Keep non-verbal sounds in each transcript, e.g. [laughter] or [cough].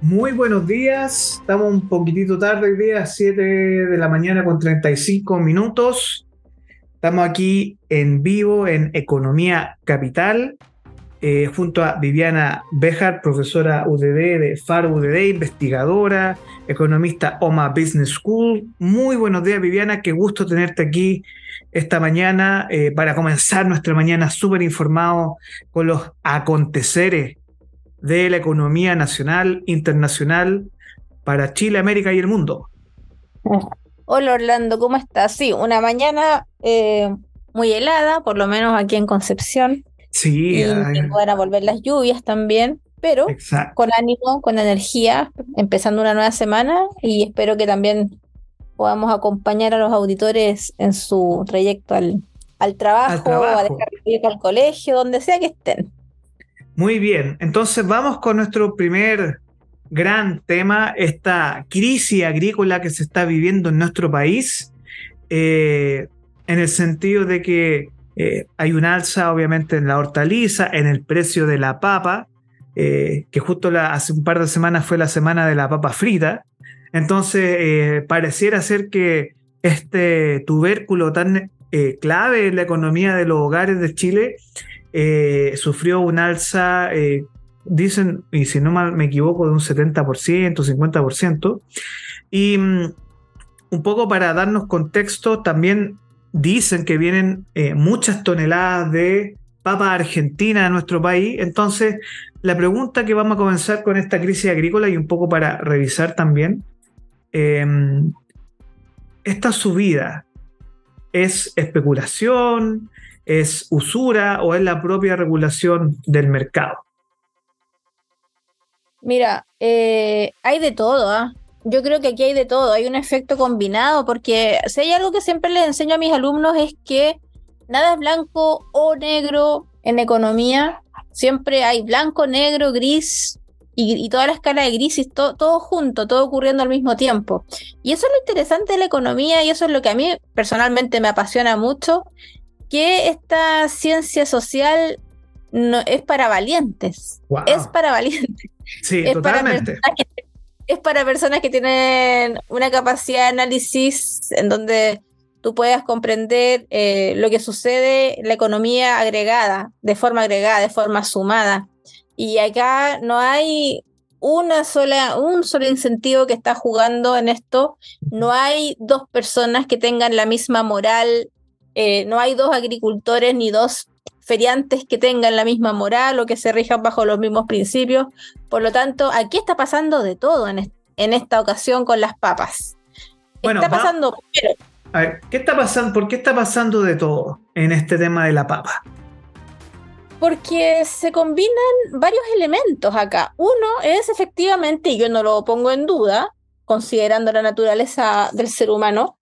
Muy buenos días, estamos un poquitito tarde hoy día, 7 de la mañana con 35 minutos. Estamos aquí en vivo en Economía Capital, eh, junto a Viviana Bejar, profesora UDD de FAR UDD, investigadora, economista OMA Business School. Muy buenos días, Viviana, qué gusto tenerte aquí esta mañana eh, para comenzar nuestra mañana súper informado con los aconteceres de la economía nacional, internacional, para Chile, América y el mundo. Hola Orlando, ¿cómo estás? Sí, una mañana eh, muy helada, por lo menos aquí en Concepción. Sí. Y van a volver las lluvias también, pero con ánimo, con energía, empezando una nueva semana y espero que también podamos acompañar a los auditores en su trayecto al, al trabajo, al trabajo. a dejar al colegio, donde sea que estén. Muy bien, entonces vamos con nuestro primer gran tema, esta crisis agrícola que se está viviendo en nuestro país, eh, en el sentido de que eh, hay un alza obviamente en la hortaliza, en el precio de la papa, eh, que justo hace un par de semanas fue la semana de la papa frita, entonces pareciera ser que este tubérculo tan clave en la economía de los hogares de Chile eh, sufrió un alza, eh, dicen, y si no me equivoco, de un 70%, 50%. Y mm, un poco para darnos contexto, también dicen que vienen eh, muchas toneladas de papa argentina a nuestro país. Entonces, la pregunta que vamos a comenzar con esta crisis agrícola y un poco para revisar también, em, esta subida es especulación, ¿Es usura o es la propia regulación del mercado? Mira, eh, hay de todo, ¿ah? Yo creo que aquí hay de todo, hay un efecto combinado, porque si hay algo que siempre les enseño a mis alumnos es que nada es blanco o negro en economía, siempre hay blanco, negro, gris y, toda la escala de grises, todo junto, todo ocurriendo al mismo tiempo. Y eso es lo interesante de la economía y eso es lo que a mí personalmente me apasiona mucho que esta ciencia social no, es para valientes. Es para valientes. Sí, es totalmente. Para es para personas que tienen una capacidad de análisis en donde tú puedas comprender eh, lo que sucede en la economía agregada, de forma agregada, de forma sumada. Y acá no hay una sola, un solo incentivo que está jugando en esto. No hay dos personas que tengan la misma moral eh, no hay dos agricultores ni dos feriantes que tengan la misma moral o que se rijan bajo los mismos principios. Por lo tanto, aquí está pasando de todo en, esta ocasión con las papas. está pasando, A ver, ¿qué está pasando? ¿Por qué está pasando de todo en este tema de la papa? Porque se combinan varios elementos acá. Uno es efectivamente, y yo no lo pongo en duda, considerando la naturaleza del ser humano,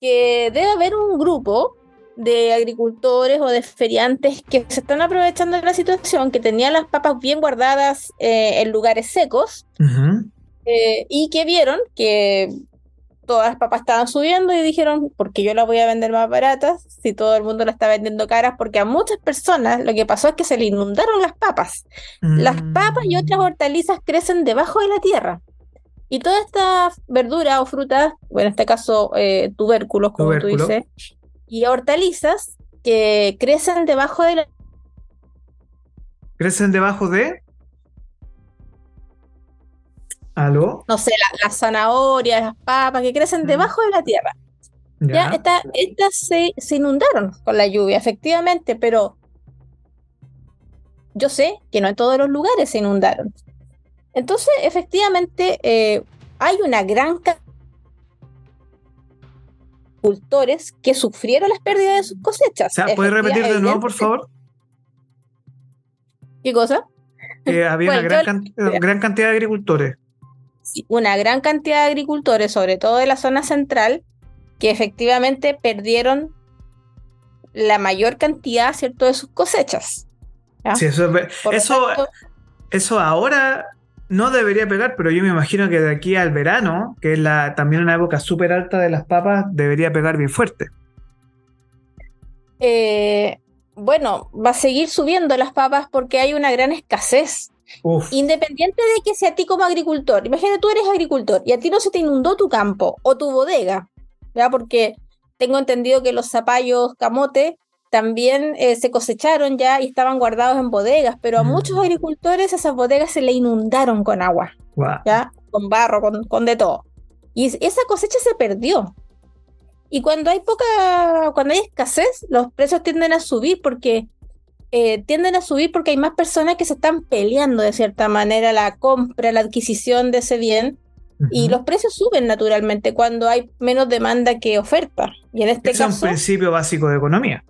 que debe haber un grupo de agricultores o de feriantes que se están aprovechando de la situación, que tenían las papas bien guardadas eh, en lugares secos eh, y que vieron que todas las papas estaban subiendo y dijeron, porque yo las voy a vender más baratas si todo el mundo las está vendiendo caras? Porque a muchas personas lo que pasó es que se le inundaron las papas. Las papas y otras mm. hortalizas crecen debajo de la tierra. Y todas estas verduras o frutas, bueno, en este caso eh, tubérculos, como tú dices, y hortalizas que crecen debajo de la... ¿Crecen debajo de? ¿Aló? No sé, las zanahorias, las papas, que crecen mm. debajo de la tierra. Ya, estas se, inundaron con la lluvia, efectivamente, pero yo sé que no en todos los lugares se inundaron. Entonces, efectivamente, eh, hay una gran agricultores que sufrieron las pérdidas de sus cosechas. ¿puede repetir de nuevo, por favor? ¿Qué cosa? Había una gran, cantidad de agricultores. Sí, una gran cantidad de agricultores, sobre todo de la zona central, que efectivamente perdieron la mayor cantidad, ¿cierto?, de sus cosechas. Sí, eso, eso, eso ahora no debería pegar, pero yo me imagino que de aquí al verano, que es la, también una época súper alta de las papas, debería pegar bien fuerte. Eh, bueno, va a seguir subiendo las papas porque hay una gran escasez. Independiente de que sea a ti como agricultor, imagínate tú eres agricultor y a ti no se te inundó tu campo o tu bodega, ¿verdad? Porque tengo entendido que los zapallos camote también eh, se cosecharon ya y estaban guardados en bodegas, pero a mm. muchos agricultores esas bodegas se le inundaron con agua, ¿ya? Con barro, con, con de todo. Y esa cosecha se perdió. Y cuando hay poca, cuando hay escasez, los precios tienden a subir porque eh, tienden a subir porque hay más personas que se están peleando de cierta manera la compra, la adquisición de ese bien. Y los precios suben naturalmente cuando hay menos demanda que oferta. Y en este caso. Es un principio básico de economía.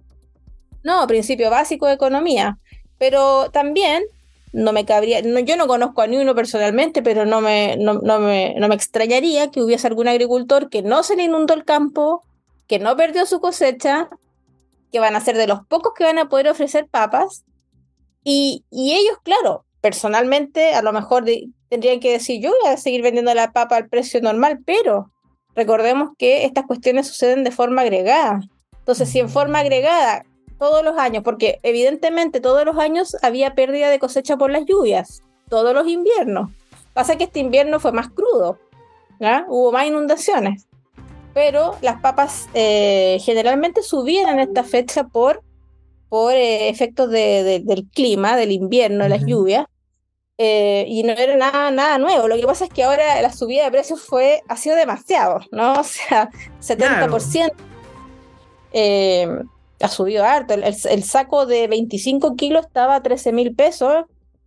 No, principio básico de economía. Pero también no me cabría, yo no conozco a ni uno personalmente, pero no me, no, me, no me extrañaría que hubiese algún agricultor que no se le inundó el campo, que no perdió su cosecha, que van a ser de los pocos que van a poder ofrecer papas. Y, ellos, claro, personalmente a lo mejor tendrían que decir, yo voy a seguir vendiendo la papa al precio normal, pero recordemos que estas cuestiones suceden de forma agregada. Entonces, si en forma agregada todos los años, porque evidentemente todos los años había pérdida de cosecha por las lluvias, todos los inviernos. Pasa que este invierno fue más crudo, ¿ya? hubo más inundaciones, pero las papas eh, generalmente subían en esta fecha por, por eh, efectos del clima, del invierno, de las lluvias. Eh, y no era nada, nada nuevo. Lo que pasa es que ahora la subida de precios fue, ha sido demasiado, ¿no? [laughs] O sea, 70% ha subido harto. El, saco de 25 kilos estaba a 13 mil pesos,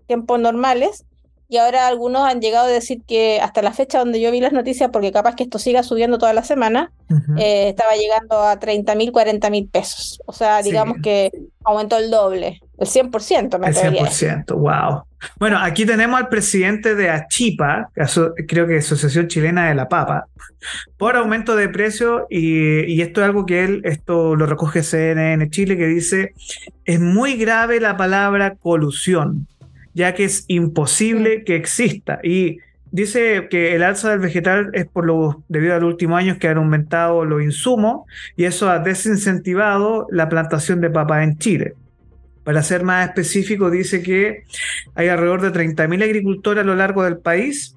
tiempos normales, y ahora algunos han llegado a decir que hasta la fecha donde yo vi las noticias, porque capaz que esto siga subiendo toda la semana, eh, estaba llegando a 30 mil, 40 mil pesos. O sea, digamos que aumentó el doble, el 100%. Me el 100%, wow. Bueno, aquí tenemos al presidente de Achipa, creo que Asociación Chilena de la Papa, por aumento de precio y, esto es algo que él, esto lo recoge CNN Chile, que dice, es muy grave la palabra colusión, ya que es imposible que exista. Y dice que el alza del vegetal es por lo debido a los últimos años que han aumentado los insumos y eso ha desincentivado la plantación de papas en Chile. Para ser más específico, dice que hay alrededor de 30.000 agricultores a lo largo del país,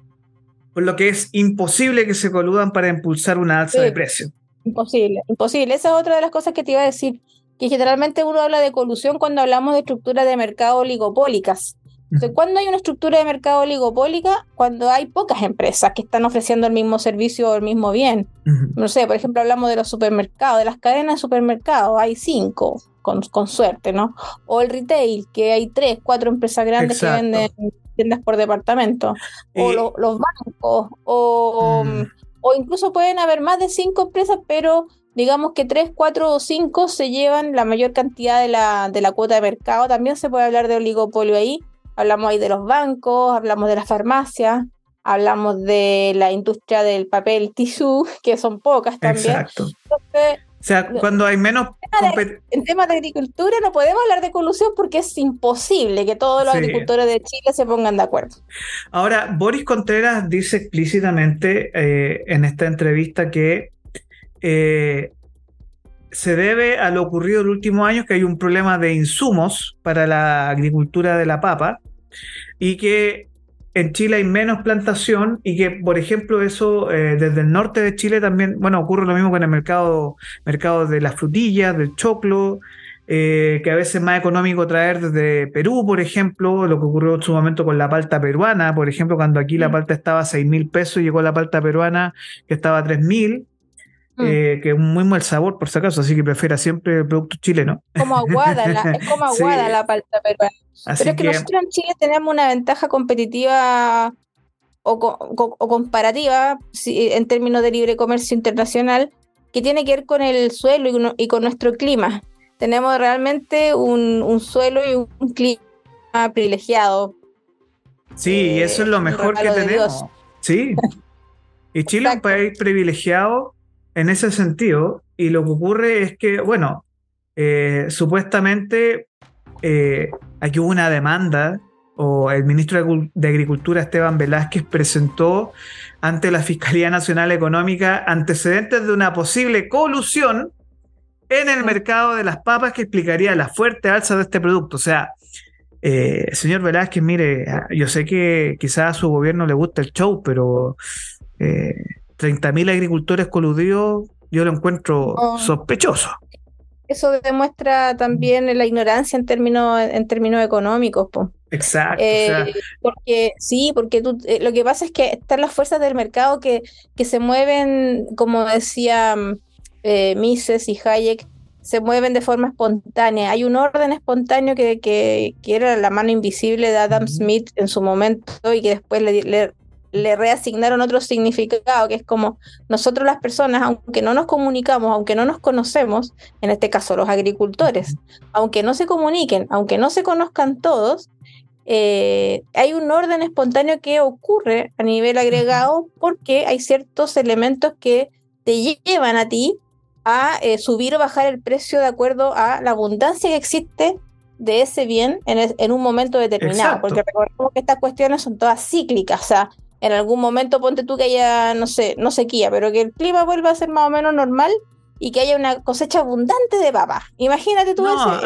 por lo que es imposible que se coludan para impulsar una alza de precio. Imposible, imposible. Esa es otra de las cosas que te iba a decir, que generalmente uno habla de colusión cuando hablamos de estructuras de mercado oligopólicas. Entonces, ¿cuándo hay una estructura de mercado oligopólica? Cuando hay pocas empresas que están ofreciendo el mismo servicio o el mismo bien. No sé, por ejemplo, hablamos de los supermercados, de las cadenas de supermercados, hay cinco, con, con suerte, ¿no? O el retail, que hay tres, cuatro empresas grandes que venden tiendas por departamento. O los bancos, o, mm. o incluso pueden haber más de cinco empresas, pero digamos que tres, cuatro o cinco se llevan la mayor cantidad de la, de la cuota de mercado. También se puede hablar de oligopolio ahí Hablamos ahí de los bancos, hablamos de las farmacias, hablamos de la industria del papel tisú, [laughs] que son pocas también. Exacto. o sea, cuando hay menos... En temas de agricultura no podemos hablar de colusión porque es imposible que todos los agricultores de Chile se pongan de acuerdo. Ahora, Boris Contreras dice explícitamente eh, en esta entrevista que eh, se debe a lo ocurrido en los últimos años, que hay un problema de insumos para la agricultura de la papa y que en Chile hay menos plantación y que, por ejemplo, eso eh, desde el norte de Chile también, bueno, ocurre lo mismo con el mercado, mercado de las frutillas, del choclo, eh, que a veces es más económico traer desde Perú, por ejemplo, lo que ocurrió en su momento con la palta peruana, por ejemplo, cuando aquí la mm. palta estaba a 6 mil pesos, llegó la palta peruana que estaba a 3 mil, Mm. Eh, que es muy mal sabor por si acaso, así que prefiera siempre el producto chileno. Como aguada, es como [laughs] aguada la palta peruana. Pero es que, nosotros en Chile tenemos una ventaja competitiva o, comparativa en términos de libre comercio internacional que tiene que ver con el suelo y, con nuestro clima. Tenemos realmente un, suelo y un clima privilegiado. Sí, y eso es lo mejor que tenemos. Sí. [laughs] Y Chile es un país privilegiado en ese sentido. Y lo que ocurre es que, bueno, eh, supuestamente eh, aquí hubo una demanda o el ministro de Agricultura Esteban Velázquez presentó ante la Fiscalía Nacional Económica antecedentes de una posible colusión en el mercado de las papas que explicaría la fuerte alza de este producto. O sea, Eh, señor Velázquez, mire, yo sé que quizás a su gobierno le gusta el show, pero eh, 30.000 agricultores coludidos yo lo encuentro sospechoso. Eso demuestra también la ignorancia en términos, en términos económicos. Exacto. Eh, porque sí, porque tú, eh, lo que pasa es que están las fuerzas del mercado que, que se mueven, como decía eh, Mises y Hayek, se mueven de forma espontánea. Hay un orden espontáneo que, que, era la mano invisible de Adam Smith en su momento y que después le, le, le reasignaron otro significado, que es como nosotros las personas, aunque no nos comunicamos, aunque no nos conocemos, en este caso los agricultores, aunque no se comuniquen, aunque no se conozcan todos, eh, hay un orden espontáneo que ocurre a nivel agregado porque hay ciertos elementos que te llevan a ti a eh, subir o bajar el precio de acuerdo a la abundancia que existe de ese bien en, un momento determinado, porque recordemos que estas cuestiones son todas cíclicas, o sea, en algún momento ponte tú que haya, no sé, no sequía, pero que el clima vuelva a ser más o menos normal y que haya una cosecha abundante de papa. Imagínate tú eso,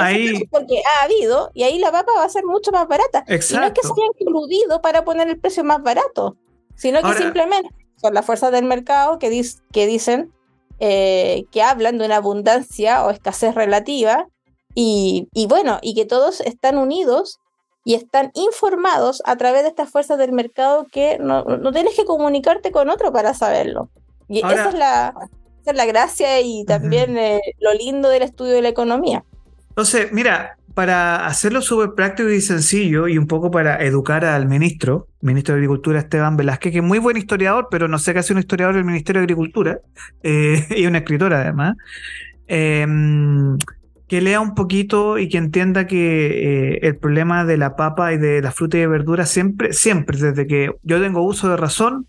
porque ha habido y ahí la papa va a ser mucho más barata. Exacto. Y no es que se hayan incluido para poner el precio más barato, sino que simplemente son las fuerzas del mercado que, que dicen eh, que hablan de una abundancia o escasez relativa y, y bueno, y que todos están unidos y están informados a través de estas fuerzas del mercado que no, no tienes que comunicarte con otro para saberlo. Y esa, es la, es la gracia y también eh, lo lindo del estudio de la economía. Entonces, mira, para hacerlo súper práctico y sencillo y un poco para educar al ministro, ministro de Agricultura Esteban Velázquez, que es muy buen historiador, pero no sé qué hace un historiador del Ministerio de Agricultura eh, [laughs] y un escritor además. Eh, que lea un poquito y que entienda que eh, el problema de la papa y de la fruta y verdura siempre, siempre, desde que yo tengo uso de razón,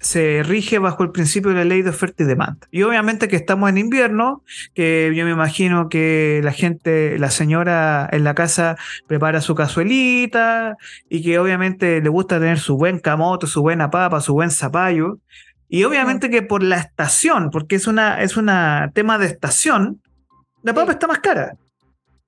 se rige bajo el principio de la ley de oferta y demanda. Y obviamente que estamos en invierno, que yo me imagino que la gente, la señora en la casa prepara su cazuelita y que obviamente le gusta tener su buen camote, su buena papa, su buen zapallo. Y obviamente que por la estación, porque es una, es una tema de estación, la papa está más cara.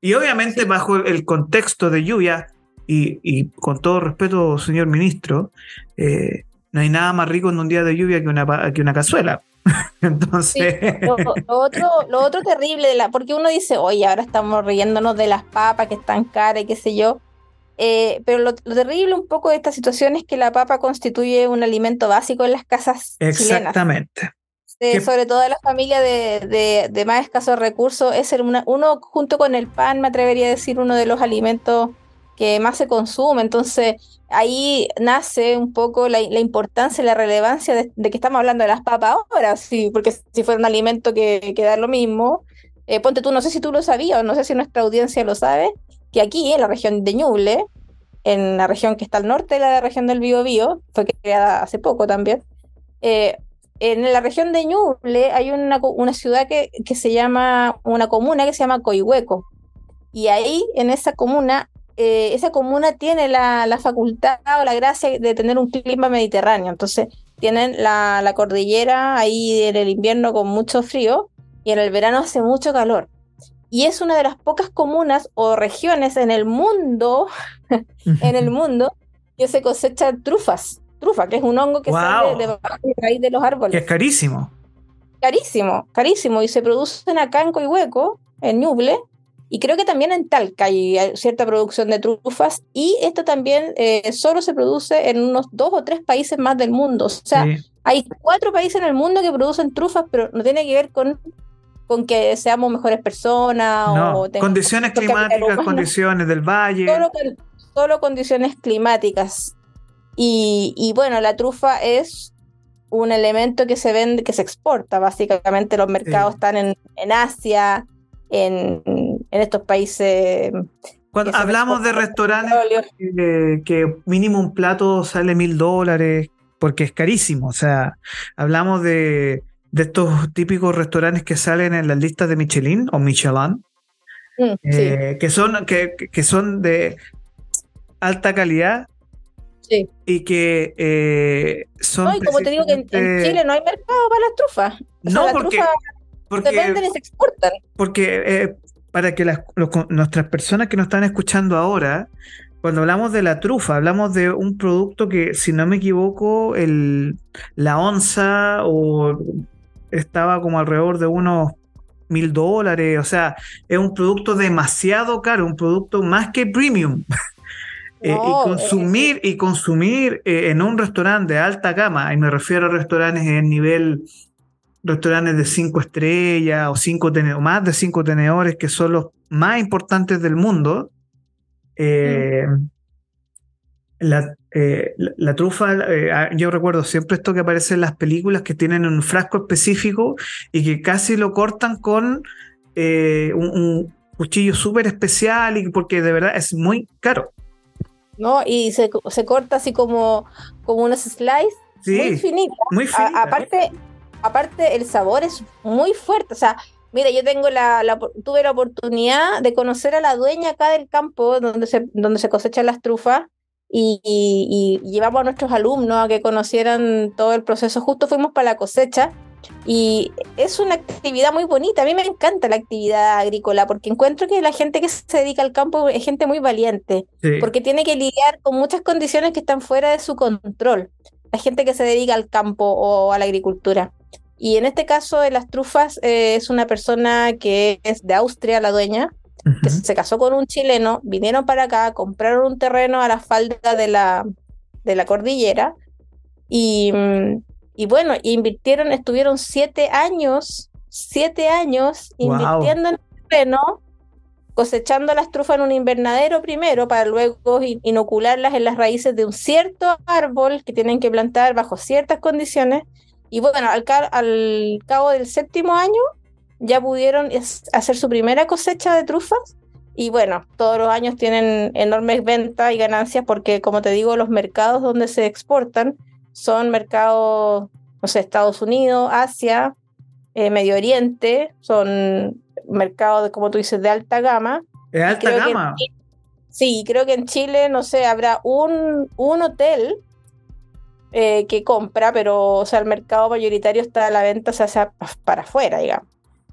Y obviamente bajo el contexto de lluvia, y, con todo respeto, señor ministro, eh, no hay nada más rico en un día de lluvia que una, que una cazuela. [laughs] Entonces. lo, otro, lo otro terrible, de la, porque uno dice, oye, ahora estamos riéndonos de las papas que están caras y qué sé yo. Eh, pero lo, terrible un poco de esta situación es que la papa constituye un alimento básico en las casas Exactamente sobre todo en las familias de, más escasos recursos, es uno junto con el pan, me atrevería a decir, uno de los alimentos que más se consume. Entonces, ahí nace un poco la, importancia y la relevancia de, que estamos hablando de las papas ahora, sí, porque si fuera un alimento que, que da lo mismo, eh, ponte tú, no sé si tú lo sabías o no sé si nuestra audiencia lo sabe, que aquí en la región de Ñuble, en la región que está al norte de la región del Biobío, fue creada hace poco también, eh, en la región de Ñuble hay una, una ciudad que, que, se llama, una comuna que se llama Coihueco. Y ahí, en esa comuna, eh, esa comuna tiene la, la, facultad o la gracia de tener un clima mediterráneo. Entonces, tienen la, la, cordillera ahí en el invierno con mucho frío y en el verano hace mucho calor. Y es una de las pocas comunas o regiones en el mundo, [laughs] en el mundo, que se cosechan trufas trufa, que es un hongo que sale de, de raíz de los árboles. Que es carísimo. Carísimo, carísimo. Y se producen acá en Coihueco, en Ñuble, y creo que también en Talca hay cierta producción de trufas. Y esto también eh, solo se produce en unos dos o tres países más del mundo. O sea, hay cuatro países en el mundo que producen trufas, pero no tiene que ver con con que seamos mejores personas o condiciones climáticas, condiciones del valle. solo condiciones climáticas. Y, bueno, la trufa es un elemento que se vende, que se exporta. Básicamente los mercados están en, Asia, en, estos países. Cuando hablamos de restaurantes que, mínimo un plato sale mil dólares, porque es carísimo. O sea, hablamos de, estos típicos restaurantes que salen en las listas de Michelin o Michelin, mm, eh, que, son, que, que son de alta calidad y que eh, son. No, y como te digo que en, Chile no hay mercado para las trufas. no, porque, se venden y se exportan. Porque eh, para que las, nuestras personas que nos están escuchando ahora cuando hablamos de la trufa, hablamos de un producto que, si no me equivoco, el, la onza o estaba como alrededor de unos mil dólares. O sea, es un producto demasiado caro, un producto más que premium. [laughs] Eh, y consumir, y consumir eh, en un restaurante de alta gama, y me refiero a restaurantes en nivel, restaurantes de cinco estrellas o cinco tenedores, más de cinco tenedores, que son los más importantes del mundo. Eh, la, la, trufa, ah, yo recuerdo siempre esto que aparece en las películas que tienen un frasco específico y que casi lo cortan con un, cuchillo súper especial y porque de verdad es muy caro. ¿No? Y se, corta así como, como unas slices muy finitas. Muy aparte, aparte, el sabor es muy fuerte. O sea, mira, yo tengo la, tuve la oportunidad de conocer a la dueña acá del campo donde se, donde se cosechan las trufas. Y, y, llevamos a nuestros alumnos a que conocieran todo el proceso. Justo fuimos para la cosecha y es una actividad muy bonita. A mí me encanta la actividad agrícola porque encuentro que la gente que se dedica al campo es gente muy valiente, porque tiene que lidiar con muchas condiciones que están fuera de su control. La gente que se dedica al campo o a la agricultura. Y en este caso de las trufas eh, es una persona que es de Austria, la dueña, que se casó con un chileno, vinieron para acá, compraron un terreno a la falda de la, de la cordillera y mm, y bueno, invirtieron, estuvieron siete años, siete años invirtiendo en el terreno, cosechando las trufas en un invernadero primero para luego inocularlas en las raíces de un cierto árbol que tienen que plantar bajo ciertas condiciones. Y bueno, al, al cabo del séptimo año ya pudieron hacer su primera cosecha de trufas. Y bueno, todos los años tienen enormes ventas y ganancias porque, como te digo, los mercados donde se exportan son mercados, no sé, Estados Unidos, Asia, eh, Medio Oriente, son mercados, de, como tú dices, de alta gama. ¿De alta gama? sí, creo que en Chile, no sé, habrá un, un hotel eh, que compra, pero, o sea, el mercado mayoritario está a la venta, o sea, para afuera, digamos.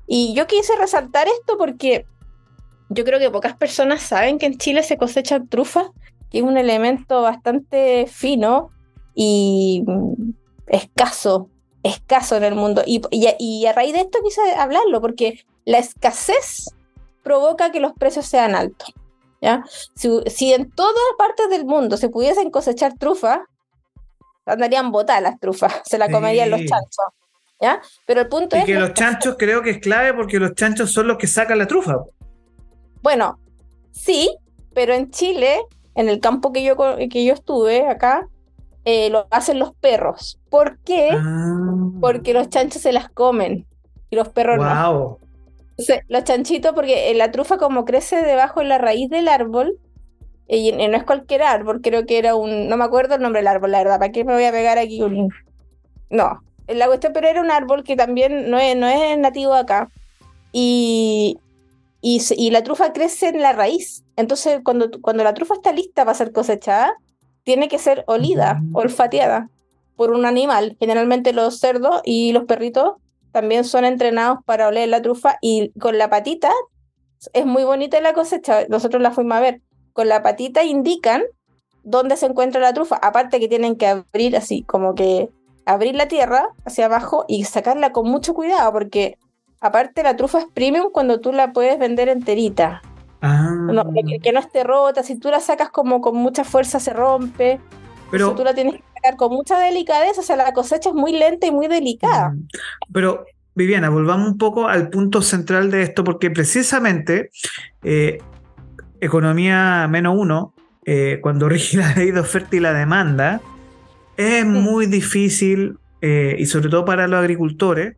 Y yo quise resaltar esto porque yo creo que pocas personas saben que en Chile se cosecha trufa, que es un elemento bastante fino y escaso, escaso en el mundo. Y, y, a raíz de esto quise hablarlo, porque la escasez provoca que los precios sean altos. ¿ya? Si, en todas partes del mundo se pudiesen cosechar trufas, andarían botadas las trufas, [laughs] se la comerían los chanchos. ¿ya? Pero el punto y es. que los chanchos creo que es clave porque los chanchos son los que sacan la trufa. Bueno, sí, pero en Chile, en el campo que yo, que yo estuve acá, eh, lo hacen los perros. ¿Por qué? Ah. Porque los chanchos se las comen y los perros no. los chanchitos, porque la trufa como crece debajo de la raíz del árbol, y, no es cualquier árbol, creo que era un, no me acuerdo el nombre del árbol, la verdad, ¿para qué me voy a pegar aquí un... No, la cuestión, pero era un árbol que también no es, no es nativo acá. Y, y, y, la trufa crece en la raíz. Entonces, cuando, cuando la trufa está lista para ser cosechada, tiene que ser olida, olfateada por un animal. Generalmente los cerdos y los perritos también son entrenados para oler la trufa y con la patita es muy bonita la cosecha. Nosotros la fuimos a ver. Con la patita indican dónde se encuentra la trufa. Aparte que tienen que abrir así, como que abrir la tierra hacia abajo y sacarla con mucho cuidado porque aparte la trufa es premium cuando tú la puedes vender enterita. Ah. que, no esté rota, si tú la sacas como con mucha fuerza se rompe. Pero, si tú la tienes que sacar con mucha delicadeza, o sea, la cosecha es muy lenta y muy delicada. Mm. Pero, Viviana, volvamos un poco al punto central de esto, porque precisamente eh, economía menos uno, eh, cuando rige la ley de oferta y la demanda, es muy difícil, eh, y sobre todo para los agricultores,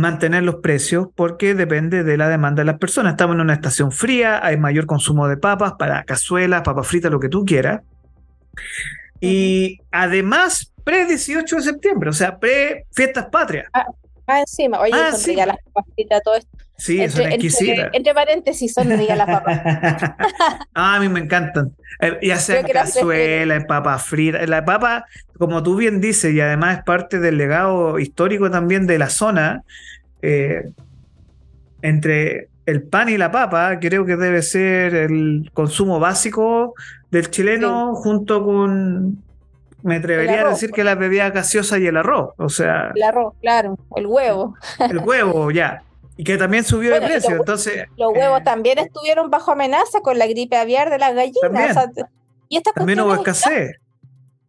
mantener los precios porque depende de la demanda de las personas. Estamos en una estación fría, hay mayor consumo de papas para cazuelas, papas fritas, lo que tú quieras. Y además, pre-18 de septiembre, o sea, pre-fiestas patrias. Ah, ah, encima, oye, ah, son las papas fritas, todo esto. Sí, entre, son exquisitas. Entre, paréntesis, son ricas las papas. [laughs] ah, a mí me encantan. Eh, ya sea cazuela, papa frita. La papa, como tú bien dices, y además es parte del legado histórico también de la zona, eh, entre el pan y la papa, creo que debe ser el consumo básico del chileno junto con, me atrevería a decir que la bebida gaseosa y el arroz, o sea... El arroz, claro, el huevo. El huevo, ya. Y que también subió de precio, entonces... Los huevos eh, también estuvieron bajo amenaza con la gripe aviar de las gallinas. y estas también hubo escasez.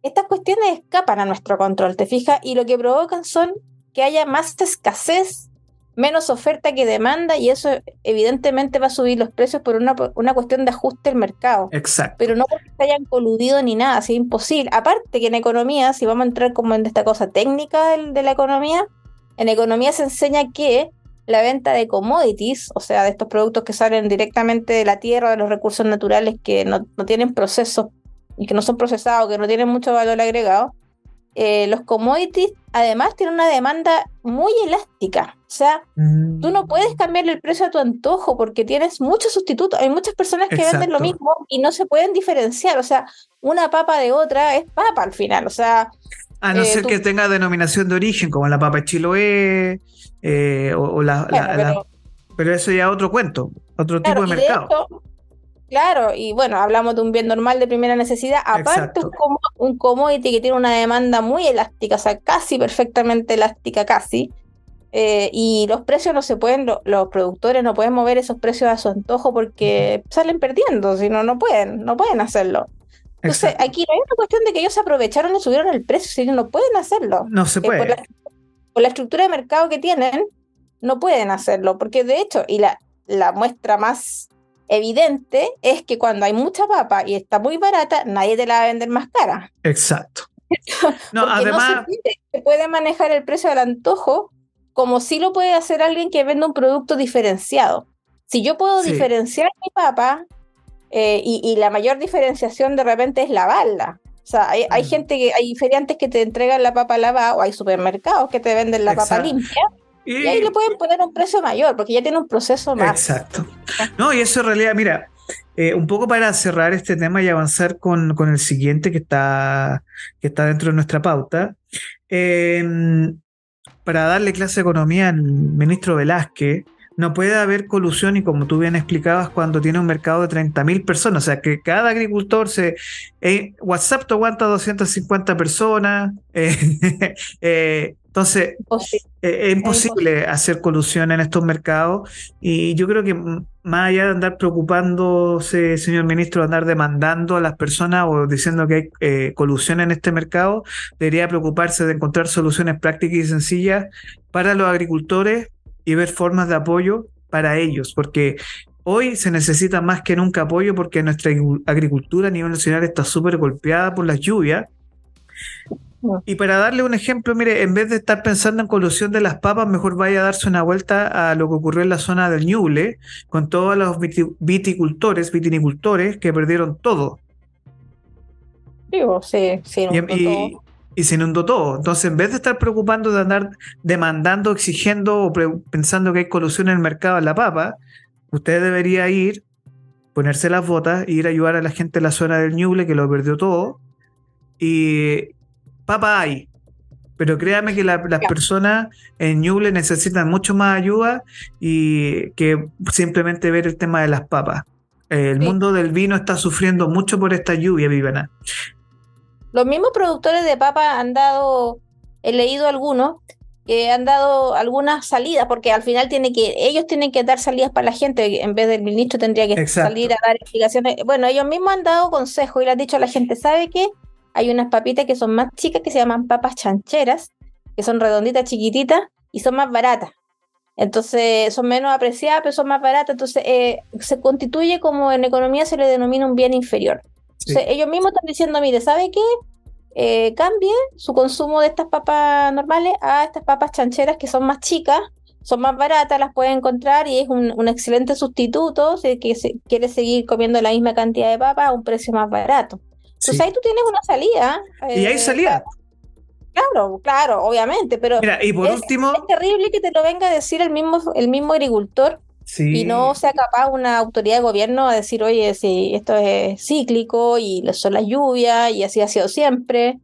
estas cuestiones escapan a nuestro control, ¿te fijas? Y lo que provocan son que haya más escasez menos oferta que demanda y eso evidentemente va a subir los precios por una, una cuestión de ajuste del mercado. Exacto. Pero no porque se hayan coludido ni nada, así imposible. Aparte que en economía, si vamos a entrar como en esta cosa técnica de, la economía, en economía se enseña que la venta de commodities, o sea, de estos productos que salen directamente de la tierra, de los recursos naturales que no, no tienen procesos y que no son procesados, que no tienen mucho valor agregado, eh, los commodities además tienen una demanda muy elástica. O sea, tú no puedes mm. cambiarle el precio a tu antojo porque tienes muchos sustitutos. Hay muchas personas que venden lo mismo y no se pueden diferenciar. O sea, una papa de otra es papa al final. O sea. A no eh, ser que tenga denominación de origen, como la papa chiloé eh, o, la, pero, eso ya es otro cuento, otro tipo de mercado. Claro, y bueno, hablamos de un bien normal de primera necesidad. Aparte, es como un commodity que tiene una demanda muy elástica, o sea, casi perfectamente elástica, casi. Eh, y los precios no se pueden, los productores no pueden mover esos precios a su antojo porque salen perdiendo, si no, no pueden, no pueden hacerlo. Entonces, aquí no hay una cuestión de que ellos se aprovecharon y subieron el precio, si no pueden hacerlo. No se puede. por, la, por, la, estructura de mercado que tienen, no pueden hacerlo, porque de hecho, y la, la muestra más evidente es que cuando hay mucha papa y está muy barata, nadie te la va a vender más cara. Exacto. no, además... se, puede, manejar el precio del antojo como si lo puede hacer alguien que vende un producto diferenciado. Si yo puedo diferenciar mi papa eh, y, la mayor diferenciación de repente es lavarla. O sea, hay, hay mm. gente que, hay feriantes que te entregan la papa lavada o hay supermercados que te venden la papa limpia y, ahí le pueden poner un precio mayor, porque ya tiene un proceso más. Exacto. No, y eso en realidad, mira, eh, un poco para cerrar este tema y avanzar con, el siguiente que está, que está dentro de nuestra pauta. Em, para darle clase de economía al ministro Velázquez, no puede haber colusión y como tú bien explicabas cuando tiene un mercado de 30.000 personas, o sea que cada agricultor se... Eh, WhatsApp te aguanta 250 personas, [laughs] eh, eh, entonces es imposible hacer colusión en estos mercados y yo creo que más allá de andar preocupándose, señor ministro, de andar demandando a las personas o diciendo que hay colusión en este mercado, debería preocuparse de encontrar soluciones prácticas y sencillas para los agricultores y ver formas de apoyo para ellos, porque hoy se necesita más que nunca apoyo porque nuestra agricultura a nivel nacional está súper golpeada por las lluvias. Y para darle un ejemplo, mire, en vez de estar pensando en colusión de las papas, mejor vaya a darse una vuelta a lo que ocurrió en la zona del Ñuble, con todos los viticultores, vitinicultores que perdieron todo. Digo, sí, sí. Y, y se inundó todo. Entonces, en vez de estar preocupando de andar demandando, exigiendo o pensando que hay colusión en el mercado de la papa, usted debería ir, ponerse las botas, e ir a ayudar a la gente de la zona del Ñuble que lo perdió todo. Y papa hay. Pero créame que las personas en Ñuble necesitan mucho más ayuda y que simplemente ver el tema de las papas. El mundo del vino está sufriendo mucho por esta lluvia, Vivana. Los mismos productores de papa han dado, he leído algunos, que han dado algunas salidas, porque al final tiene que, ellos tienen que dar salidas para la gente, en vez del ministro tendría que salir a dar explicaciones. Bueno, ellos mismos han dado consejos y le han dicho a la gente, ¿sabe qué? Hay unas papitas que son más chicas que se llaman papas chancheras, que son redonditas, chiquititas y son más baratas. Entonces son menos apreciadas, pero son más baratas. Entonces eh, se constituye como en economía se le denomina un bien inferior ellos mismos están diciendo, mire, ¿sabe qué? Eh, cambie su consumo de estas papas normales a estas papas chancheras que son más chicas, son más baratas, las puede encontrar y es un, excelente sustituto si que quiere seguir comiendo la misma cantidad de papas a un precio más barato. Entonces ahí tú tienes una salida. y hay eh, salida. Claro, claro, obviamente, pero Mira, y por último... es terrible que te lo venga a decir el mismo, el mismo agricultor y no sea capaz una autoridad de gobierno a decir, oye, si esto es cíclico y son las lluvias y así ha sido siempre.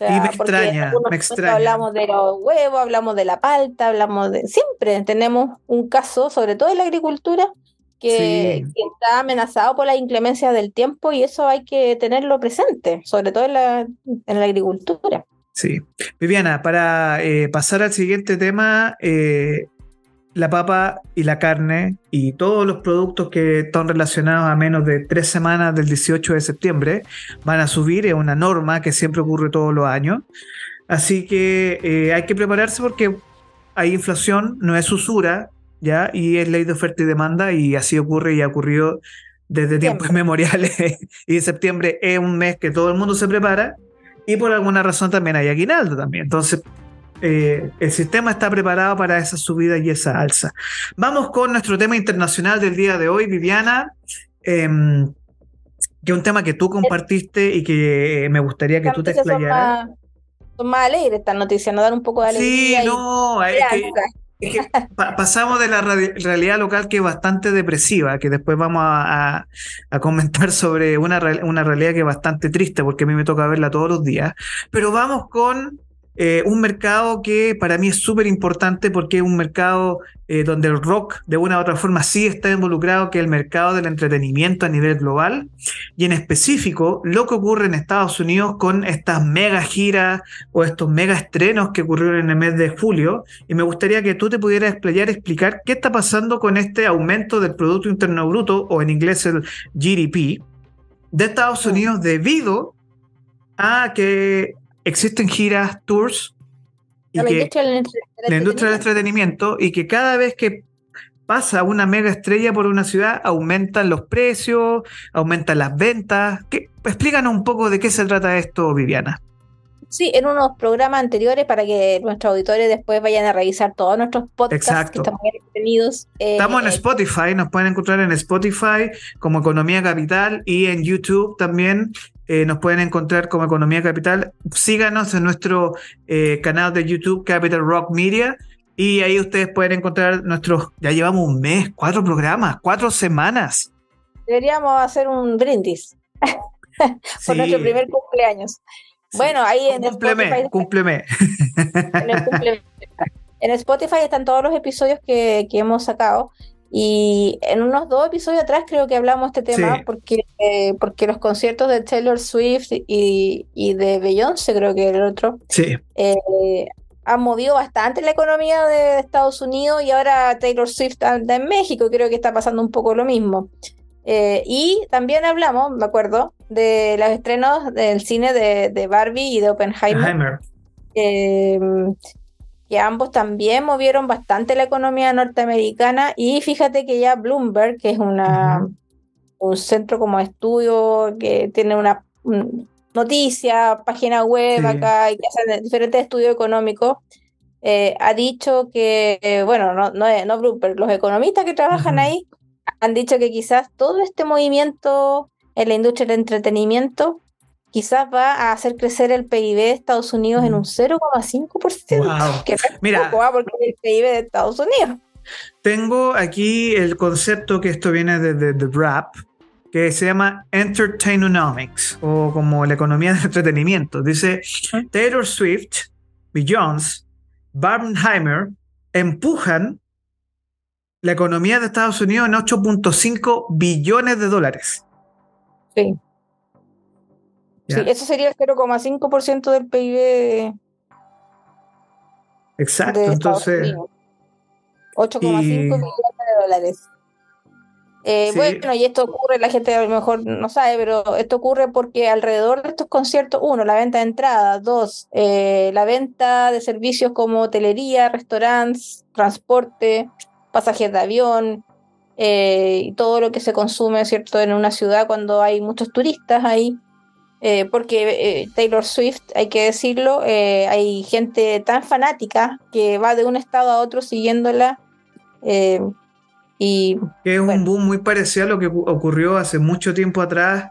y me extraña, me extraña. Hablamos de los huevos, hablamos de la palta, hablamos de... Siempre tenemos un caso, sobre todo en la agricultura, que, está amenazado por la inclemencia del tiempo y eso hay que tenerlo presente, sobre todo en la, en la agricultura. Sí. Viviana, para eh, pasar al siguiente tema, eh, la papa y la carne y todos los productos que están relacionados a menos de tres semanas del 18 de septiembre van a subir, es una norma que siempre ocurre todos los años. Así que eh, hay que prepararse porque hay inflación, no es usura, ¿ya? Y es ley de oferta y demanda y así ocurre y ha ocurrido desde tiempos [laughs] memoriales. y septiembre es un mes que todo el mundo se prepara y por alguna razón también hay aguinaldo también. Entonces, eh, el sistema está preparado para esa subida y esa alza. Vamos con nuestro tema internacional del día de hoy, Viviana. Em, que es un tema que tú compartiste y que me gustaría que tú te explayaras. Son más, alegres estas noticias, nos dan un poco de alegría. Sí, no, es que, pasamos de la realidad local que es bastante depresiva, que después vamos a, comentar sobre una, una realidad que es bastante triste, porque a mí me toca verla todos los días. Pero vamos con eh, un mercado que para mí es súper importante porque es un mercado eh, donde el rock de una u otra forma sí está involucrado, que es el mercado del entretenimiento a nivel global, y en específico lo que ocurre en Estados Unidos con estas mega giras o estos mega estrenos que ocurrieron en el mes de julio, y me gustaría que tú te pudieras explayar, explicar qué está pasando con este aumento del Producto Interno Bruto, o en inglés el GDP, de Estados Unidos debido a que existen giras, tours, y la, industria del la industria del entretenimiento, y que cada vez que pasa una mega estrella por una ciudad, aumentan los precios, aumentan las ventas. ¿Qué? Explícanos un poco de qué se trata esto, Viviana. Sí, en unos programas anteriores para que nuestros auditores después vayan a revisar todos nuestros podcasts que están muy entretenidos. Eh, Estamos en eh, Spotify, nos pueden encontrar en Spotify como Economía Capital y en YouTube también eh, nos pueden encontrar como Economía Capital. Síganos en nuestro eh, canal de YouTube Capital Rock Media. Y ahí ustedes pueden encontrar nuestros, ya llevamos un mes, cuatro programas, cuatro semanas. Deberíamos hacer un brindis [laughs] por nuestro primer cumpleaños. Bueno, ahí en Spotify, cúmpleme. En, Spotify están todos los episodios que, que hemos sacado. Y en unos dos episodios atrás creo que hablamos de este tema porque, eh, porque los conciertos de Taylor Swift y, y de Beyoncé, creo que era el otro, sí. eh, han movido bastante la economía de Estados Unidos y ahora Taylor Swift anda en México, creo que está pasando un poco lo mismo. Eh, y también hablamos, me acuerdo, de los estrenos del cine de, de Barbie y de Oppenheimer. Oppenheimer. Que ambos también movieron bastante la economía norteamericana. Y fíjate que ya Bloomberg, que es una, un centro como de estudio que tiene una noticia, página web acá y que hacen diferentes estudios económicos, eh, ha dicho que, eh, bueno, no, no, no, Bloomberg, los economistas que trabajan ahí han dicho que quizás todo este movimiento en la industria del entretenimiento quizás va a hacer crecer el PIB de Estados Unidos en un 0,5%. Wow. Que Mira, poco, ¿ah? porque es el PIB de Estados Unidos. Tengo aquí el concepto que esto viene de, The Wrap, que se llama Entertainomics, o como la economía del entretenimiento. Dice, Taylor Swift, Beyoncé, Barbenheimer empujan la economía de Estados Unidos en 8.5 billones de dólares. Sí. Sí, eso sería el 0,5% del PIB. Exacto, entonces. 8,5 millones de dólares. Eh, bueno, y esto ocurre, la gente a lo mejor no sabe, pero esto ocurre porque alrededor de estos conciertos, uno, la venta de entradas, dos, eh, la venta de servicios como hotelería, restaurantes, transporte, pasajes de avión, eh, y todo lo que se consume, ¿cierto?, en una ciudad cuando hay muchos turistas ahí. Eh, porque eh, Taylor Swift, hay que decirlo, eh, hay gente tan fanática que va de un estado a otro siguiéndola. y, es un boom muy parecido a lo que ocurrió hace mucho tiempo atrás.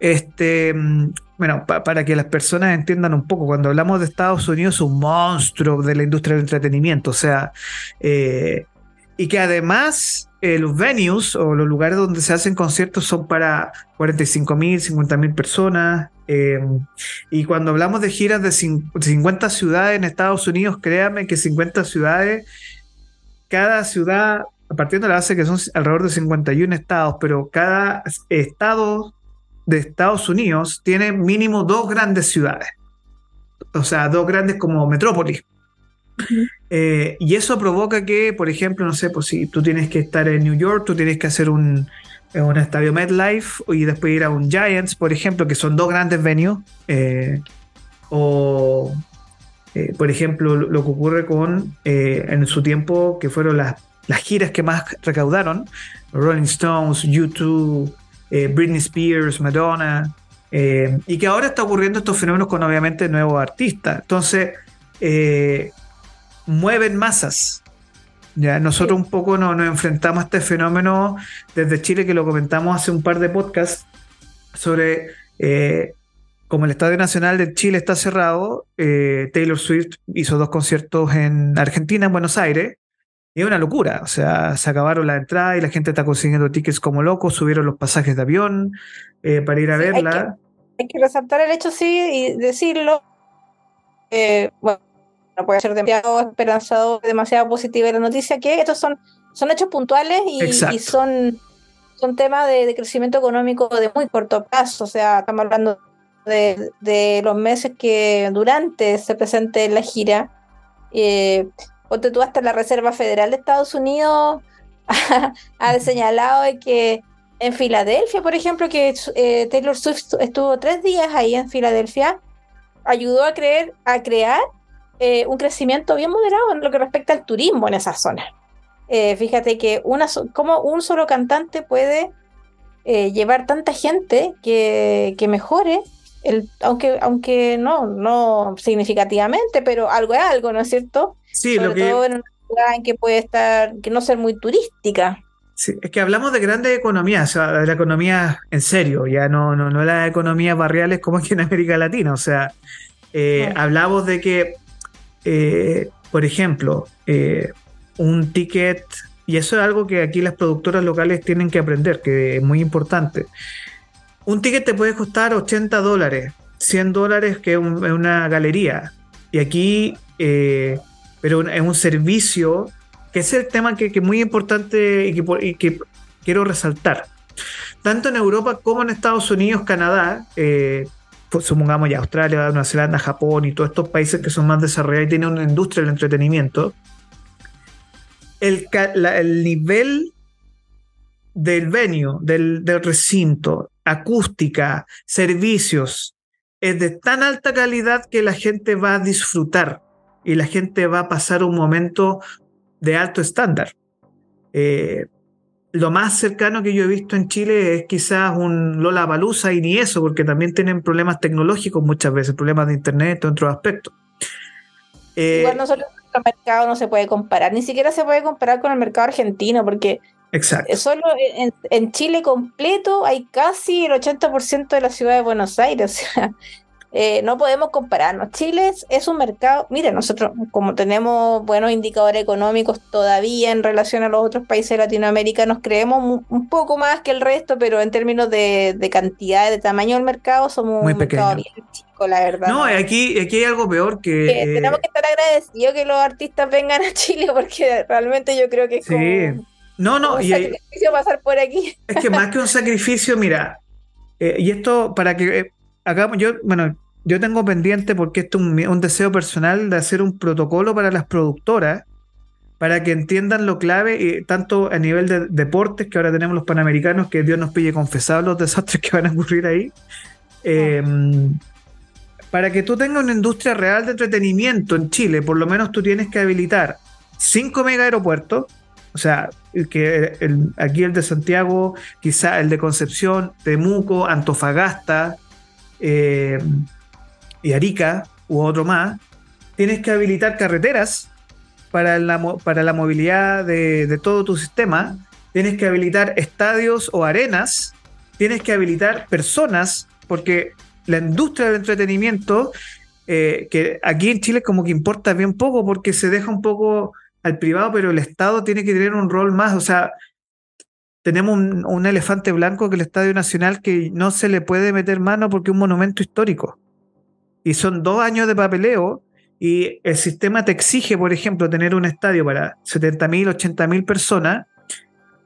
Este, mm, bueno, para que las personas entiendan un poco, cuando hablamos de Estados Unidos, es un monstruo de la industria del entretenimiento, o sea, y que además eh, los venues o los lugares donde se hacen conciertos son para 45 mil, 50 mil personas. Em, y cuando hablamos de giras de 50 ciudades en Estados Unidos, créanme que 50 ciudades, cada ciudad partiendo de la base que son alrededor de 51 estados, pero cada estado de Estados Unidos tiene mínimo dos grandes ciudades, o sea, dos grandes como metrópolis. Eh, y eso provoca que, por ejemplo, no sé, pues si tú tienes que estar en New York, tú tienes que hacer un, un estadio MetLife y después ir a un Giants, por ejemplo, que son dos grandes venues. Eh, o, eh, por ejemplo, lo, que ocurre con, en su tiempo, que fueron las, las giras que más recaudaron, Rolling Stones, YouTube, Britney Spears, Madonna, y que ahora está ocurriendo estos fenómenos con obviamente nuevos artistas. Entonces, mueven masas. Ya, nosotros un poco nos, enfrentamos a este fenómeno desde Chile, que lo comentamos hace un par de podcasts, sobre eh, como el Estadio Nacional de Chile está cerrado, eh, Taylor Swift hizo dos conciertos en Argentina, en Buenos Aires, y es una locura. O sea, se acabaron la entrada y la gente está consiguiendo tickets como locos, subieron los pasajes de avión eh, para ir a verla. Hay que, resaltar el hecho, sí, y decirlo. bueno, no puede ser demasiado esperanzado, demasiado positiva la noticia, que estos son, son hechos puntuales y, son, son temas de, crecimiento económico de muy corto plazo. O sea, estamos hablando de, los meses que durante se presente la gira. Eh, ponte tú hasta la Reserva Federal de Estados Unidos [laughs] ha, señalado que en Filadelfia, por ejemplo, que eh, Taylor Swift estuvo tres días ahí en Filadelfia, ayudó a, creer, a crear eh, un crecimiento bien moderado en lo que respecta al turismo en esa zona. Eh, fíjate que una como un solo cantante puede eh, llevar tanta gente que, mejore, el, aunque, aunque no, no significativamente, pero algo es algo, ¿no es cierto? Sí, lo que... todo en una ciudad en que puede estar, que no ser muy turística. Sí, es que hablamos de grandes economías, o sea, de la economía en serio, ya no, no, no las economías barriales como aquí en América Latina. O sea, hablamos de que eh, por ejemplo, eh, un ticket, y eso es algo que aquí las productoras locales tienen que aprender, que es muy importante. Un ticket te puede costar 80 dólares, 100 dólares que es una galería. Y aquí, eh, pero es un servicio, que es el tema que, es muy importante y que, y que, quiero resaltar. Tanto en Europa como en Estados Unidos, Canadá, pues, supongamos ya Australia, Nueva Zelanda, Japón y todos estos países que son más desarrollados y tienen una industria del entretenimiento, el, nivel del venue, del, recinto, acústica, servicios, es de tan alta calidad que la gente va a disfrutar y la gente va a pasar un momento de alto estándar. Eh, lo más cercano que yo he visto en Chile es quizás un Lola Balusa y ni eso, porque también tienen problemas tecnológicos muchas veces, problemas de internet, otros aspectos. Eh, Igual nosotros el mercado no se puede comparar, ni siquiera se puede comparar con el mercado argentino, porque Exacto. solo en, en Chile completo hay casi el 80% de la ciudad de Buenos Aires. [laughs] O sea, eh, no podemos compararnos. Chile es, un mercado, mire, nosotros como tenemos buenos indicadores económicos todavía en relación a los otros países de Latinoamérica, nos creemos un poco más que el resto, pero en términos de, cantidad, de tamaño del mercado, somos Muy un mercado bien chico, la verdad. No, aquí, aquí hay algo peor que... tenemos que estar agradecidos que los artistas vengan a Chile, porque realmente yo creo que es sí. no, no, un sacrificio pasar por aquí. Es que más que un sacrificio, mira, eh, y esto para que eh, acá yo, bueno, yo tengo pendiente porque esto es un, deseo personal de hacer un protocolo para las productoras para que entiendan lo clave, y tanto a nivel de deportes, que ahora tenemos los panamericanos, que Dios nos pille confesados los [laughs] desastres que van a ocurrir ahí, em, para que tú tengas una industria real de entretenimiento en Chile, por lo menos tú tienes que habilitar 5 mega aeropuertos, o sea, que aquí el de Santiago, quizá el de Concepción, Temuco, Antofagasta, eh, y Arica u otro más, tienes que habilitar carreteras para la, para la movilidad de, todo tu sistema, tienes que habilitar estadios o arenas, tienes que habilitar personas, porque la industria del entretenimiento, eh, que aquí en Chile como que importa bien poco porque se deja un poco al privado, pero el Estado tiene que tener un rol más, o sea, tenemos un, elefante blanco que es el Estadio Nacional que no se le puede meter mano porque es un monumento histórico. Y son dos años de papeleo y el sistema te exige, por ejemplo, tener un estadio para 70.000, 80.000 personas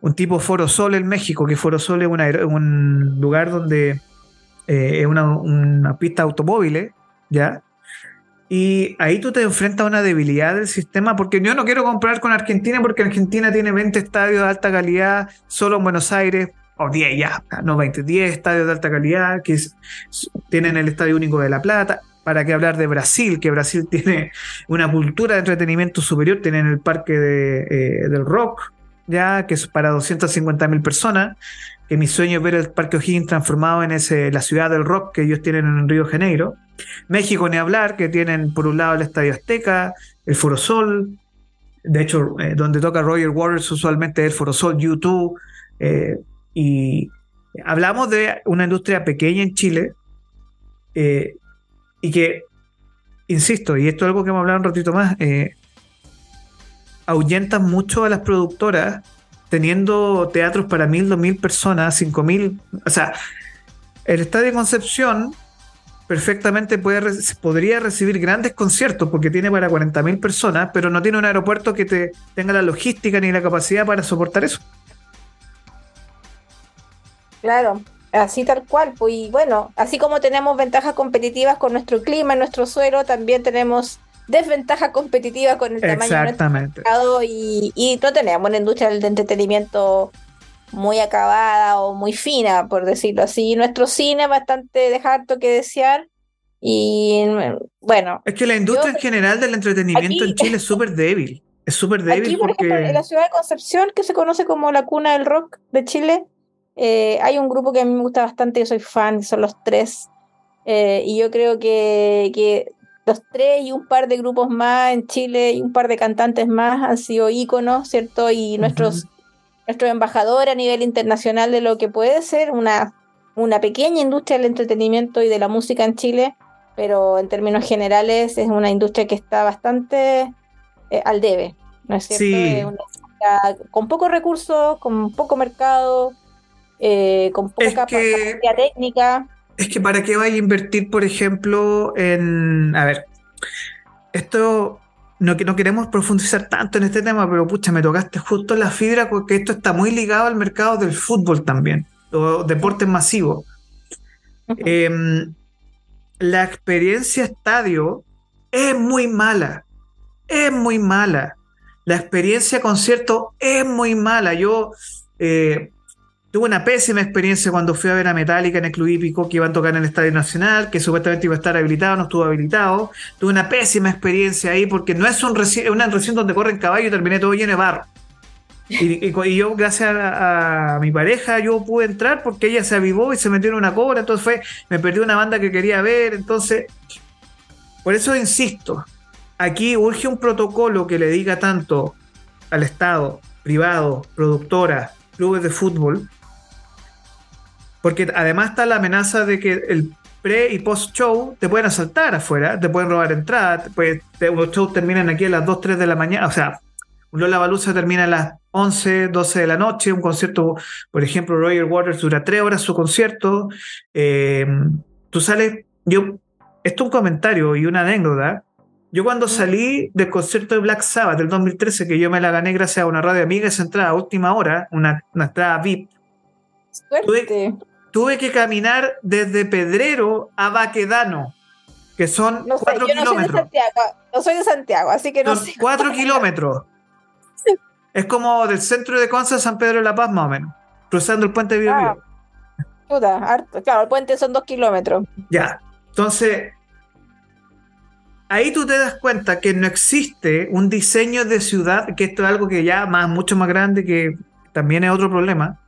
un tipo Foro Sol en México, que Foro Sol es un lugar donde eh, es una, una, pista de automóviles, ¿ya? Y ahí tú te enfrentas a una debilidad del sistema, porque yo no quiero comprar con Argentina, porque Argentina tiene 20 estadios de alta calidad solo en Buenos Aires, o 10 ya, no 20, 10 estadios de alta calidad que tienen el Estadio Único de La Plata. ¿Para qué hablar de Brasil? Que Brasil [laughs] tiene una cultura de entretenimiento superior, tienen el Parque de, eh, del Rock, ya, que es para 250 mil personas, que mi sueño es ver el Parque O'Higgins transformado en ese, la ciudad del rock que ellos tienen en Río Janeiro. México, ni hablar, que tienen por un lado el Estadio Azteca, el Foro Sol, de hecho, eh, donde toca Roger Waters usualmente es el Foro Sol, YouTube, eh, y hablamos de una industria pequeña en Chile, eh, y que, insisto, y esto es algo que hemos hablado un ratito más, ahuyentan mucho a las productoras teniendo teatros para mil, dos mil personas, cinco mil. O sea, el Estadio Concepción perfectamente puede, podría recibir grandes conciertos porque tiene para 40 mil personas, pero no tiene un aeropuerto que te tenga la logística ni la capacidad para soportar eso. Claro, así tal cual. Pues, y bueno, así como tenemos ventajas competitivas con nuestro clima, nuestro suelo, también tenemos desventaja competitiva con el tamaño de nuestro mercado y, y no tenemos una industria del entretenimiento muy acabada o muy fina, por decirlo así. Nuestro cine bastante deja harto que desear. Y bueno. Es que la industria en general del entretenimiento en Chile es súper débil. Es súper débil aquí, por porque... ejemplo, en la ciudad de Concepción, que se conoce como la cuna del rock de Chile, eh, hay un grupo que a mí me gusta bastante, yo soy fan, son los tres. Eh, y yo creo que, que los tres y un par de grupos más en Chile y un par de cantantes más han sido íconos, ¿cierto? Y nuestros, nuestro embajador a nivel internacional de lo que puede ser una, una pequeña industria del entretenimiento y de la música en Chile, pero en términos generales es una industria que está bastante eh, al debe, ¿no es cierto? Es una con pocos recursos, con poco mercado, eh, con poca capacidad técnica. Es que para qué vaya a invertir, por ejemplo, en. A ver, esto. No, no queremos profundizar tanto en este tema, pero pucha, me tocaste justo la fibra porque esto está muy ligado al mercado del fútbol también, o deportes masivos. Em, la experiencia estadio es muy mala, es muy mala. La experiencia concierto es muy mala. Yo eh, Tuve una pésima experiencia cuando fui a ver a Metallica en el Club Hípico, que iban a tocar en el Estadio Nacional, que supuestamente iba a estar habilitado, no estuvo habilitado. Tuve una pésima experiencia ahí porque no es un una recinto donde corren caballos y terminé todo lleno de barro. Y, yo, gracias a, mi pareja, yo pude entrar porque ella se avivó y se metió en una cobra, entonces fue, me perdí una banda que quería ver, entonces, por eso insisto, aquí urge un protocolo que le diga tanto al Estado, privado, productora, clubes de fútbol, porque además está la amenaza de que el pre y post show te pueden asaltar afuera, te pueden robar entradas, pues, los shows terminan aquí a las 2, 3 de la mañana, o sea, un Lola Balusa termina a las 11, 12 de la noche, un concierto, por ejemplo, Roger Waters dura 3 horas su concierto, eh, tú sales, yo, esto es un comentario y una anécdota, yo cuando salí del concierto de Black Sabbath del 2013, que yo me la gané gracias a una radio amiga, esa entrada a última hora, una, entrada VIP, Suerte. tuve que caminar desde Pedrero a Baquedano, que son no cuatro yo no kilómetros. Soy de Santiago, no soy de Santiago, así que no son Cuatro kilómetros. [laughs] Es como del centro de Conce a San Pedro de la Paz, más o menos, cruzando el puente de Bio, ah, Claro, el puente son dos kilómetros. Ya, entonces ahí tú te das cuenta que no existe un diseño de ciudad, que esto es algo que ya más, mucho más grande, que también es otro problema,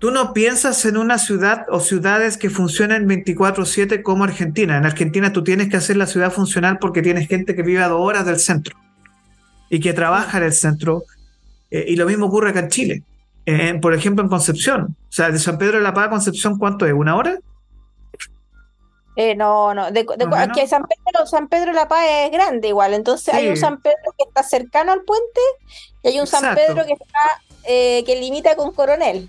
Tú no piensas en una ciudad o ciudades que funcionen 24/7 como Argentina. En Argentina tú tienes que hacer la ciudad funcional porque tienes gente que vive a dos horas del centro y que trabaja en el centro. Eh, y lo mismo ocurre acá en Chile. Eh, por ejemplo, en Concepción. O sea, de San Pedro de la Paz a Concepción, ¿cuánto es? ¿Una hora? Eh, no, no, de, aquí San Pedro, San Pedro de la Paz es grande igual, entonces hay un San Pedro que está cercano al puente y hay un San Pedro que está que limita con Coronel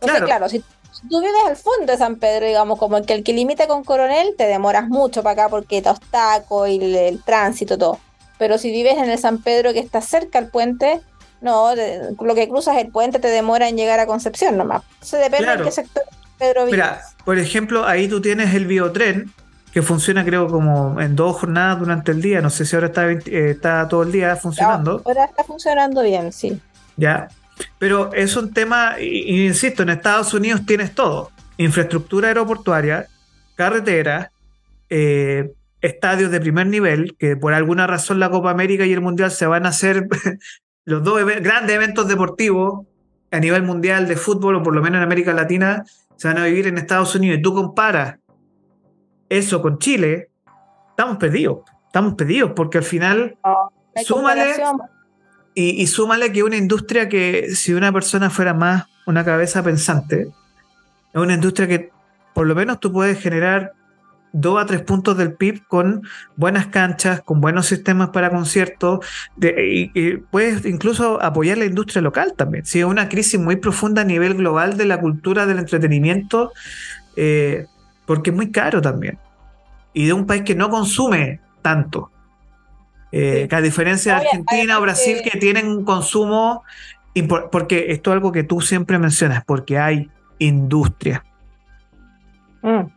claro, si, tú vives al fondo de San Pedro, digamos, como el que el que limita con Coronel, te demoras mucho para acá porque te tacos y el, tránsito, todo. Pero si vives en el San Pedro que está cerca al puente, No, lo que cruzas el puente te demora en llegar a Concepción nomás. Se depende de qué sector Pedro Mira, por ejemplo, ahí tú tienes el biotren, que funciona creo como en dos jornadas durante el día. No sé si ahora está, eh, está todo el día funcionando. ahora está funcionando bien, sí. Ya. Pero es un tema, insisto, en Estados Unidos tienes todo. Infraestructura aeroportuaria, carreteras, eh, estadios de primer nivel, que por alguna razón la Copa América y el Mundial se van a hacer [laughs] los dos grandes eventos deportivos a nivel mundial de fútbol, o por lo menos en América Latina, se van a vivir en Estados Unidos. Y tú comparas eso con Chile, estamos perdidos. Estamos perdidos porque al final, súmale, y, súmale que una industria que si una persona fuera más una cabeza pensante, es una industria que por lo menos tú puedes generar dos a tres puntos del PIB con buenas canchas, con buenos sistemas para conciertos, y, puedes incluso apoyar la industria local también. Si es una crisis muy profunda a nivel global de la cultura del entretenimiento, eh, porque es muy caro también. Y de un país que no consume tanto. Eh, a diferencia de Argentina o Brasil que... tienen un consumo, porque esto es algo que tú siempre mencionas, porque hay industria. Mm.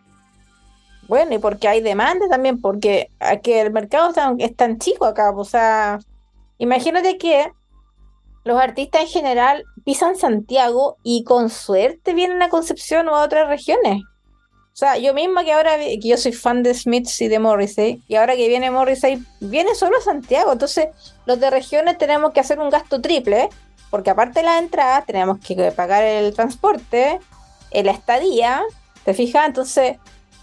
Bueno, y porque hay demanda también, porque aquí el mercado es tan, chico acá. O sea, imagínate que los artistas en general pisan Santiago y con suerte vienen a Concepción o a otras regiones. O sea, yo misma que ahora, que yo soy fan de Smiths y de Morrissey, y ahora que viene Morrissey, viene solo a Santiago. Entonces, los de regiones tenemos que hacer un gasto triple, porque aparte de la entrada, tenemos que pagar el transporte, la estadía, ¿te fijas? Entonces,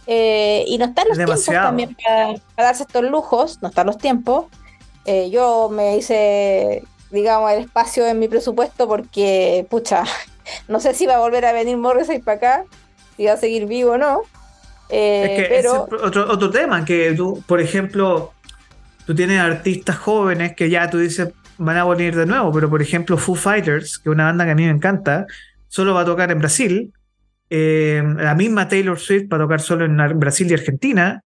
eh, y no están los tiempos también para, darse estos lujos, no están los tiempos. Eh, yo me hice, digamos, el espacio en mi presupuesto porque, pucha, [laughs] no sé si va a volver a venir Morrissey para acá, si va a seguir vivo o no. Eh, es que otro, otro tema, que tú, por ejemplo, tú tienes artistas jóvenes que ya tú dices van a venir de nuevo, pero por ejemplo Foo Fighters, que es una banda que a mí me encanta, solo va a tocar en Brasil, eh, la misma Taylor Swift para tocar solo en Brasil y Argentina.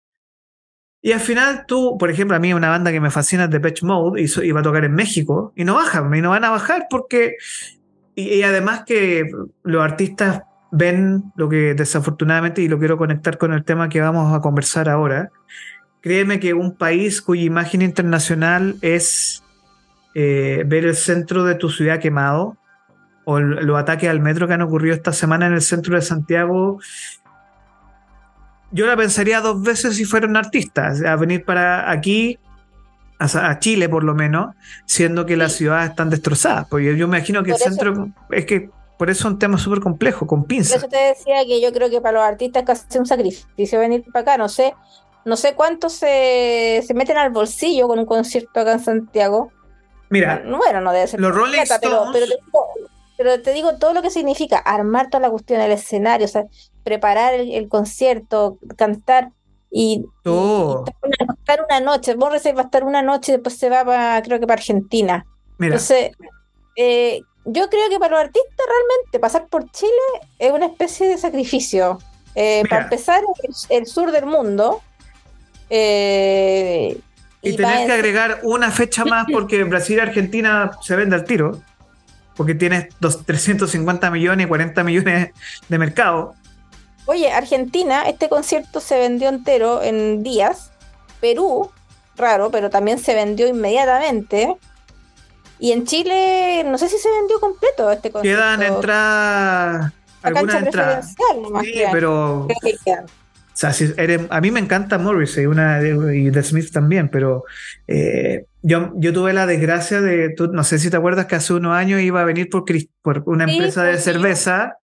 Y al final tú, por ejemplo, a mí una banda que me fascina es Depeche Mode y, y va a tocar en México y no bajan, y no van a bajar porque... Y, además que los artistas ven lo que desafortunadamente, y lo quiero conectar con el tema que vamos a conversar ahora, créeme que un país cuya imagen internacional es eh, ver el centro de tu ciudad quemado, o los ataques al metro que han ocurrido esta semana en el centro de Santiago, yo la pensaría dos veces si fueran artistas, a venir para aquí, a, Chile por lo menos, siendo que las ciudades están destrozadas. Porque yo me imagino que el centro, es que por eso es un tema súper complejo, con pinzas. Por eso te decía que yo creo que para los artistas es casi un sacrificio venir para acá, no sé, no sé cuántos se, se meten al bolsillo con un concierto acá en Santiago. Mira, bueno, no debe ser los Rolling Stones, pero te digo todo lo que significa armar toda la cuestión del escenario, o sea, preparar el, concierto, cantar y, estar, una, noche. Morrissey va a estar una noche y después se va para, creo que para Argentina. Entonces, eh, yo creo que para los artistas realmente pasar por Chile es una especie de sacrificio. Eh, para empezar, el, sur del mundo. Eh, y, tener que agregar una fecha más porque Brasil y Argentina se vende al tiro porque tienes 350 millones y 40 millones de mercado. Oye, Argentina, este concierto se vendió entero en días. Perú, raro, pero también se vendió inmediatamente. Y en Chile, no sé si se vendió completo este concierto. Quedan entradas. Algunas entradas. Sí, pero a mí me encanta Morrissey una, y The Smith también, pero eh, yo, yo tuve la desgracia de, no sé si te acuerdas que hace unos años iba a venir por, por una empresa de cerveza,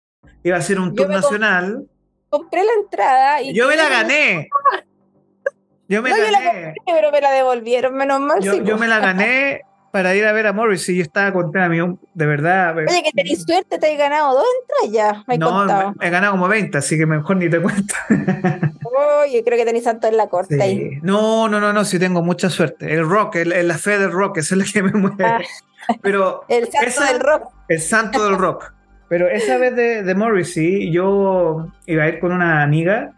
iba a hacer un tour nacional. compré la entrada y... Yo me la gané. Yo me la gané. pero me la devolvieron, menos mal. yo me la gané para ir a ver a Morris y yo estaba contenta, de verdad. Oye, que tenés suerte, te he ganado dos entradas ya, me no, he ganado como 20, así que mejor ni te cuento. [laughs] Oye, creo que tenéis tanto en la corte ahí. No, no, no, no, sí tengo mucha suerte. El rock, el, la fe del rock, esa es la que me mueve. Ah. Pero [laughs] el santo del rock. El santo del rock. Pero esa vez de, de Morrissey, yo iba a ir con una amiga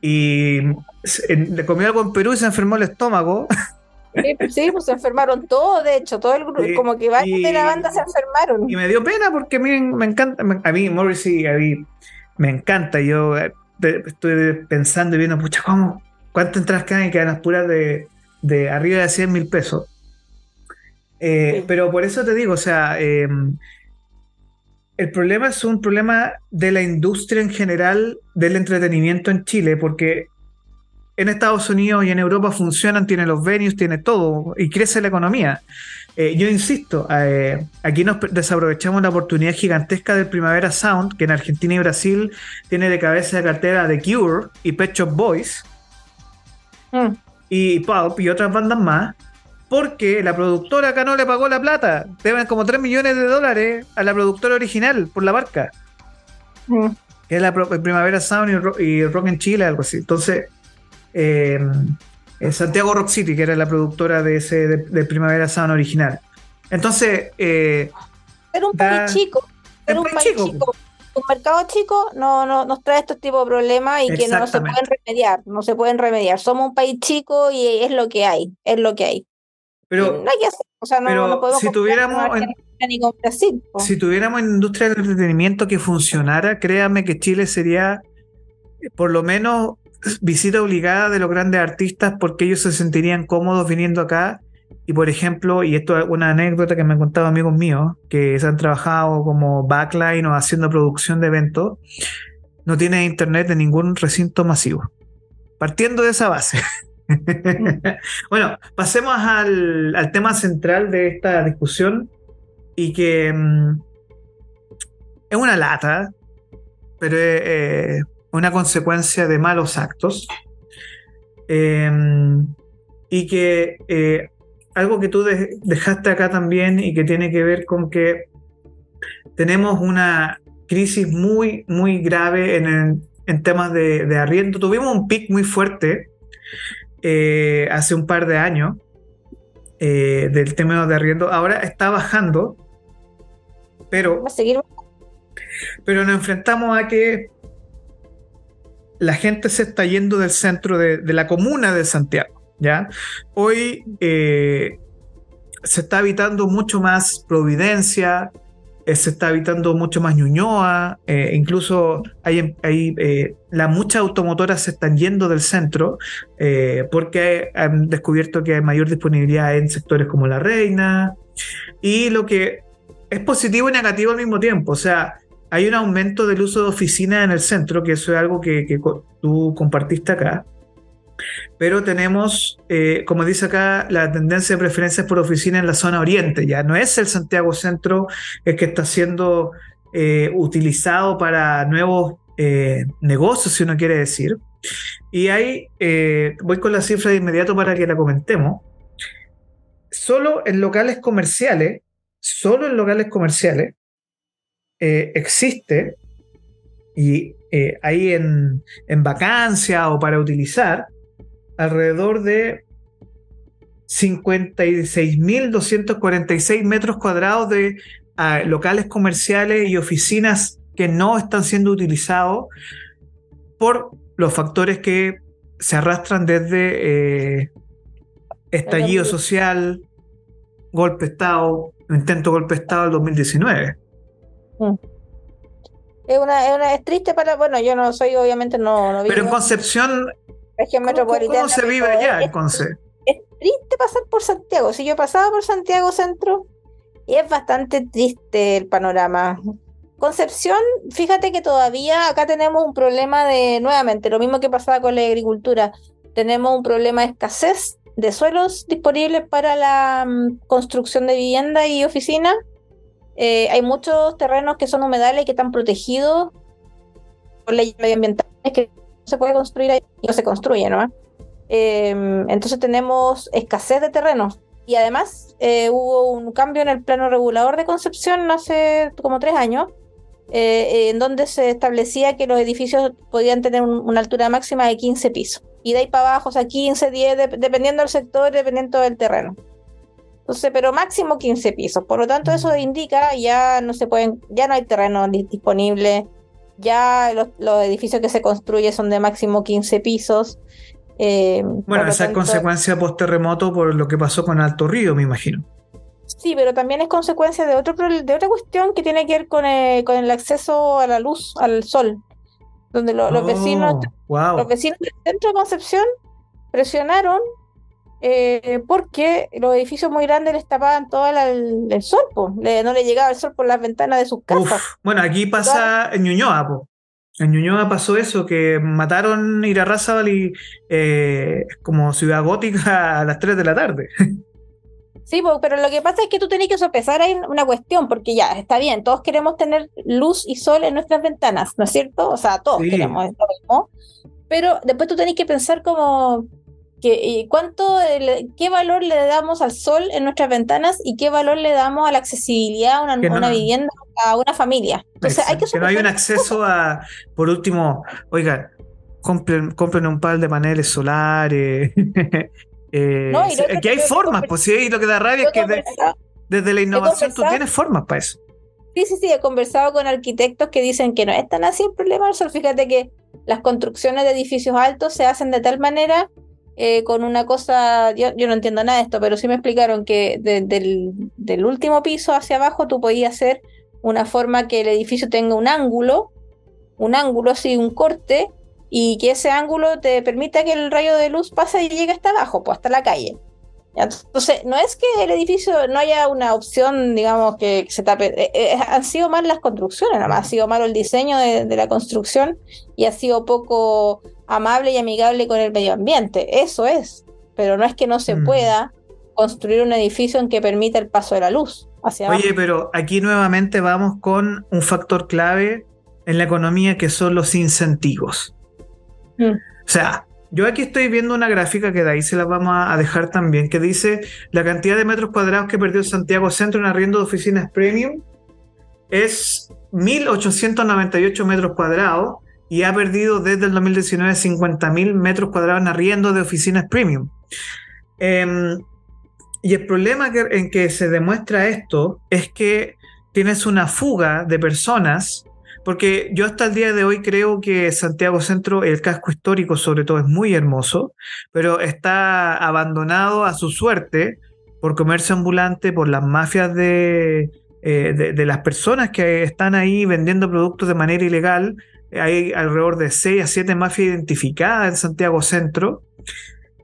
y le comió algo en Perú y se enfermó el estómago. [laughs] Sí, pues se enfermaron todos, de hecho, todo el grupo, como que varios de la banda se enfermaron. Y me dio pena porque a mí me encanta, a mí Morrissey, a mí me encanta, yo eh, estoy pensando y viendo, pucha, ¿cómo? ¿Cuántas entradas quedan y quedan las puras de, de arriba de 100 mil pesos? Eh, pero por eso te digo, o sea, em, el problema es un problema de la industria en general del entretenimiento en Chile, porque en Estados Unidos y en Europa funcionan, tiene los venues, tiene todo y crece la economía. Eh, yo insisto, eh, aquí nos desaprovechamos la oportunidad gigantesca del Primavera Sound, que en Argentina y Brasil tiene de cabeza de cartera The Cure y Pet Shop Boys mm. y Pulp y otras bandas más, porque la productora acá no le pagó la plata. Deben como 3 millones de dólares a la productora original por la marca. Mm. Que es la Primavera Sound y Rock, en Chile, algo así. Entonces, eh, Santiago Rock City, que era la productora de ese de, Primavera Sound original. Entonces. Eh, era un país chico. Era un, país chico. Un mercado chico no, no, nos trae estos tipos de problemas y que no se pueden remediar. No se pueden remediar. Somos un país chico y es lo que hay. Es lo que hay. Pero, no hay que hacer. O sea, no, podemos si tuviéramos si tuviéramos industria del entretenimiento que funcionara, créame que Chile sería eh, por lo menos visita obligada de los grandes artistas porque ellos se sentirían cómodos viniendo acá. Y por ejemplo, y esto es una anécdota que me han contado amigos míos que se han trabajado como backline o haciendo producción de eventos, no tiene internet en ningún recinto masivo. Partiendo de esa base. [laughs] bueno, pasemos al, tema central de esta discusión y que mm, es una lata, pero es una consecuencia de malos actos. Em, y que eh, algo que tú dejaste acá también y que tiene que ver con que tenemos una crisis muy, muy grave en, en temas de, de, arriendo. Tuvimos un pic muy fuerte eh, hace un par de años eh, del tema de arriendo. Ahora está bajando, pero, pero nos enfrentamos a que la gente se está yendo del centro de, la comuna de Santiago. ¿ya? Hoy eh, se está habitando mucho más Providencia, eh, se está habitando mucho más Ñuñoa, eh, incluso hay, las muchas automotoras se están yendo del centro porque han descubierto que hay mayor disponibilidad en sectores como La Reina, y lo que es positivo y negativo al mismo tiempo, o sea, hay un aumento del uso de oficinas en el centro, que eso es algo que, tú compartiste acá. Pero tenemos, eh, como dice acá, la tendencia de preferencias por oficina en la zona oriente. Ya no es el Santiago Centro el que está siendo eh, utilizado para nuevos eh, negocios, si uno quiere decir. Y ahí voy con la cifra de inmediato para que la comentemos. Solo en locales comerciales, solo en locales comerciales, eh, existe y eh, ahí en, vacancia o para utilizar alrededor de 56.246 metros cuadrados de ah, locales comerciales y oficinas que no están siendo utilizados por los factores que se arrastran desde eh, estallido social, golpe de Estado, intento golpe de Estado del 2019. Mm. Es una, es una, es triste para, bueno, yo no soy, obviamente no, no vivo Pero en Concepción, ¿cómo, se vive allá en Conce? Es triste pasar por Santiago. Si yo pasaba por Santiago Centro, y es bastante triste el panorama. Concepción, fíjate que todavía acá tenemos un problema de, nuevamente, lo mismo que pasaba con la agricultura, tenemos un problema de escasez de suelos disponibles para la mm, construcción de vivienda y oficinas eh, hay muchos terrenos que son humedales y que están protegidos por leyes medioambientales que no se puede construir ahí y no se construye, ¿no? Em, entonces tenemos escasez de terrenos. Y además eh, hubo un cambio en el plano regulador de Concepción hace como tres años, eh, en donde se establecía que los edificios podían tener una altura máxima de 15 pisos. Y de ahí para abajo, o sea, 15, 10, dependiendo del sector, dependiendo del terreno. Entonces, pero máximo 15 pisos. Por lo tanto, eso indica ya no se pueden, ya no hay terreno disponible, ya los, edificios que se construyen son de máximo 15 pisos. Eh, bueno, esa es consecuencia post-terremoto por lo que pasó con Alto Río, me imagino. Sí, pero también es consecuencia de, otro, de otra cuestión que tiene que ver con, eh, con el acceso a la luz, al sol, donde los Oh, vecinos wow. los vecinos del centro de Concepción presionaron eh, porque los edificios muy grandes les tapaban todo el, el sol, po. Le- no le llegaba el sol por las ventanas de sus casas. Uf, bueno, aquí pasa en Ñuñoa, po. En Ñuñoa pasó eso, que mataron Irarrázaval y eh, como ciudad gótica [laughs] a las 3 de la tarde. Sí, pero lo que pasa es que tú tenés que sopesar ahí una cuestión, porque ya, está bien, todos queremos tener luz y sol en nuestras ventanas, ¿no es cierto? O sea, todos Sí. queremos lo mismo, pero después tú tenés que pensar como que y cuánto, qué valor le damos al sol en nuestras ventanas y qué valor le damos a la accesibilidad a una, Que no- una vivienda, a una familia. Hay que que no hay un acceso a, por último, oigan, compren, compren un par de paneles solares. [laughs] Eh, No, que hay formas, pues sí, y lo que da rabia es que de- desde la innovación tú tienes formas para eso. Sí, sí, sí, he conversado con arquitectos que dicen que no es tan así el problema del sol. Fíjate que las construcciones de edificios altos se hacen de tal manera eh, con una cosa, yo, yo no entiendo nada de esto, pero sí me explicaron que de- del, último piso hacia abajo tú podías hacer una forma que el edificio tenga un ángulo, un ángulo así, un corte, y que ese ángulo te permita que el rayo de luz pase y llegue hasta abajo, pues hasta la calle. Entonces, no es que el edificio no haya una opción, digamos, que se tape. eh, eh, han sido mal las construcciones, nomás. Ha sido malo el diseño de, de la construcción y ha sido poco amable y amigable con el medio ambiente. Eso es. Pero no es que no se Mm. pueda construir un edificio en que permita el paso de la luz hacia abajo. Oye, pero aquí nuevamente vamos con un factor clave en la economía que son los incentivos. Mm. O sea, yo aquí estoy viendo una gráfica que de ahí se la vamos a a dejar también, que dice la cantidad de metros cuadrados que perdió Santiago Centro en arriendo de oficinas premium es 1.898 metros cuadrados y ha perdido desde el 2019 50.000 metros cuadrados en arriendo de oficinas premium. Em, y el problema que- en que se demuestra esto es que tienes una fuga de personas, porque yo hasta el día de hoy creo que Santiago Centro, el casco histórico sobre todo, es muy hermoso, pero está abandonado a su suerte por comercio ambulante, por las mafias de, eh, de, de las personas que están ahí vendiendo productos de manera ilegal. Hay alrededor de 6 a 7 mafias identificadas en Santiago Centro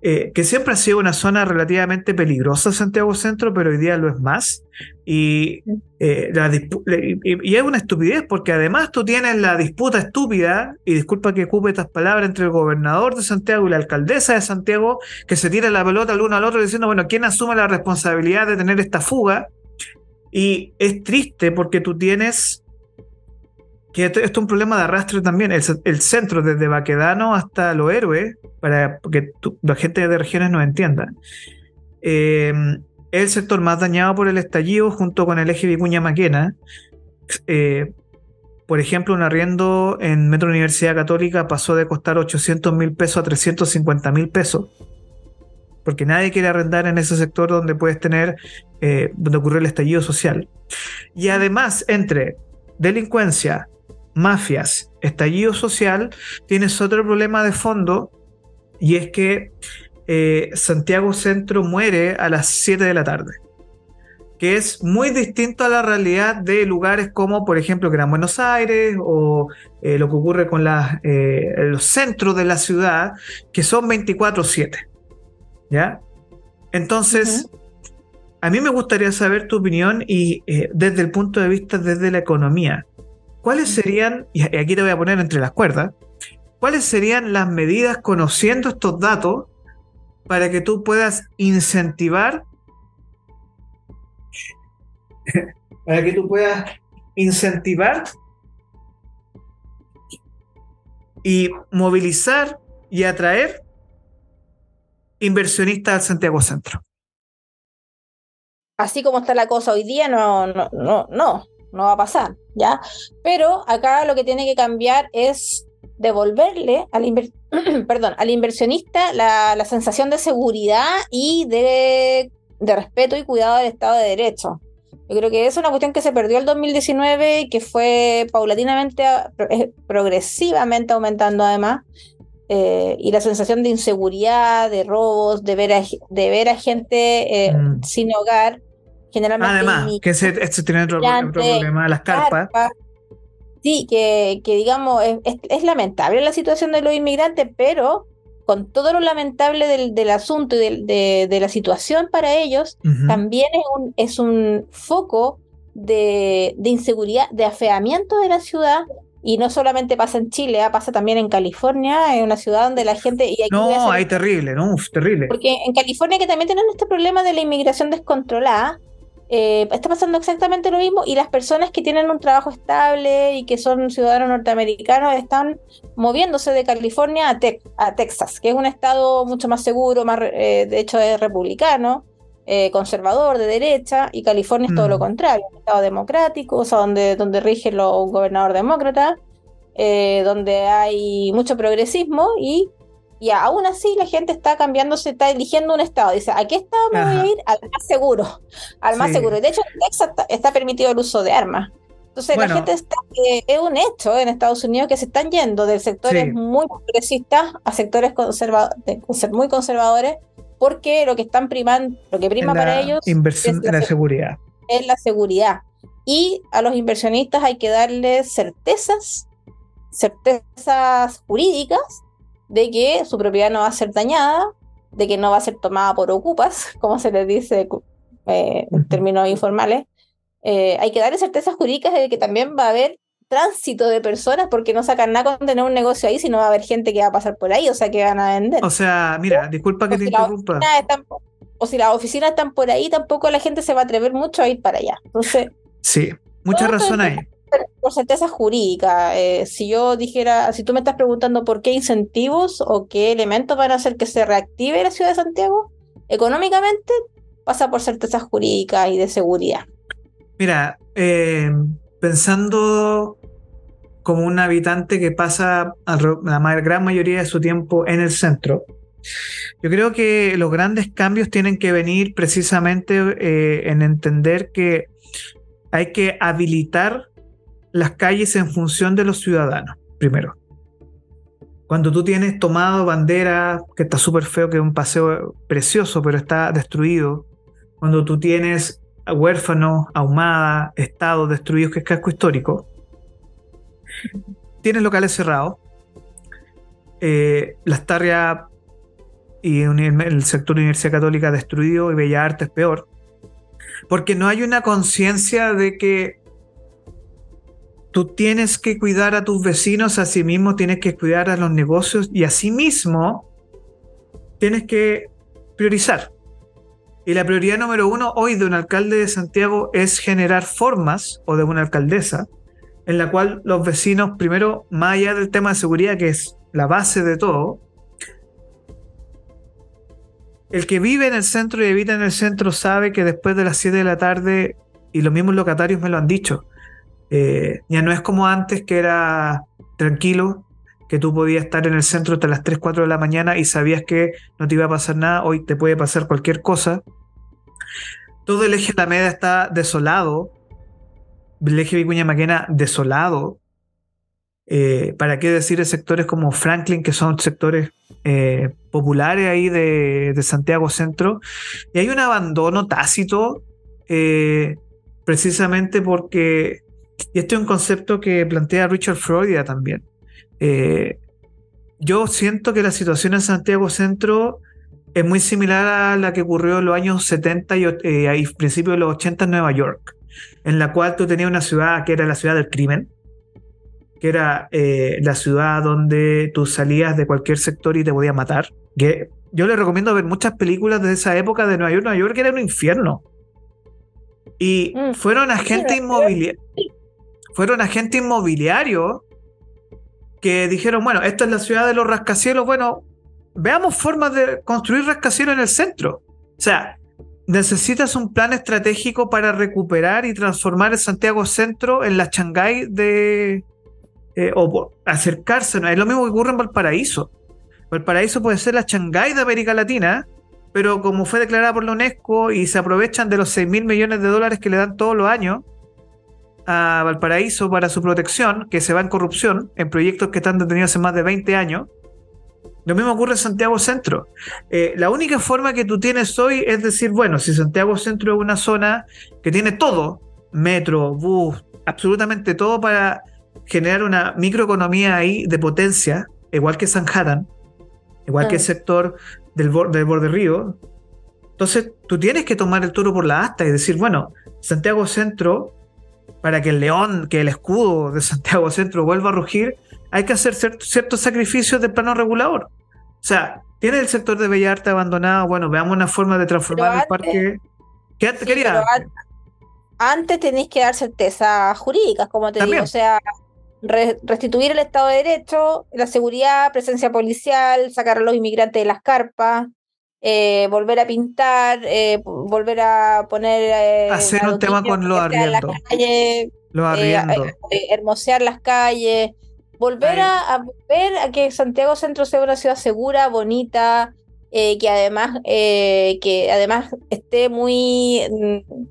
eh, que siempre ha sido una zona relativamente peligrosa Santiago Centro, pero hoy día lo es más. Y, eh, la y, y es una estupidez, porque además tú tienes la disputa estúpida, y disculpa que ocupe estas palabras, entre el gobernador de Santiago y la alcaldesa de Santiago, que se tira la pelota el uno al otro diciendo, bueno, ¿quién asume la responsabilidad de tener esta fuga? Y es triste porque tú tienes que esto, es un problema de arrastre también. El, ce- el centro, desde Baquedano hasta Los Héroes, para que la gente de regiones nos entienda, es el sector más dañado por el estallido junto con el eje Vicuña-Maquena. Eh, por ejemplo, un arriendo en Metro Universidad Católica pasó de costar 800 mil pesos a 350 mil pesos. Porque nadie quiere arrendar en ese sector donde puedes tener, eh, donde ocurrió el estallido social. Y además, entre delincuencia, mafias, estallido social, tienes otro problema de fondo y es que eh, Santiago Centro muere a las 7 de la tarde, que es muy distinto a la realidad de lugares como, por ejemplo, Gran Buenos Aires o eh, lo que ocurre con las, eh, los centros de la ciudad, que son 24/7. ¿Ya? Entonces, a mí me gustaría saber tu opinión y desde el punto de vista desde la economía. ¿Cuáles serían, y aquí te voy a poner entre las cuerdas, cuáles serían las medidas conociendo estos datos para que tú puedas incentivar, [laughs] para que tú puedas incentivar y movilizar y atraer inversionistas al Santiago Centro? así como está la cosa hoy día, no, no, no, no, no va a pasar, ¿ya? Pero acá lo que tiene que cambiar es devolverle al, inver- [clears throat] perdón, al inversionista la, la sensación de seguridad y de, de respeto y cuidado del Estado de Derecho. Yo creo que es una cuestión que se perdió el 2019 y que fue paulatinamente, eh, progresivamente aumentando además. eh, y la sensación de inseguridad, de robos, de ver a, de ver a gente eh, mm. sin hogar, generalmente. Además, que ese, tiene otro, problema, las carpas. Sí, que, que digamos, es, es, lamentable la situación de los inmigrantes, pero con todo lo lamentable del, del asunto y de, de, la situación para ellos, también es un, es un foco de, de, inseguridad, de afeamiento de la ciudad. Y no solamente pasa en Chile, ah, pasa también en California, en una ciudad donde la gente... Y no, hay terrible, no, terrible. Porque en California que también tienen este problema de la inmigración descontrolada, eh, está pasando exactamente lo mismo y las personas que tienen un trabajo estable y que son ciudadanos norteamericanos están moviéndose de California a, Texas, que es un estado mucho más seguro, más eh, de hecho es republicano, eh, conservador, de derecha, y California es todo lo mm. contrario, un estado democrático, o sea, donde, donde rige lo, un gobernador demócrata, donde hay mucho progresismo y y aún así la gente está cambiándose, está eligiendo un estado. Dice, ¿a qué estado me voy a ir? Al más seguro. Al más seguro. De hecho, en Texas está, permitido el uso de armas. Entonces la gente está, eh, es un hecho en Estados Unidos que se están yendo de sectores muy progresistas a sectores muy conservadores porque lo que están primando, lo que prima para ellos inversión es la, seguridad. Es la seguridad. Y a los inversionistas hay que darles certezas, certezas jurídicas de que su propiedad no va a ser dañada, de que no va a ser tomada por ocupas, [laughs] como se les dice eh, en términos informales. Eh, hay que darle certezas jurídicas de que también va a haber tránsito de personas porque no sacan nada con tener un negocio ahí, sino va a haber gente que va a pasar por ahí, o sea, que van a vender. O sea, mira, disculpa que te interrumpa. o si las oficinas están por ahí, tampoco la gente se va a atrever mucho a ir para allá. Entonces, sí, mucha razón ahí por certeza jurídica. Eh, si yo dijera, si tú me estás preguntando por qué incentivos o qué elementos van a hacer que se reactive la ciudad de Santiago, económicamente pasa por certezas jurídicas y de seguridad. Mira, eh, pensando como un habitante que pasa la gran mayoría de su tiempo en el centro, yo creo que los grandes cambios tienen que venir precisamente eh, en entender que hay que habilitar las calles en función de los ciudadanos, primero. Cuando tú tienes tomado bandera, que está súper feo, que es un paseo precioso, pero está destruido. Cuando tú tienes huérfanos, ahumada, estados destruidos, que es casco histórico. Tienes locales cerrados. Eh, las y el sector Universidad Católica destruido y Bella Arte es peor. Porque no hay una conciencia de que tú tienes que cuidar a tus vecinos, mismo tienes que cuidar a los negocios y asimismo tienes que priorizar. Y la prioridad número uno hoy de un alcalde de Santiago es generar formas, o de una alcaldesa, en la cual los vecinos, primero, más allá del tema de seguridad, que es la base de todo, el que vive en el centro y evita en el centro sabe que después de las 7 de la tarde, y los mismos locatarios me lo han dicho, eh, ya no es como antes que era tranquilo, que tú podías estar en el centro hasta las 3, 4 de la mañana y sabías que no te iba a pasar nada, hoy te puede pasar cualquier cosa. Todo el eje de la media está desolado, el eje Vicuña Maquena desolado. Eh, ¿Para qué decir sectores como Franklin, que son sectores eh, populares ahí de, de, Santiago Centro? Y hay un abandono tácito, precisamente porque y este es un concepto que plantea Richard Freud también. Eh, yo siento que la situación en Santiago Centro es muy similar a la que ocurrió en los años 70 y, eh, principios de los 80 en Nueva York, en la cual tú tenías una ciudad que era la ciudad del crimen, que era eh, la ciudad donde tú salías de cualquier sector y te podían matar. Que yo les recomiendo ver muchas películas de esa época de Nueva York. Nueva York era un infierno. Y mm. fueron agentes inmobiliarios fueron agentes inmobiliarios que dijeron, bueno, esta es la ciudad de los rascacielos, bueno, veamos formas de construir rascacielos en el centro. O sea, necesitas un plan estratégico para recuperar y transformar el Santiago Centro en la Shanghái de... Eh, o acercarse, es lo mismo que ocurre en Valparaíso. Valparaíso puede ser la Shanghái de América Latina, pero como fue declarada por la UNESCO y se aprovechan de los 6 mil millones de dólares que le dan todos los años, a Valparaíso para su protección, que se va en corrupción, en proyectos que están detenidos hace más de 20 años, Lo mismo ocurre en Santiago Centro. Eh, la única forma que tú tienes hoy es decir, bueno, si Santiago Centro es una zona que tiene todo, metro, bus, absolutamente todo para generar una microeconomía ahí de potencia, igual que Sanhattan, igual que el sector del, borde, del borde río. Entonces, tú tienes que tomar el toro por la asta y decir, bueno, Santiago Centro, para que el león, que el escudo de Santiago Centro vuelva a rugir, hay que hacer ciertos sacrificios de plano regulador. O sea, tiene el sector de Bellarte abandonado, bueno, veamos una forma de transformar el parque. ¿Qué quería? Antes, tenéis que dar certezas jurídicas, como te digo, o sea, restituir el Estado de Derecho, la seguridad, presencia policial, sacar a los inmigrantes de las carpas, eh, volver a pintar, eh, volver a poner... Eh, Hacer un tema con los arriendos. Los arriendos. hermosear las calles, volver a, ver a que Santiago Centro sea una ciudad segura, bonita, eh, que además eh, que además esté muy mm,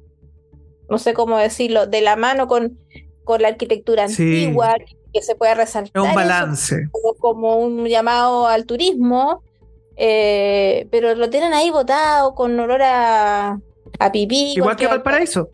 no sé cómo decirlo, de la mano con, con la arquitectura antigua, que se pueda resaltar. un balance. como, un llamado al turismo, eh, pero lo tienen ahí botado con olor a, a pipí. Igual que Valparaíso.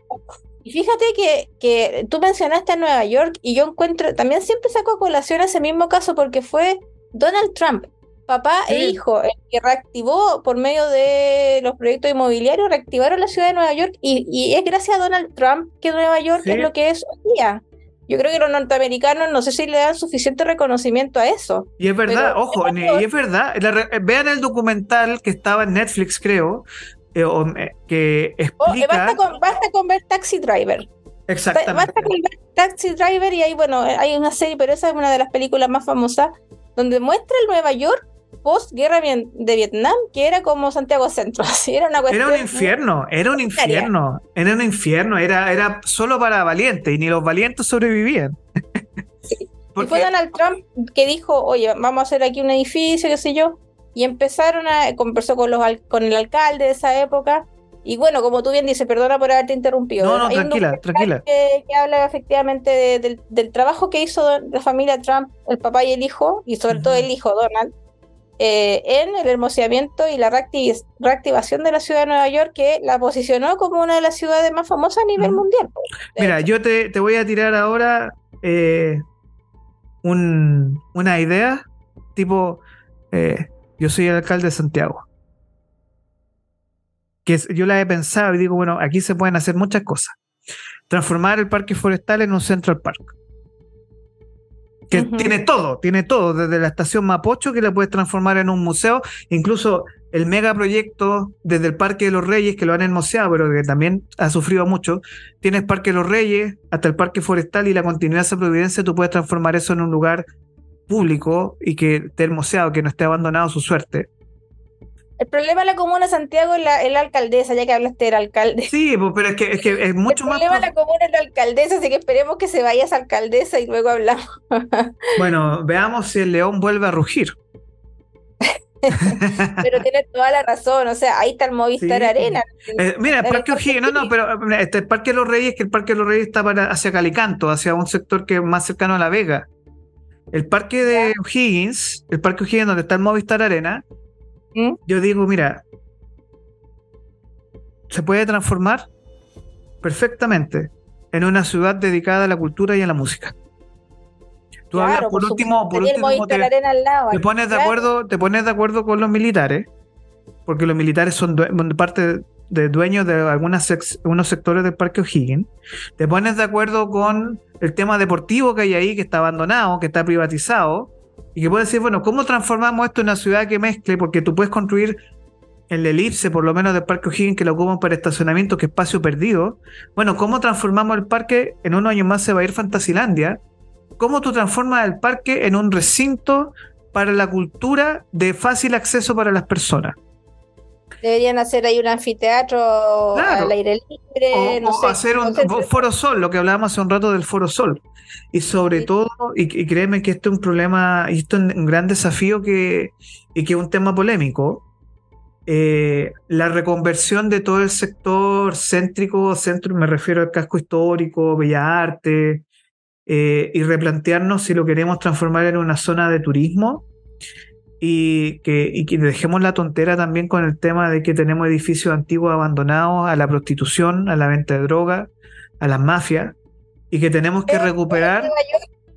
Y fíjate que, que tú mencionaste a Nueva York y yo encuentro, también siempre saco a colación ese mismo caso porque fue Donald Trump, papá e hijo, el que reactivó por medio de los proyectos inmobiliarios, reactivaron la ciudad de Nueva York y, es gracias a Donald Trump que Nueva York es lo que es hoy día. Yo creo que los norteamericanos no sé si le dan suficiente reconocimiento a eso. Y es verdad, ojo, y es verdad. vean el documental que estaba en Netflix, creo, eh, que oh, eh, explica... basta, con, ver Taxi Driver. Exactamente. Basta con ver Taxi Driver y ahí, bueno, hay una serie, pero esa es una de las películas más famosas, donde muestra el Nueva York post guerra de Vietnam, que era como Santiago Centro. [laughs] era, una era un infierno, era un infierno, era un infierno, era, era solo para valientes y ni los valientes sobrevivían. [laughs] Y fue [laughs] Donald Trump que dijo, oye, vamos a hacer aquí un edificio, qué sé yo y empezaron a conversar con, los, con el alcalde de esa época. Y bueno, como tú bien dices, perdona por haberte interrumpido. No, no, tranquila, tranquila. Que, habla efectivamente del, trabajo que hizo la familia Trump, el papá y el hijo, y sobre todo el hijo Donald, eh, en el hermoseamiento y la reactivación de la ciudad de Nueva York, que la posicionó como una de las ciudades más famosas a nivel mundial. Mira, yo te, voy a tirar ahora eh, un, una idea, tipo, eh, yo soy el alcalde de Santiago. Que yo la he pensado y digo, bueno, aquí se pueden hacer muchas cosas. Transformar el parque forestal en un central park. Que tiene todo, tiene todo, desde la estación Mapocho, que la puedes transformar en un museo, incluso el megaproyecto desde el Parque de los Reyes, que lo han hermoseado, pero que también ha sufrido mucho. Tienes Parque de los Reyes hasta el Parque Forestal y la continuidad de Providencia, tú puedes transformar eso en un lugar público y que esté hermoseado, que no esté abandonado su suerte. El problema de la comuna de Santiago es la, alcaldesa, ya que hablaste del alcalde. Sí, pero es que es, que es [laughs] mucho más. El problema de la comuna es la alcaldesa, así que esperemos que se vaya esa alcaldesa y luego hablamos. [laughs] bueno, veamos si el león vuelve a rugir. [laughs] pero tiene toda la razón, o sea, ahí está el Movistar Arena. Eh, mira, el Parque O'Higgins, no, no, pero este, el Parque de los Reyes, que el Parque de los Reyes está para, hacia Calicanto, hacia un sector que es más cercano a La Vega. El parque de O'Higgins, el parque O'Higgins donde está el Movistar Arena, ¿Mm? yo digo, mira, se puede transformar perfectamente en una ciudad dedicada a la cultura y a la música. Tú hablas, por, último, por último te, pones de acuerdo, te pones de acuerdo con los militares, porque los militares son parte de dueños de algunos sectores del Parque O'Higgins, te pones de acuerdo con el tema deportivo que hay ahí, que está abandonado, que está privatizado, y que puedes decir, bueno, ¿cómo transformamos esto en una ciudad que mezcle? Porque tú puedes construir el elipse, por lo menos del Parque O'Higgins, que lo ocupan para estacionamiento, que es espacio perdido. Bueno, ¿cómo transformamos el parque? En unos años más se va a ir Fantasilandia. ¿Cómo tú transformas el parque en un recinto para la cultura de fácil acceso para las personas? Deberían hacer ahí un anfiteatro al aire libre. O, hacer un, foro sol, lo que hablábamos hace un rato del foro sol. Y sobre todo, y, créeme que esto es un problema, y esto es un gran desafío que, y que es un tema polémico. Eh, la reconversión de todo el sector céntrico, centro, me refiero al casco histórico, Bella Arte, eh, y replantearnos si lo queremos transformar en una zona de turismo y que, y que dejemos la tontera también con el tema de que tenemos edificios antiguos abandonados a la prostitución, a la venta de droga, a las mafias, y que tenemos que recuperar...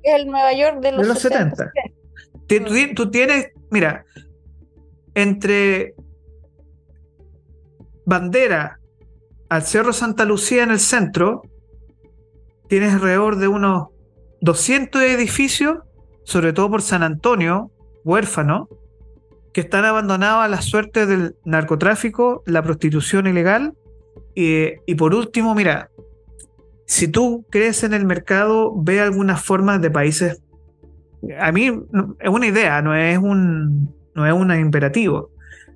El Nueva York de los, 70. Tú, tú tienes, mira, entre Bandera al Cerro Santa Lucía en el centro, tienes alrededor de unos 200 edificios, sobre todo por San Antonio, huérfanos, que están abandonados a la suerte del narcotráfico, la prostitución ilegal. Y, por último, mira, si tú crees en el mercado, ve algunas formas de países. A mí es una idea, no es un, no es un imperativo.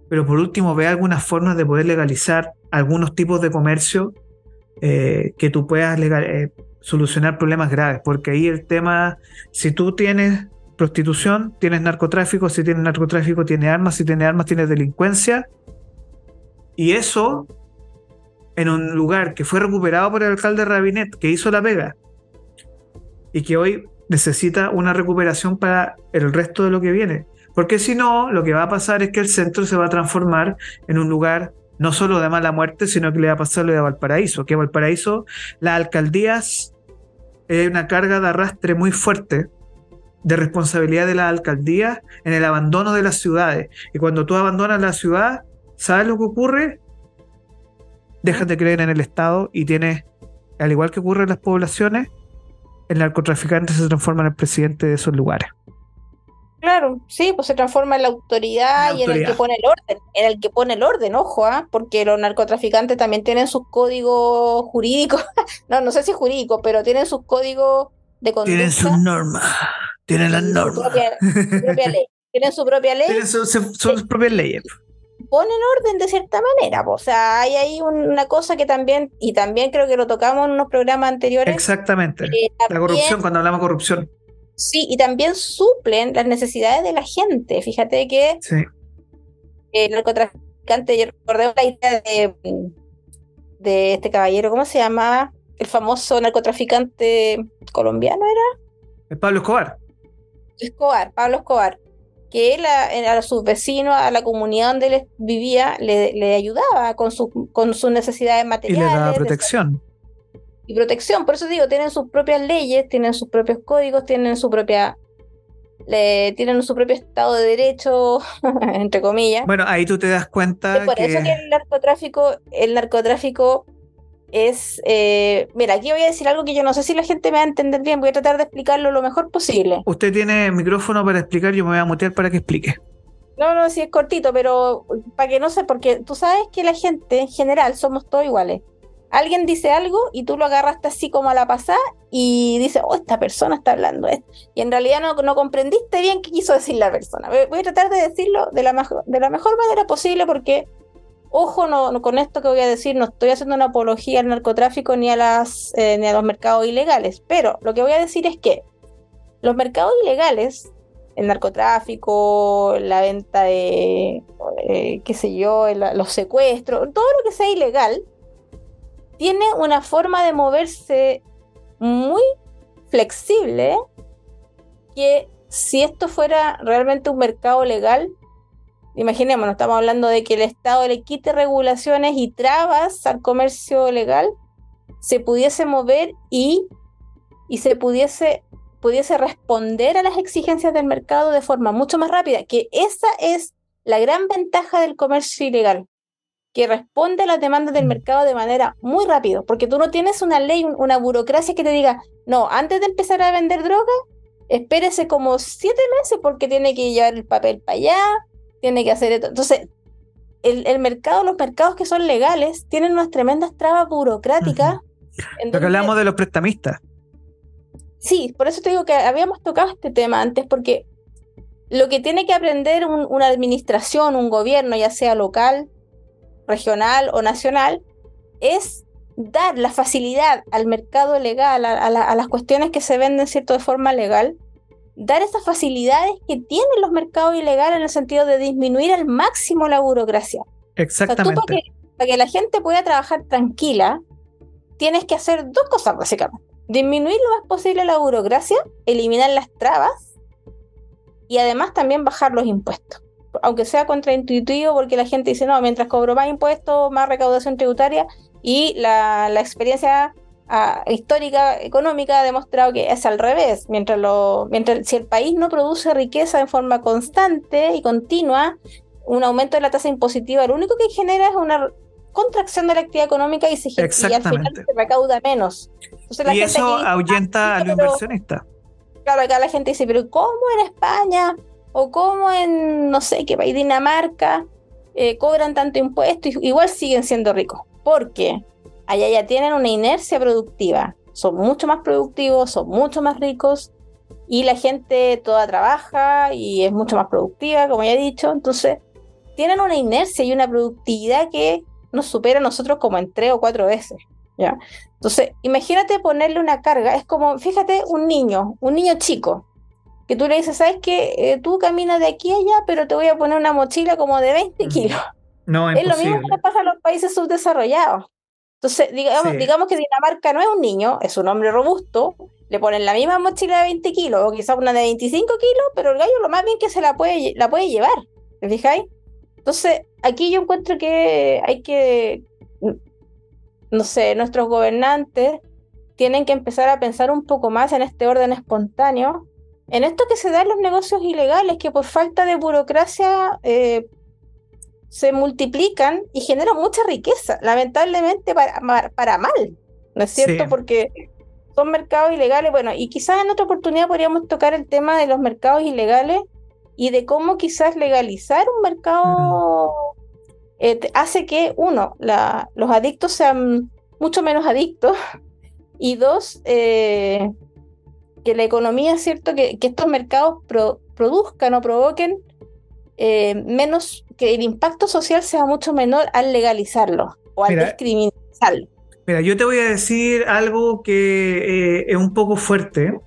Pero por último, ve algunas formas de poder legalizar algunos tipos de comercio eh, que tú puedas eh, solucionar problemas graves. Porque ahí el tema, si tú tienes prostitución, tienes narcotráfico, si tienes narcotráfico, tienes armas, si tienes armas, tienes delincuencia. Y eso en un lugar que fue recuperado por el alcalde Rabinet, que hizo la pega, y que hoy necesita una recuperación para el resto de lo que viene. Porque si no, lo que va a pasar es que el centro se va a transformar en un lugar no solo de mala muerte, sino que le va a pasar lo de Valparaíso, que Valparaíso, las alcaldías, es una carga de arrastre muy fuerte de responsabilidad de la alcaldía en el abandono de las ciudades. Y cuando tú abandonas la ciudad, ¿sabes lo que ocurre? Dejas de creer en el Estado y tienes, al igual que ocurre en las poblaciones, el narcotraficante se transforma en el presidente de esos lugares. Claro, sí, pues se transforma en la autoridad, y en el que pone el orden, en el que pone el orden, ojo, ¿ah? porque los narcotraficantes también tienen sus códigos jurídicos, [laughs] no, no sé si jurídicos, pero tienen sus códigos de conducta. Tienen sus normas. Tienen las normas. Tienen su propia ley. Tienen sus propias leyes. Ponen orden de cierta manera. O sea, hay ahí una cosa que también, y también creo que lo tocamos en unos programas anteriores. Exactamente. la corrupción, cuando hablamos de corrupción. Sí, y también suplen las necesidades de la gente. Fíjate que sí. el narcotraficante, yo recordé la idea de, de este caballero, ¿cómo se llamaba? El famoso narcotraficante colombiano era. Pablo Escobar. Escobar, Pablo Escobar, que él a, sus vecinos, a la comunidad donde él vivía, le, ayudaba con, su, con sus necesidades materiales. Y le daba protección. Y protección, por eso digo, tienen sus propias leyes, tienen sus propios códigos, tienen su propia le, tienen su propio estado de derecho, [laughs] entre comillas. Bueno, ahí tú te das cuenta. por eso que el narcotráfico, el narcotráfico es, eh, mira, aquí voy a decir algo que yo no sé si la gente me va a entender bien, voy a tratar de explicarlo lo mejor posible. Usted tiene micrófono para explicar, yo me voy a mutear para que explique. No, no, sí es cortito, pero para que no sé, porque tú sabes que la gente en general somos todos iguales. Alguien dice algo y tú lo agarraste así como a la pasada y dices, oh, esta persona está hablando esto. Y en realidad no, no comprendiste bien qué quiso decir la persona. Voy a tratar de decirlo de la, de la mejor manera posible porque Ojo, no, con esto que voy a decir, no estoy haciendo una apología al narcotráfico ni a, las, eh, ni a los mercados ilegales, pero lo que voy a decir es que los mercados ilegales, el narcotráfico, la venta de, eh, qué sé yo, los secuestros, todo lo que sea ilegal, tiene una forma de moverse muy flexible que si esto fuera realmente un mercado legal, imaginémonos, estamos hablando de que el Estado le quite regulaciones y trabas al comercio legal, se pudiese mover y, y se pudiese, pudiese responder a las exigencias del mercado de forma mucho más rápida, que esa es la gran ventaja del comercio ilegal, que responde a las demandas del mm. mercado de manera muy rápida, porque tú no tienes una ley, una burocracia que te diga, no, antes de empezar a vender droga, espérese como siete meses porque tiene que llevar el papel para allá, tiene que hacer esto. Entonces, el, mercado, los mercados que son legales, tienen unas tremendas trabas burocráticas. Lo que hablamos de los prestamistas. Sí, por eso te digo que habíamos tocado este tema antes, porque lo que tiene que aprender una administración, un gobierno, ya sea local, regional o nacional, es dar la facilidad al mercado legal, a, a las cuestiones que se venden cierto de forma legal, dar esas facilidades que tienen los mercados ilegales en el sentido de disminuir al máximo la burocracia. Exactamente. para, que, la gente pueda trabajar tranquila, tienes que hacer dos cosas básicamente. Disminuir lo más posible la burocracia, eliminar las trabas y además también bajar los impuestos. Aunque sea contraintuitivo, porque la gente dice, no, mientras cobro más impuestos, más recaudación tributaria, y la, experiencia ah, histórica, económica, ha demostrado que es al revés. Mientras, lo, mientras si el país no produce riqueza en forma constante y continua, un aumento de la tasa impositiva lo único que genera es una contracción de la actividad económica y, se, y al final se recauda menos. y eso ahuyenta a los inversionistas. Claro, acá la gente dice, pero ¿cómo en España? ¿O cómo en, no sé, qué país, Dinamarca, eh, cobran tanto impuesto y igual siguen siendo ricos? Porque allá ya tienen una inercia productiva. Son mucho más productivos, son mucho más ricos y la gente toda trabaja y es mucho más productiva, como ya he dicho. Entonces, tienen una inercia y una productividad que nos supera a nosotros como en tres o cuatro veces. ¿ya? Entonces, imagínate ponerle una carga, es como, fíjate, un niño, un niño chico, que tú le dices, ¿sabes qué? Eh, tú caminas de aquí a allá, pero te voy a poner una mochila como de 20 kilos. No, es, es lo mismo que pasa a los países subdesarrollados. Entonces, digamos, digamos que Dinamarca no es un niño, es un hombre robusto, le ponen la misma mochila de 20 kilos, o quizás una de 25 kilos, pero el gallo lo más bien que se la puede, la puede llevar, ¿te fijáis? Entonces, aquí yo encuentro que hay que, no sé, nuestros gobernantes tienen que empezar a pensar un poco más en este orden espontáneo, en esto que se da en los negocios ilegales, que por falta de burocracia eh, se multiplican y generan mucha riqueza, lamentablemente para, para mal, ¿no es cierto? Porque son mercados ilegales, bueno, y quizás en otra oportunidad podríamos tocar el tema de los mercados ilegales y de cómo quizás legalizar un mercado eh, hace que, uno, la, los adictos sean mucho menos adictos [laughs] y dos, eh, que la economía, ¿cierto? Que, que estos mercados produzcan o provoquen eh, menos, que el impacto social sea mucho menor al legalizarlo o al discriminarlo. Mira, yo te voy a decir algo que es un poco fuerte,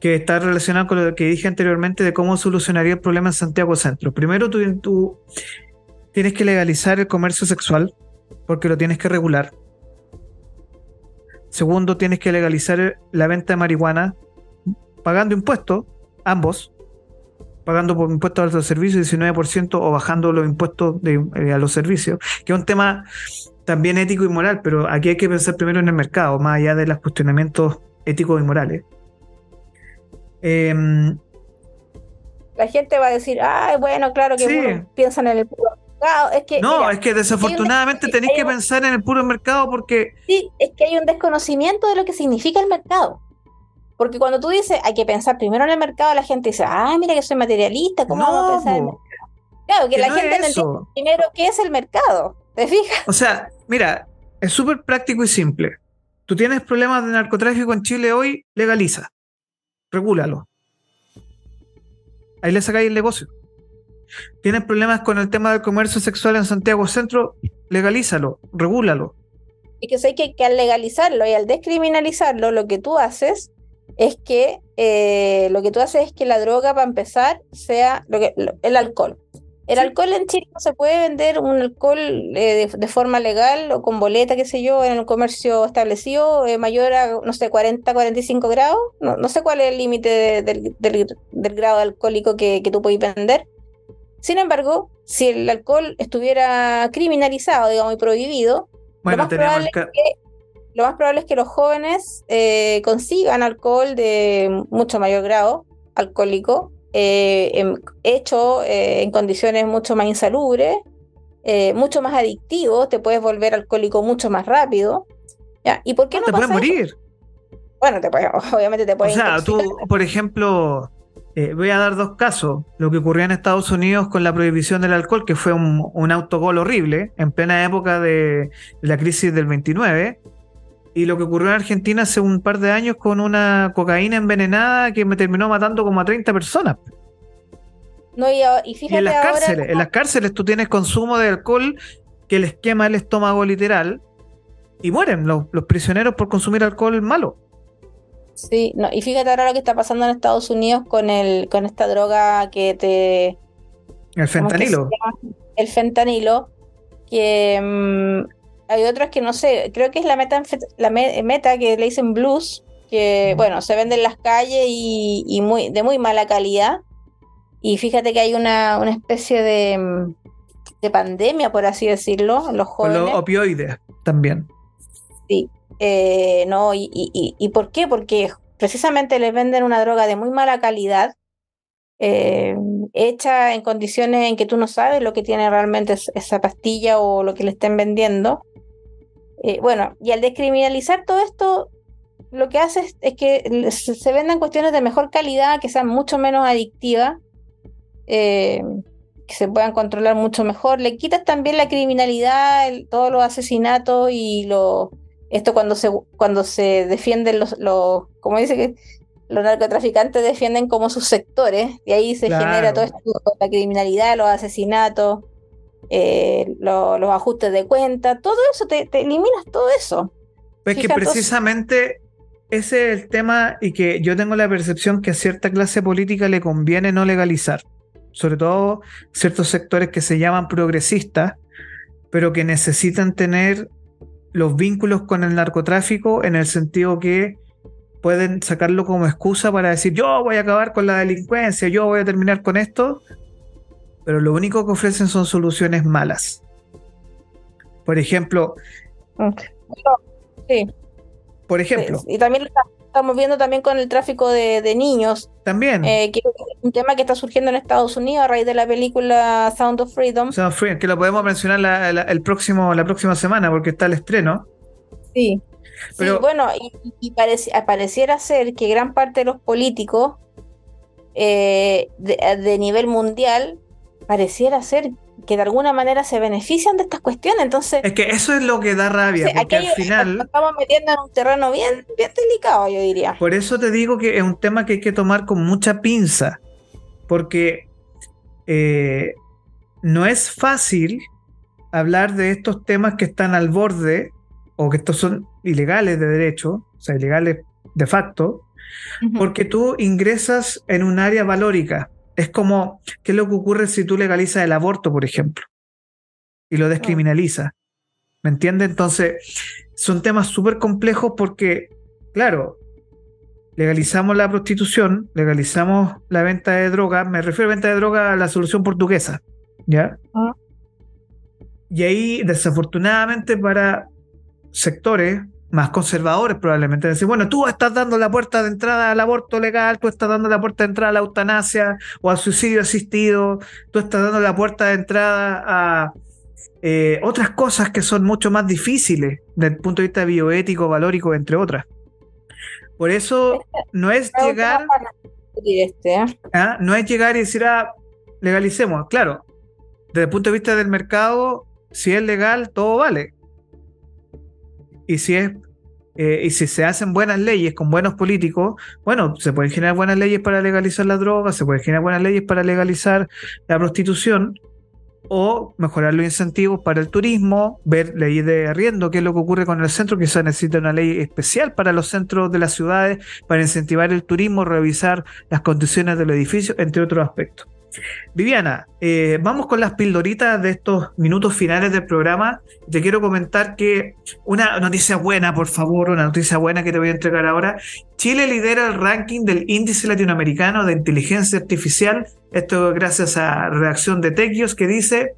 que está relacionado con lo que dije anteriormente de cómo solucionaría el problema en Santiago Centro. Primero, tú, tienes que legalizar el comercio sexual porque lo tienes que regular. Segundo, tienes que legalizar la venta de marihuana pagando impuestos, ambos, pagando por impuestos a los servicios 19% o bajando los impuestos eh, a los servicios, que es un tema también ético y moral, pero aquí hay que pensar primero en el mercado, más allá de los cuestionamientos éticos y morales. Em, la gente va a decir, ah, bueno, claro que piensan en el puro mercado. Es que, no, es que desafortunadamente tenéis que pensar en el puro mercado porque... Sí, es que hay un desconocimiento de lo que significa el mercado. Porque cuando tú dices, hay que pensar primero en el mercado, la gente dice, ah, mira que soy materialista, ¿cómo vamos a pensar en el mercado? Claro, que, la gente no entiende primero qué es el mercado, ¿te fijas? O sea, mira, es súper práctico y simple. Tú tienes problemas de narcotráfico en Chile hoy, legaliza regúlalo. Ahí le sacáis el negocio. Tienes problemas con el tema del comercio sexual en Santiago Centro, legalízalo, regúlalo. Y que sé que, que al legalizarlo y al descriminalizarlo, lo que tú haces es que eh, lo que tú haces es que la droga, para empezar, sea lo que, el alcohol. El alcohol en Chile no se puede vender un alcohol eh, de, forma legal o con boleta, qué sé yo, en el comercio establecido eh, mayor a, no sé, 40, 45 grados. No, no sé cuál es el límite del, grado alcohólico que, tú puedes vender. Sin embargo, si el alcohol estuviera criminalizado, digamos, y prohibido, lo, más probable es que, lo más probable es que los jóvenes eh, consigan alcohol de mucho mayor grado alcohólico eh, hecho eh, en condiciones mucho más insalubres, mucho más adictivos, te puedes volver alcohólico mucho más rápido. ¿ya? ¿Y por qué no, te puedes morir? Bueno, te [laughs] obviamente te puedes. O sea, tú, por ejemplo, voy a dar dos casos. Lo que ocurrió en Estados Unidos con la prohibición del alcohol, que fue un, un autogol horrible en plena época de la crisis del 29 y lo que ocurrió en Argentina hace un par de años con una cocaína envenenada que me terminó matando como a 30 personas. No, y, fíjate en las cárceles, en las cárceles tú tienes consumo de alcohol que les quema el estómago literal y mueren los, prisioneros por consumir alcohol malo. Sí, no, y fíjate ahora lo que está pasando en Estados Unidos con el, con esta droga que te. El fentanilo. El fentanilo, que mm, hay otras que no sé, creo que es la meta, la meta que le dicen blues, que bueno, se vende en las calles y, muy, de muy mala calidad. Y fíjate que hay una, una especie de, mm, de, pandemia, por así decirlo, los jóvenes. Con los opioides también. Sí. Eh, no, y, y, y, por qué? Porque precisamente les venden una droga de muy mala calidad, eh, hecha en condiciones en que tú no sabes lo que tiene realmente esa pastilla o lo que le estén vendiendo. Eh, bueno, y al descriminalizar todo esto, lo que hace es, que se vendan cuestiones de mejor calidad, que sean mucho menos adictivas, eh, que se puedan controlar mucho mejor. Le quitas también la criminalidad, todos los asesinatos y lo, esto cuando se, cuando se defienden los, los, como dice que los narcotraficantes defienden como sus sectores, y ahí se genera todo esto, la criminalidad, los asesinatos, eh, los ajustes de cuenta, todo eso, te, eliminas todo eso. Pues que precisamente ese es el tema y que yo tengo la percepción que a cierta clase política le conviene no legalizar, sobre todo ciertos sectores que se llaman progresistas, pero que necesitan tener los vínculos con el narcotráfico en el sentido que pueden sacarlo como excusa para decir yo voy a acabar con la delincuencia, yo voy a terminar con esto, pero lo único que ofrecen son soluciones malas. Por ejemplo, sí. por ejemplo, y también lo estamos viendo también con el tráfico de, niños. También. Eh, que es un tema que está surgiendo en Estados Unidos a raíz de la película Sound of Freedom. Sound of Freedom, que lo podemos mencionar la, el próximo, la próxima semana porque está el estreno. Sí. Pero, sí, bueno, y, pareciera ser que gran parte de los políticos eh, de, nivel mundial pareciera ser que de alguna manera se benefician de estas cuestiones. Entonces, es que eso es lo que da rabia, porque al final estamos metiendo en un terreno bien, bien delicado, yo diría. Por eso te digo que es un tema que hay que tomar con mucha pinza, porque eh, no es fácil hablar de estos temas que están al borde o que estos son ilegales de derecho, o sea, ilegales de facto, porque tú ingresas en un área valórica. Es como, ¿qué es lo que ocurre si tú legalizas el aborto, por ejemplo? Y lo descriminalizas. ¿Me entiendes? Entonces, son temas súper complejos porque, claro, legalizamos la prostitución, legalizamos la venta de droga, me refiero a venta de droga a la solución portuguesa, ¿ya? Ah. Y ahí, desafortunadamente, para sectores más conservadores probablemente decir, bueno, tú estás dando la puerta de entrada al aborto legal, tú estás dando la puerta de entrada a la eutanasia o al suicidio asistido, tú estás dando la puerta de entrada a eh, otras cosas que son mucho más difíciles desde el punto de vista bioético, valórico, entre otras. Por eso no es llegar... Este, ¿eh? ¿ah? No es llegar y decir, ah, legalicemos. Claro, desde el punto de vista del mercado, si es legal, todo vale y si es eh, y si se hacen buenas leyes con buenos políticos, bueno, se pueden generar buenas leyes para legalizar la droga, se pueden generar buenas leyes para legalizar la prostitución o mejorar los incentivos para el turismo, ver leyes de arriendo, qué es lo que ocurre con el centro, que se necesita una ley especial para los centros de las ciudades, para incentivar el turismo, revisar las condiciones del edificio, entre otros aspectos. Viviana, eh, vamos con las pildoritas de estos minutos finales del programa. Te quiero comentar que una noticia buena, por favor, una noticia buena que te voy a entregar ahora. Chile lidera el ranking del índice latinoamericano de inteligencia artificial. Esto gracias a redacción de Tequios que dice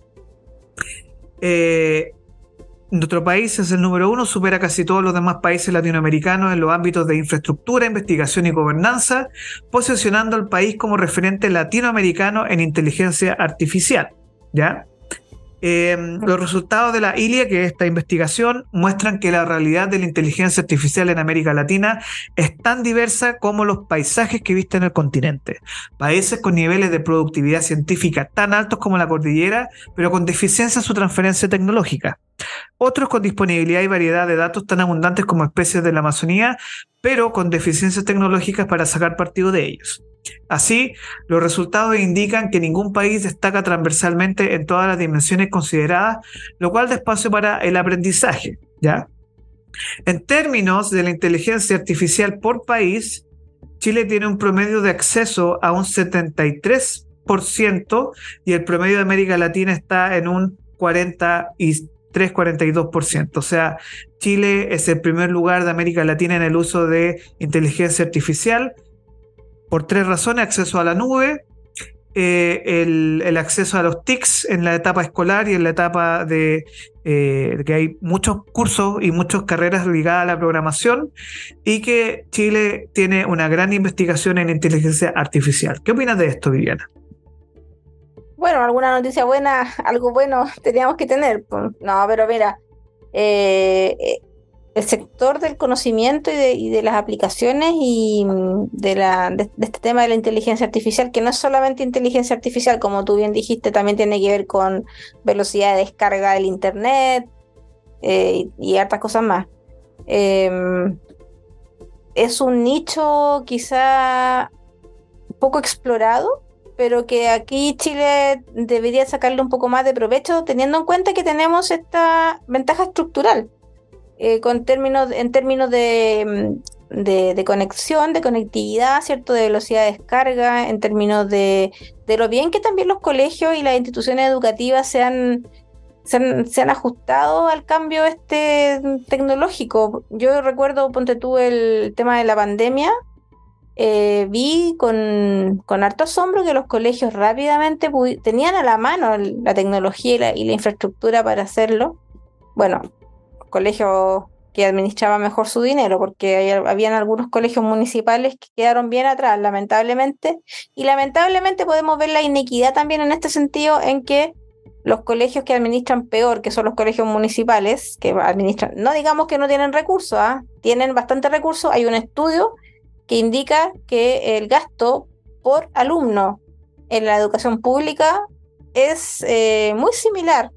eh, nuestro país es el número uno, supera casi todos los demás países latinoamericanos en los ámbitos de infraestructura, investigación y gobernanza, posicionando al país como referente latinoamericano en inteligencia artificial. ¿Ya? Em, los resultados de la ILIA, que es esta investigación, muestran que la realidad de la inteligencia artificial en América Latina es tan diversa como los paisajes que viste en el continente. Países con niveles de productividad científica tan altos como la cordillera, pero con deficiencia en su transferencia tecnológica. Otros con disponibilidad y variedad de datos tan abundantes como especies de la Amazonía, pero con deficiencias tecnológicas para sacar partido de ellos. Así, los resultados indican que ningún país destaca transversalmente en todas las dimensiones consideradas, lo cual da espacio para el aprendizaje, ¿ya? En términos de la inteligencia artificial por país, Chile tiene un promedio de acceso a un 73% y el promedio de América Latina está en un 43-42%. O sea, Chile es el primer lugar de América Latina en el uso de inteligencia artificial por tres razones, acceso a la nube, eh, el, acceso a los TICs en la etapa escolar y en la etapa de, eh, que hay muchos cursos y muchas carreras ligadas a la programación y que Chile tiene una gran investigación en inteligencia artificial. ¿Qué opinas de esto, Viviana? Bueno, alguna noticia buena, algo bueno [laughs] teníamos que tener. Pues, no, pero mira, eh, el sector del conocimiento y de, las aplicaciones y mm, de, la, de, este tema de la inteligencia artificial, que no es solamente inteligencia artificial, como tú bien dijiste, también tiene que ver con velocidad de descarga del Internet eh, y, hartas cosas más. Em, es un nicho quizá poco explorado, pero que aquí Chile debería sacarle un poco más de provecho, teniendo en cuenta que tenemos esta ventaja estructural eh, con términos, en términos mm, de, de, conexión, de conectividad, ¿cierto? De velocidad de descarga, en términos de, de, lo bien que también los colegios y las instituciones educativas se han, se ajustado al cambio este tecnológico. Yo recuerdo, ponte tú, el tema de la pandemia. Eh, vi con, con, harto asombro que los colegios rápidamente tenían a la mano la tecnología y la infraestructura para hacerlo. Bueno, colegios que administraban mejor su dinero, porque habían algunos colegios municipales que quedaron bien atrás, lamentablemente. Y lamentablemente podemos ver la inequidad también en este sentido, en que los colegios que administran peor, que son los colegios municipales, que administran, no digamos que no tienen recursos, ¿ah? tienen bastante recursos. Hay un estudio que indica que el gasto por alumno en la educación pública es eh, muy similar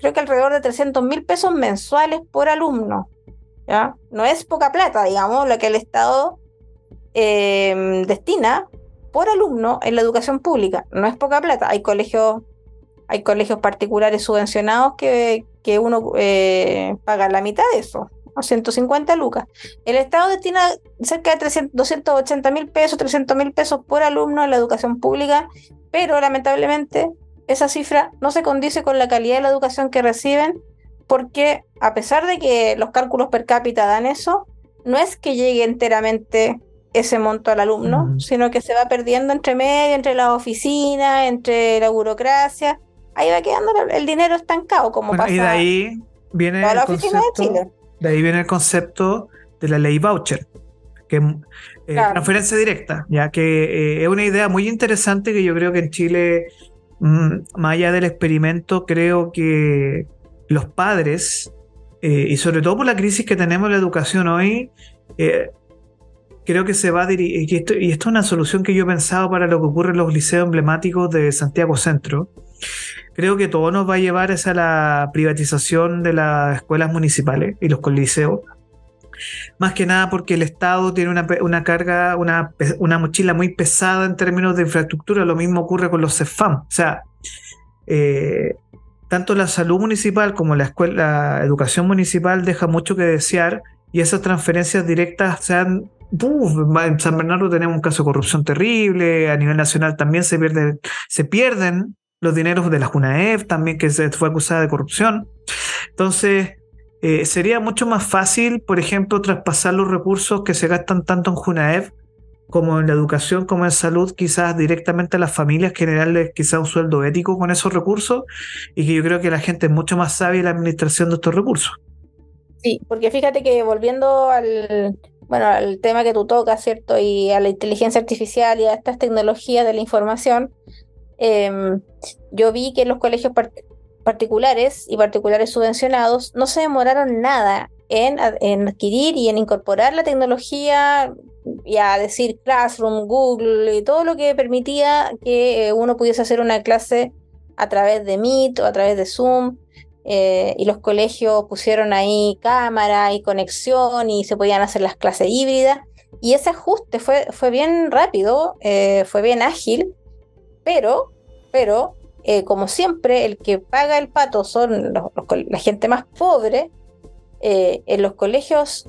creo que alrededor de 300 mil pesos mensuales por alumno. ¿ya? No es poca plata, digamos, lo que el Estado em, destina por alumno en la educación pública. No es poca plata. Hay colegios, hay colegios particulares subvencionados que, que uno eh, paga la mitad de eso. 150 lucas. El Estado destina cerca de 300, 280 mil pesos, 300 mil pesos por alumno en la educación pública, pero lamentablemente esa cifra no se condice con la calidad de la educación que reciben, porque a pesar de que los cálculos per cápita dan eso, no es que llegue enteramente ese monto al alumno, sino que se va perdiendo entre medio, entre las oficinas, entre la burocracia. Ahí va quedando el dinero estancado, como pasa. Y de ahí viene el concepto, de, ahí viene el concepto de la ley voucher, que es eh, transferencia directa, ya que eh, es una idea muy interesante que yo creo que en Chile más allá del experimento, creo que los padres, eh, y sobre todo por la crisis que tenemos en la educación hoy, eh, creo que se va a dirigir, y esto, es una solución que yo he pensado para lo que ocurre en los liceos emblemáticos de Santiago Centro. Creo que todo nos va a llevar a la privatización de las escuelas municipales y los coliseos más que nada porque el Estado tiene una, carga, una, una, mochila muy pesada en términos de infraestructura. Lo mismo ocurre con los CEFAM. O sea, eh, tanto la salud municipal como la, escuela, la educación municipal deja mucho que desear y esas transferencias directas se han en San Bernardo tenemos un caso de corrupción terrible, a nivel nacional también se, pierde, se pierden los dineros de la JUNAEF, también que se fue acusada de corrupción. Entonces, eh, sería mucho más fácil, por ejemplo, traspasar los recursos que se gastan tanto en Junaev como en la educación, como en salud, quizás directamente a las familias, generarles quizás un sueldo ético con esos recursos, y que yo creo que la gente es mucho más sabia en la administración de estos recursos. Sí, porque fíjate que volviendo al, bueno, al tema que tú tocas, ¿cierto? Y a la inteligencia artificial y a estas tecnologías de la información, em, yo vi que en los colegios particulares y particulares subvencionados no se demoraron nada en, adquirir y en incorporar la tecnología y a decir Classroom, Google y todo lo que permitía que eh, uno pudiese hacer una clase a través de Meet o a través de Zoom. Eh, y los colegios pusieron ahí cámara y conexión y se podían hacer las clases híbridas. Y ese ajuste fue, fue bien rápido, eh, fue bien ágil, pero, pero eh, como siempre, el que paga el pato son la gente más pobre eh, en los colegios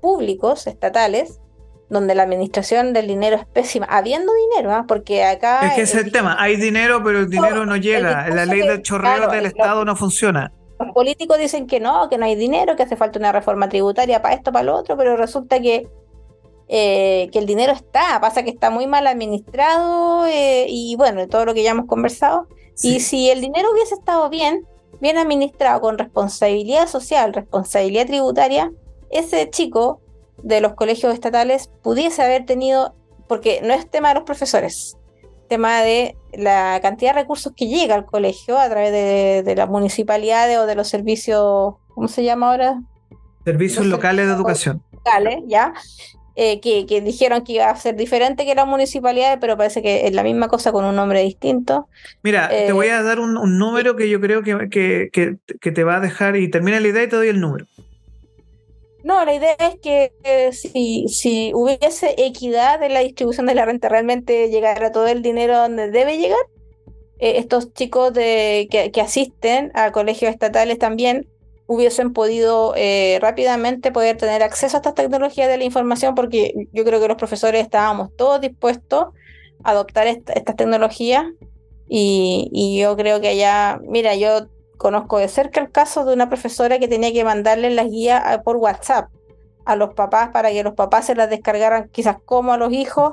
públicos, estatales, donde la administración del dinero es pésima, habiendo dinero, ¿ah? porque acá... Es que es el, tema, hay dinero, pero el dinero no llega, la ley del chorreo del Estado no funciona. Los políticos dicen que no, que no hay dinero, que hace falta una reforma tributaria para esto, para lo otro, pero resulta que eh, que el dinero está, pasa que está muy mal administrado eh, y bueno, todo lo que ya hemos conversado. Y si el dinero hubiese estado bien, bien administrado, con responsabilidad social, responsabilidad tributaria, ese chico de los colegios estatales pudiese haber tenido, porque no es tema de los profesores, tema de la cantidad de recursos que llega al colegio a través de, las municipalidades o de los servicios, ¿cómo se llama ahora? Servicios locales de educación. Locales, ya. Eh, que, dijeron que iba a ser diferente que las municipalidades, pero parece que es la misma cosa con un nombre distinto. Mira, te eh, voy a dar un, número que yo creo que, que, te va a dejar y termina la idea y te doy el número. No, la idea es que si, si hubiese equidad en la distribución de la renta, realmente llegara todo el dinero donde debe llegar, eh, estos chicos de, que, que asisten a colegios estatales también hubiesen podido eh, rápidamente poder tener acceso a estas tecnologías de la información, porque yo creo que los profesores estábamos todos dispuestos a adoptar estas tecnologías y, yo creo que allá, mira, yo conozco de cerca el caso de una profesora que tenía que mandarle las guías eh, por WhatsApp a los papás para que los papás se las descargaran quizás como a los hijos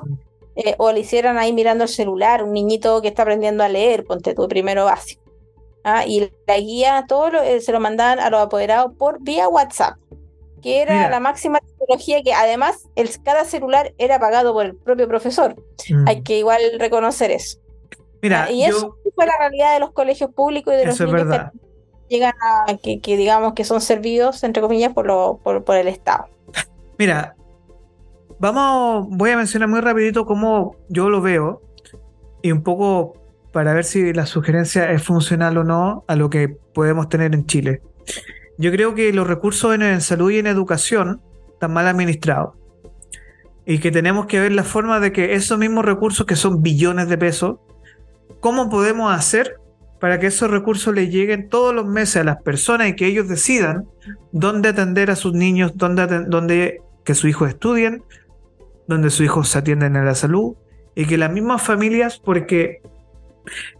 eh, o le hicieran ahí mirando el celular, un niñito que está aprendiendo a leer, ponte tu primero básico. ¿Ah? y la guía, todo eh, se lo mandaban a los apoderados por vía WhatsApp, que era la máxima tecnología que además el, cada celular era pagado por el propio profesor. Mm. Hay que igual reconocer eso. Mira, ¿ah? y eso fue la realidad de los colegios públicos y de los niños que llegan a, que, digamos que son servidos, entre comillas, por, lo, por, por el Estado. Mira, vamos, voy a mencionar muy rapidito cómo yo lo veo y un poco para ver si la sugerencia es funcional o no a lo que podemos tener en Chile. Yo creo que los recursos en, salud y en educación están mal administrados y que tenemos que ver la forma de que esos mismos recursos, que son billones de pesos, ¿cómo podemos hacer para que esos recursos les lleguen todos los meses a las personas y que ellos decidan dónde atender a sus niños, dónde, que sus hijos estudien, dónde sus hijos se atienden a la salud y que las mismas familias, porque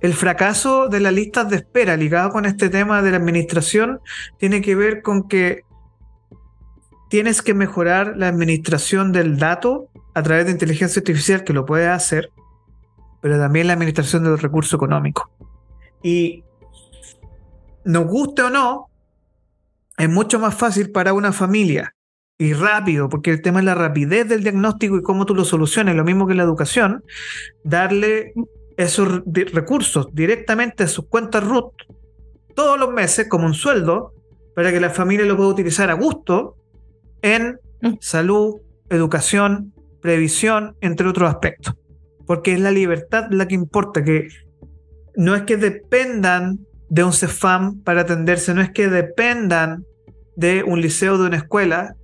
el fracaso de las listas de espera ligado con este tema de la administración tiene que ver con que tienes que mejorar la administración del dato a través de inteligencia artificial, que lo puede hacer, pero también la administración del recurso económico. Y nos guste o no, es mucho más fácil para una familia y rápido, porque el tema es la rapidez del diagnóstico y cómo tú lo soluciones, lo mismo que la educación, darle esos recursos directamente a sus cuentas RUT todos los meses como un sueldo para que la familia lo pueda utilizar a gusto en mm. salud, educación, previsión, entre otros aspectos. Porque es la libertad la que importa, que no es que dependan de un CEFAM para atenderse, no es que dependan de un liceo, de una escuela,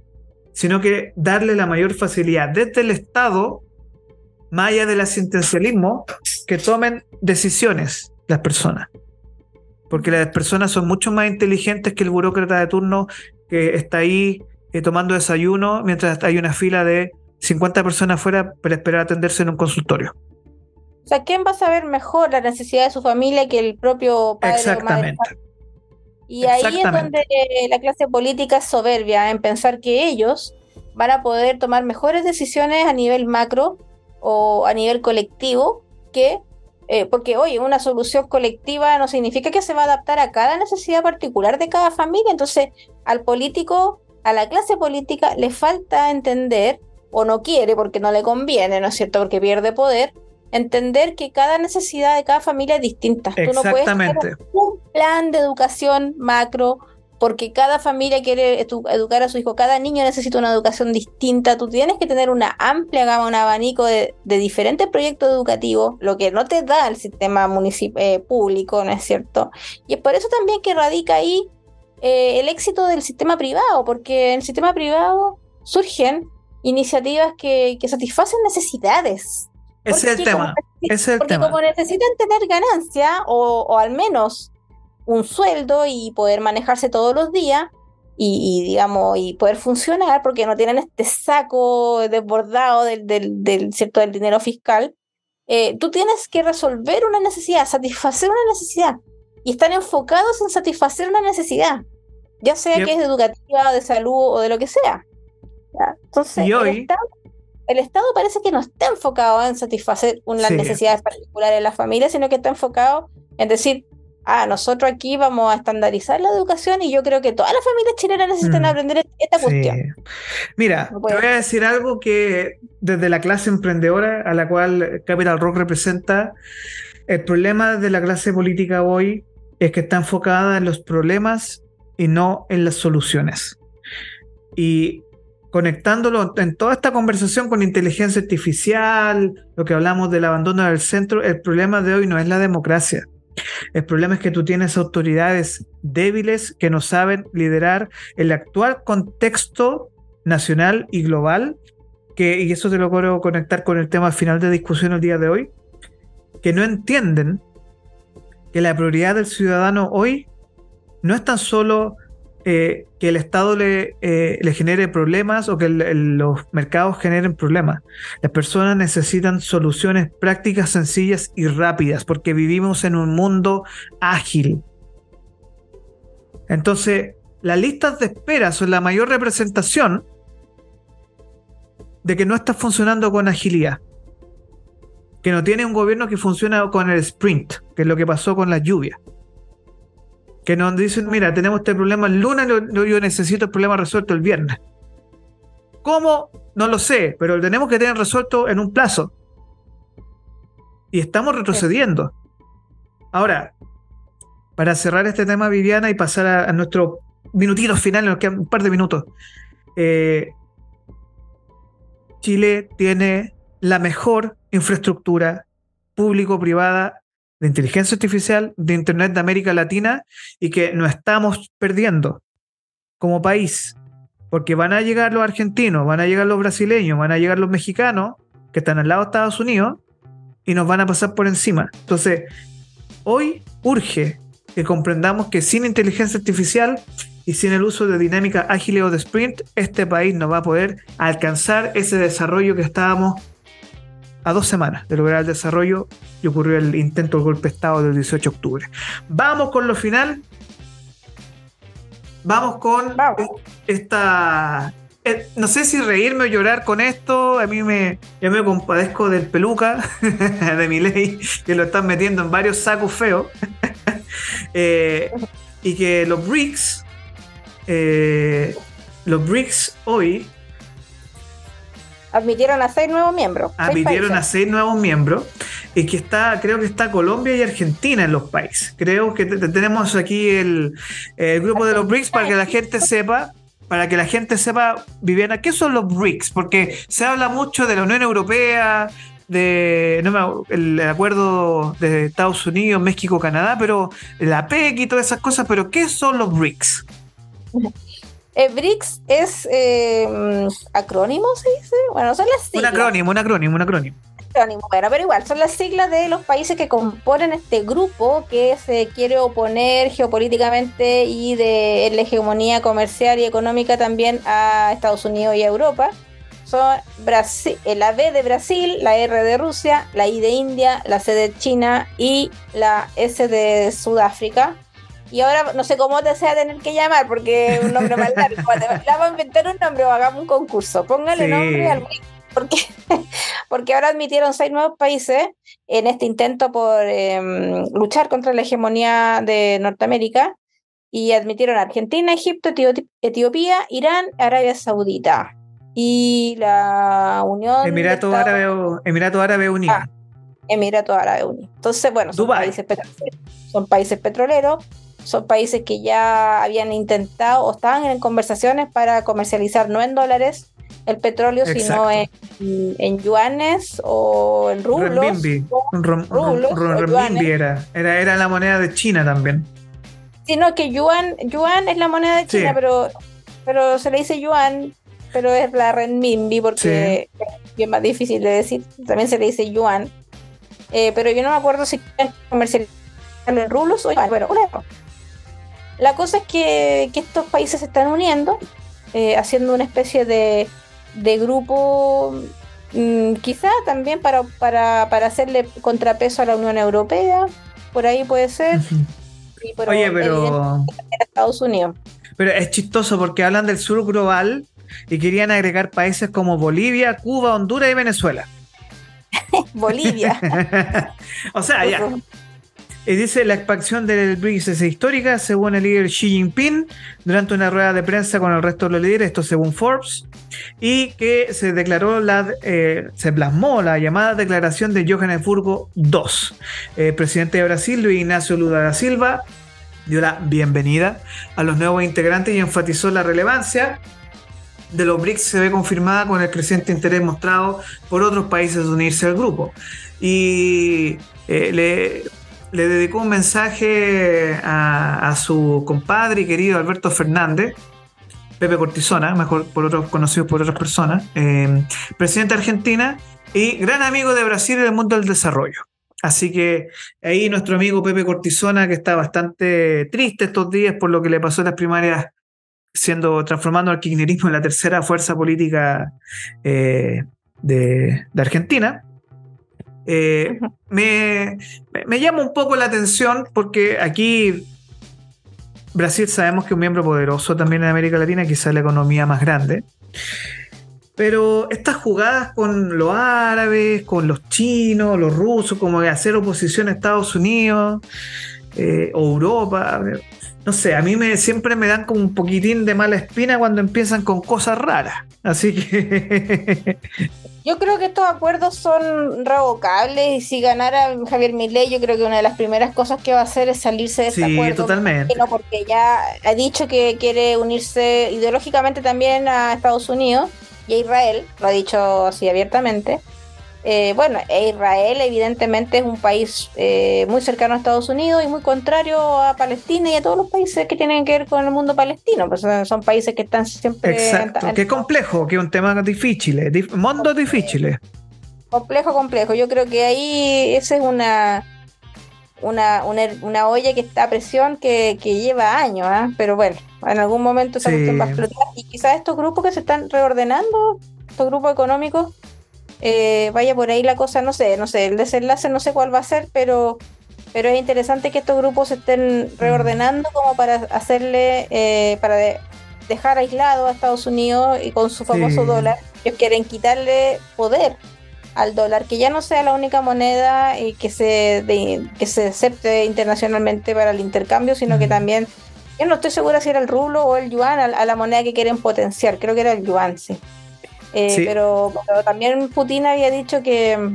sino que darle la mayor facilidad desde el Estado más allá del asistencialismo, que tomen decisiones las personas. Porque las personas son mucho más inteligentes que el burócrata de turno que está ahí eh, tomando desayuno mientras hay una fila de 50 personas afuera para esperar atenderse en un consultorio. O sea, ¿quién va a saber mejor la necesidad de su familia que el propio padre Exactamente. y ahí es donde la clase política es soberbia en pensar que ellos van a poder tomar mejores decisiones a nivel macro o a nivel colectivo que, eh, porque oye, una solución colectiva no significa que se va a adaptar a cada necesidad particular de cada familia, entonces al político, a la clase política le falta entender, o no quiere porque no le conviene, ¿no es cierto? Porque pierde poder, entender que cada necesidad de cada familia es distinta. Tú no puedes tener un plan de educación macro porque cada familia quiere educar a su hijo, cada niño necesita una educación distinta, tú tienes que tener una amplia gama, un abanico de, diferentes proyectos educativos, lo que no te da el sistema eh, público, ¿no es cierto? Y es por eso también que radica ahí eh, el éxito del sistema privado, porque en el sistema privado surgen iniciativas que, satisfacen necesidades. Ese es el tema. es el porque como necesitan tener ganancia, o, o al menos un sueldo y poder manejarse todos los días y, digamos, y poder funcionar porque no tienen este saco desbordado del, del, ¿cierto? del dinero fiscal, eh, tú tienes que resolver una necesidad, satisfacer una necesidad. Y están enfocados en satisfacer una necesidad, ya sea que es educativa, de salud o de lo que sea. Entonces, hoy, el Estado parece que no está enfocado en satisfacer las necesidades particulares de la familia, sino que está enfocado en decir, ah, nosotros aquí vamos a estandarizar la educación y yo creo que todas las familias chilenas necesitan mm. aprender esta cuestión. Mira, te voy a decir algo que desde la clase emprendedora a la cual Capital Rock representa, el problema de la clase política hoy es que está enfocada en los problemas y no en las soluciones. Y conectándolo en toda esta conversación con inteligencia artificial, lo que hablamos del abandono del centro, el problema de hoy no es la democracia. El problema es que tú tienes autoridades débiles que no saben liderar el actual contexto nacional y global, que, y eso te lo quiero conectar con el tema final de discusión el día de hoy, que no entienden que la prioridad del ciudadano hoy no es tan solo eh, que el Estado le, eh, le, genere problemas o que los mercados generen problemas. Las personas necesitan soluciones prácticas, sencillas y rápidas, porque vivimos en un mundo ágil. Entonces, las listas de espera son la mayor representación de que no está funcionando con agilidad. Que no tiene un gobierno que funciona con el sprint, que es lo que pasó con la lluvia que nos dicen, mira, tenemos este problema el lunes, yo necesito el problema resuelto el viernes. ¿Cómo? No lo sé, pero lo tenemos que tener resuelto en un plazo. Y estamos retrocediendo. Ahora, para cerrar este tema, Viviana, y pasar a, nuestro minutito final, nos quedan un par de minutos. Eh, Chile tiene la mejor infraestructura público-privada de inteligencia artificial de Internet de América Latina y que nos estamos perdiendo como país. Porque van a llegar los argentinos, van a llegar los brasileños, van a llegar los mexicanos que están al lado de Estados Unidos y nos van a pasar por encima. Entonces, hoy urge que comprendamos que sin inteligencia artificial y sin el uso de dinámica ágil o de sprint, este país no va a poder alcanzar ese desarrollo que estábamos a dos semanas de lograr el desarrollo y ocurrió el intento del golpe de Estado del 18 de octubre. Vamos con lo final. Vamos con esta... Eh, no sé si reírme o llorar con esto. A mí me, yo me compadezco del peluca [laughs] de mi ley, que lo están metiendo en varios sacos feos. [laughs] Eh, y que los BRICS, eh, los BRICS hoy admitieron a seis nuevos miembros. Admitieron a seis nuevos miembros. Y que está, creo que está Colombia y Argentina en los países. Creo que tenemos aquí el, grupo de los BRICS para que la gente sepa para que la gente sepa, Viviana, ¿qué son los BRICS? Porque se habla mucho de la Unión Europea, de el acuerdo de Estados Unidos, México, Canadá, pero la PEC y todas esas cosas, pero ¿qué son los BRICS? [laughs] Eh, BRICS es eh, acrónimo, se dice. Bueno, son las siglas. Un acrónimo, un acrónimo, un acrónimo. Bueno, pero igual, son las siglas de los países que componen este grupo que se quiere oponer geopolíticamente y de la hegemonía comercial y económica también a Estados Unidos y a Europa. Son Brasil, eh, la B de Brasil, la R de Rusia, la I de India, la C de China y la S de Sudáfrica. Y ahora no sé cómo te sea tener que llamar porque es un nombre más largo. [laughs] vamos a inventar un nombre o hagamos un concurso. Póngale nombre al porque, [laughs] porque ahora admitieron seis nuevos países en este intento por em, luchar contra la hegemonía de Norteamérica y admitieron Argentina, Egipto, Etiopía, Irán, Arabia Saudita y la Unión Emirato Árabe Emirato Árabe Unido. Ah, Emirato Árabe Unido. Entonces, bueno, son países, son países petroleros son países que ya habían intentado o estaban en conversaciones para comercializar no en dólares el petróleo, sino en, en, yuanes o en rublos. Renminbi. era. era. Era la moneda de China también. Sino que yuan, yuan es la moneda de China, pero, pero se le dice yuan, pero es la renminbi porque es bien más difícil de decir. También se le dice yuan. Eh, pero yo no me acuerdo si comercializarlo en rublos o yuan. Bueno, la cosa es que, estos países se están uniendo, eh, haciendo una especie de, grupo, mm, quizá también para, para, hacerle contrapeso a la Unión Europea, por ahí puede ser. Oye, pero... Estados Unidos. Pero es chistoso porque hablan del sur global, y querían agregar países como Bolivia, Cuba, Honduras y Venezuela. [laughs] Bolivia. [laughs] o sea, ya. Y dice la expansión del BRICS es histórica, según el líder Xi Jinping, durante una rueda de prensa con el resto de los líderes, esto según Forbes, y que se declaró la, eh, se plasmó la llamada declaración de Johannesburgo II. El presidente de Brasil, Luis Ignacio Lula da Silva, dio la bienvenida a los nuevos integrantes y enfatizó la relevancia de los BRICS se ve confirmada con el creciente interés mostrado por otros países de unirse al grupo. Y eh, le le dedicó un mensaje a, su compadre y querido Alberto Fernández, Pepe Cortisona, mejor por otros conocidos por otras personas, eh, presidente de Argentina y gran amigo de Brasil en el mundo del desarrollo. Así que ahí nuestro amigo Pepe Cortisona, que está bastante triste estos días por lo que le pasó en las primarias, siendo transformando al kirchnerismo en la tercera fuerza política eh, de Argentina. Eh, me, llama un poco la atención porque aquí Brasil sabemos que es un miembro poderoso también en América Latina, quizás la economía más grande. Pero estas jugadas con los árabes, con los chinos, los rusos, como de hacer oposición a Estados Unidos eh, o Europa, no sé, a mí me, siempre me dan como un poquitín de mala espina cuando empiezan con cosas raras. Así que [laughs] Yo creo que estos acuerdos son revocables y si ganara Javier Milei, yo creo que una de las primeras cosas que va a hacer es salirse de este sí, acuerdo. totalmente. Porque ya ha dicho que quiere unirse ideológicamente también a Estados Unidos y a Israel, lo ha dicho así abiertamente. Eh, bueno, e Israel evidentemente es un país eh, muy cercano a Estados Unidos y muy contrario a Palestina y a todos los países que tienen que ver con el mundo palestino, pues son, países que están siempre... Exacto, qué complejo, que es un tema difícil, dif mundo difícil. Complejo, complejo. Yo creo que ahí esa es una... Una, una, olla que está a presión que, lleva años, ¿ah? pero bueno, en algún momento esa va a explotar y quizás estos grupos que se están reordenando, estos grupos económicos, eh, vaya por ahí la cosa, no sé, no sé, el desenlace no sé cuál va a ser, pero, pero es interesante que estos grupos se estén reordenando como para hacerle, eh, para dejar aislado a Estados Unidos y con su famoso dólar. Ellos quieren quitarle poder al dólar, que ya no sea la única moneda y que se, que se acepte internacionalmente para el intercambio, sino que también, yo no estoy segura si era el rublo o el yuan a, la moneda que quieren potenciar, creo que era el yuan, sí. Eh, pero, también Putin había dicho que,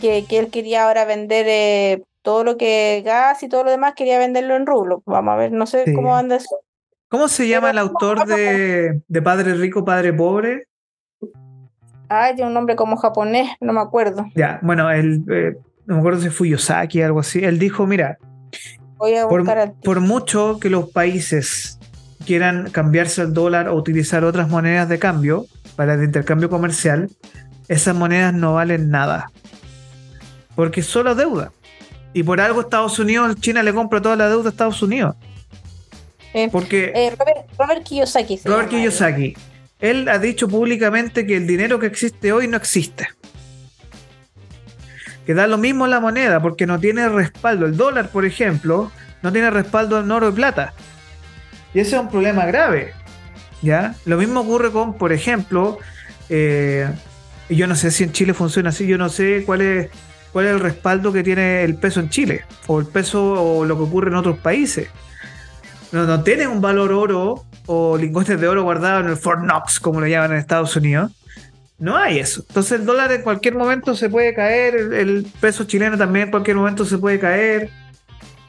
que, él quería ahora vender eh, todo lo que gas y todo lo demás, quería venderlo en rublo. Vamos a ver, no sé cómo anda eso. ¿Cómo se llama el autor de, Padre Rico, Padre Pobre? Ah, tiene un nombre como japonés, no me acuerdo. Ya, bueno, él, eh, no me acuerdo si fue Yosaki, algo así. Él dijo, mira, por, mucho que los países quieran cambiarse el dólar o utilizar otras monedas de cambio, para el intercambio comercial, esas monedas no valen nada. Porque es solo deuda. Y por algo Estados Unidos, China le compra toda la deuda a Estados Unidos. Eh, porque eh, Robert, Kiyosaki. Robert Kiyosaki. Él ha dicho públicamente que el dinero que existe hoy no existe. Que da lo mismo la moneda porque no tiene respaldo. El dólar, por ejemplo, no tiene respaldo en oro y plata. Y ese es un problema grave. Lo mismo ocurre con, por ejemplo, eh, yo no sé si en Chile funciona así, yo no sé cuál es, cuál es el respaldo que tiene el peso en Chile, o el peso o lo que ocurre en otros países. No, no tiene un valor oro o lingotes de oro guardado en el Fort Knox, como lo llaman en Estados Unidos. No hay eso. Entonces el dólar en cualquier momento se puede caer, el, peso chileno también en cualquier momento se puede caer.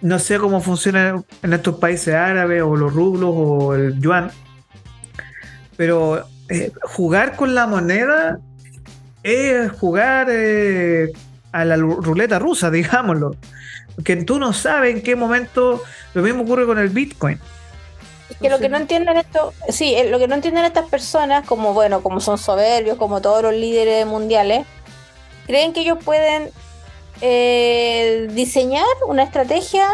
No sé cómo funciona en estos países árabes o los rublos o el yuan. Pero eh, jugar con la moneda es jugar eh, a la ruleta rusa, [laughs] digámoslo. Que tú no sabes en qué momento lo mismo ocurre con el Bitcoin. Es que lo que no entienden esto, sí, eh, lo que no entienden estas personas, como bueno, como son soberbios, como todos los líderes mundiales, creen que ellos pueden diseñar una estrategia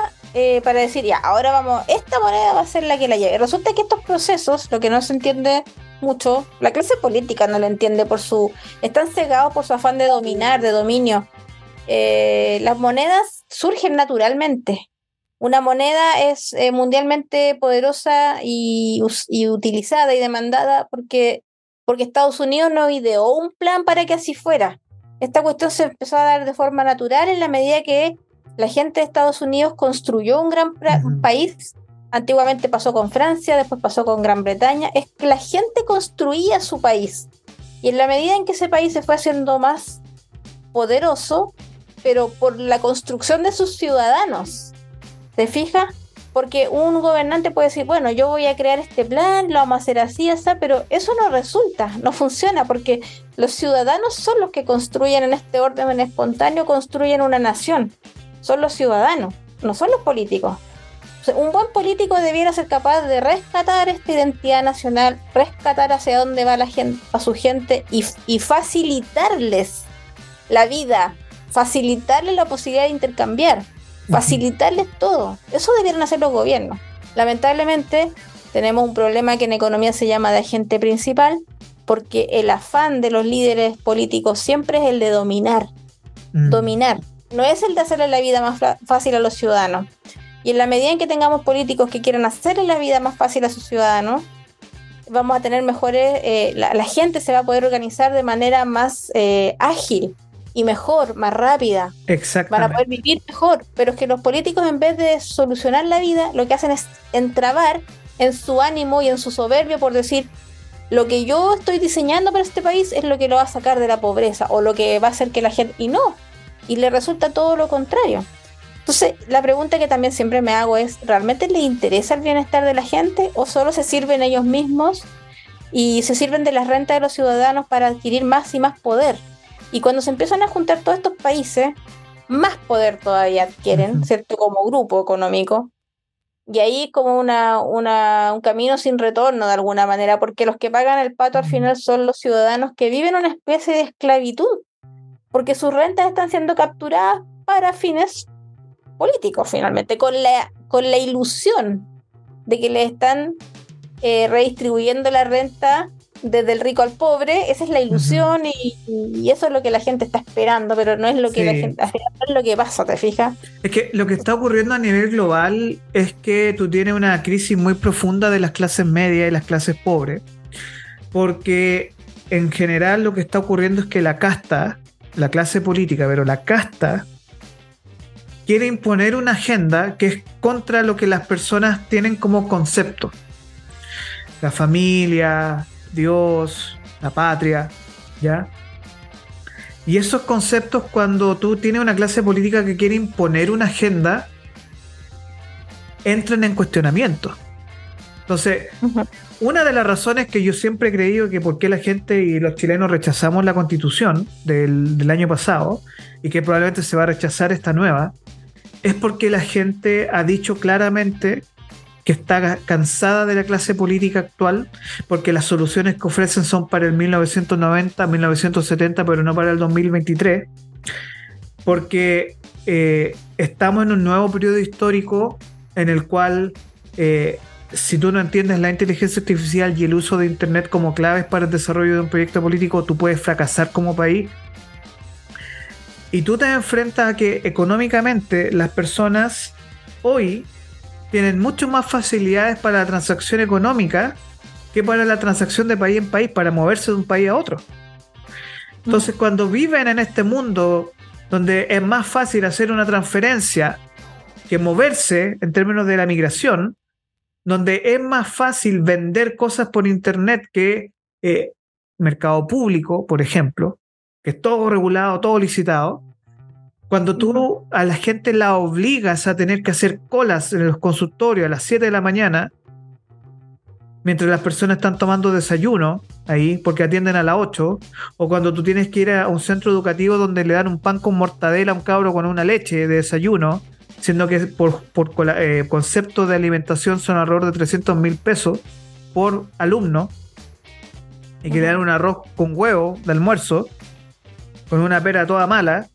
para decir, ya, ahora vamos, esta moneda va a ser la que la lleve. Resulta que estos procesos, lo que no se entiende mucho, la clase política no lo entiende por su, están cegados por su afán de dominar, de dominio. Eh, las monedas surgen naturalmente. Una moneda es eh, mundialmente poderosa y, y, utilizada y demandada porque, porque Estados Unidos no ideó un plan para que así fuera. Esta cuestión se empezó a dar de forma natural en la medida que la gente de Estados Unidos construyó un gran país. Antiguamente pasó con Francia, después pasó con Gran Bretaña. Es que la gente construía su país. Y en la medida en que ese país se fue haciendo más poderoso, pero por la construcción de sus ciudadanos. ¿Te fijas? Porque un gobernante puede decir, bueno, yo voy a crear este plan, lo vamos a hacer así, así, pero eso no resulta, no funciona, porque los ciudadanos son los que construyen en este orden espontáneo, construyen una nación. Son los ciudadanos, no son los políticos. un buen político debiera ser capaz de rescatar esta identidad nacional, rescatar hacia dónde va la gente, a su gente y, y facilitarles la vida, facilitarles la posibilidad de intercambiar facilitarles todo. Eso debieron hacer los gobiernos. Lamentablemente, tenemos un problema que en economía se llama de agente principal, porque el afán de los líderes políticos siempre es el de dominar. Mm. Dominar. No es el de hacerle la vida más fácil a los ciudadanos. Y en la medida en que tengamos políticos que quieran hacerle la vida más fácil a sus ciudadanos, vamos a tener mejores, eh, la, gente se va a poder organizar de manera más eh, ágil, y mejor, más rápida. Exactamente. Para poder vivir mejor. Pero es que los políticos, en vez de solucionar la vida, lo que hacen es entrabar en su ánimo y en su soberbia por decir, lo que yo estoy diseñando para este país es lo que lo va a sacar de la pobreza o lo que va a hacer que la gente... Y no, y le resulta todo lo contrario. Entonces, la pregunta que también siempre me hago es, ¿realmente le interesa el bienestar de la gente o solo se sirven ellos mismos y se sirven de las rentas de los ciudadanos para adquirir más y más poder? Y cuando se empiezan a juntar todos estos países, más poder todavía adquieren, ¿cierto? Como grupo económico. Y ahí como una, una, un camino sin retorno de alguna manera, porque los que pagan el pato al final son los ciudadanos que viven una especie de esclavitud, porque sus rentas están siendo capturadas para fines políticos finalmente, con la, con la ilusión de que le están eh, redistribuyendo la renta desde el rico al pobre, esa es la ilusión y, eso es lo que la gente está esperando, pero no es lo que la gente no es lo que pasa, ¿te fijas? Es que lo que está ocurriendo a nivel global es que tú tienes una crisis muy profunda de las clases medias y las clases pobres, porque en general lo que está ocurriendo es que la casta, la clase política, pero la casta quiere imponer una agenda que es contra lo que las personas tienen como concepto. La familia, Dios, la patria, ¿ya? Y esos conceptos cuando tú tienes una clase política que quiere imponer una agenda, entran en cuestionamiento. Entonces, una de las razones que yo siempre he creído que por qué la gente y los chilenos rechazamos la constitución del, del año pasado y que probablemente se va a rechazar esta nueva, es porque la gente ha dicho claramente que está cansada de la clase política actual, porque las soluciones que ofrecen son para el 1990, 1970, pero no para el 2023, porque eh, estamos en un nuevo periodo histórico en el cual eh, si tú no entiendes la inteligencia artificial y el uso de Internet como claves para el desarrollo de un proyecto político, tú puedes fracasar como país. Y tú te enfrentas a que económicamente las personas hoy tienen mucho más facilidades para la transacción económica que para la transacción de país en país, para moverse de un país a otro. Entonces, cuando viven en este mundo donde es más fácil hacer una transferencia que moverse en términos de la migración, donde es más fácil vender cosas por internet que eh, mercado público, por ejemplo, que es todo regulado, todo licitado, cuando tú a la gente la obligas a tener que hacer colas en los consultorios a las 7 de la mañana, mientras las personas están tomando desayuno ahí, porque atienden a las 8, o cuando tú tienes que ir a un centro educativo donde le dan un pan con mortadela a un cabro con una leche de desayuno, siendo que por, eh, concepto de alimentación son alrededor de 300 mil pesos por alumno, y que le dan un arroz con huevo de almuerzo, con una pera toda mala,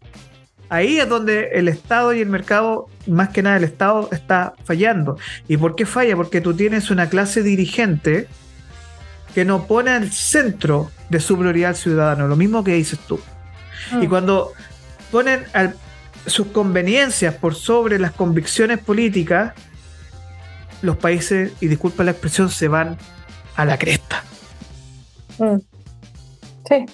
Ahí es donde el Estado y el mercado, más que nada el Estado, está fallando. ¿Y por qué falla? Porque tú tienes una clase dirigente que no pone al centro de su prioridad al ciudadano, lo mismo que dices tú. Y ah. cuando ponen al, sus conveniencias por sobre las convicciones políticas, los países, y disculpa la expresión, se van a la cresta. Mm. Sí.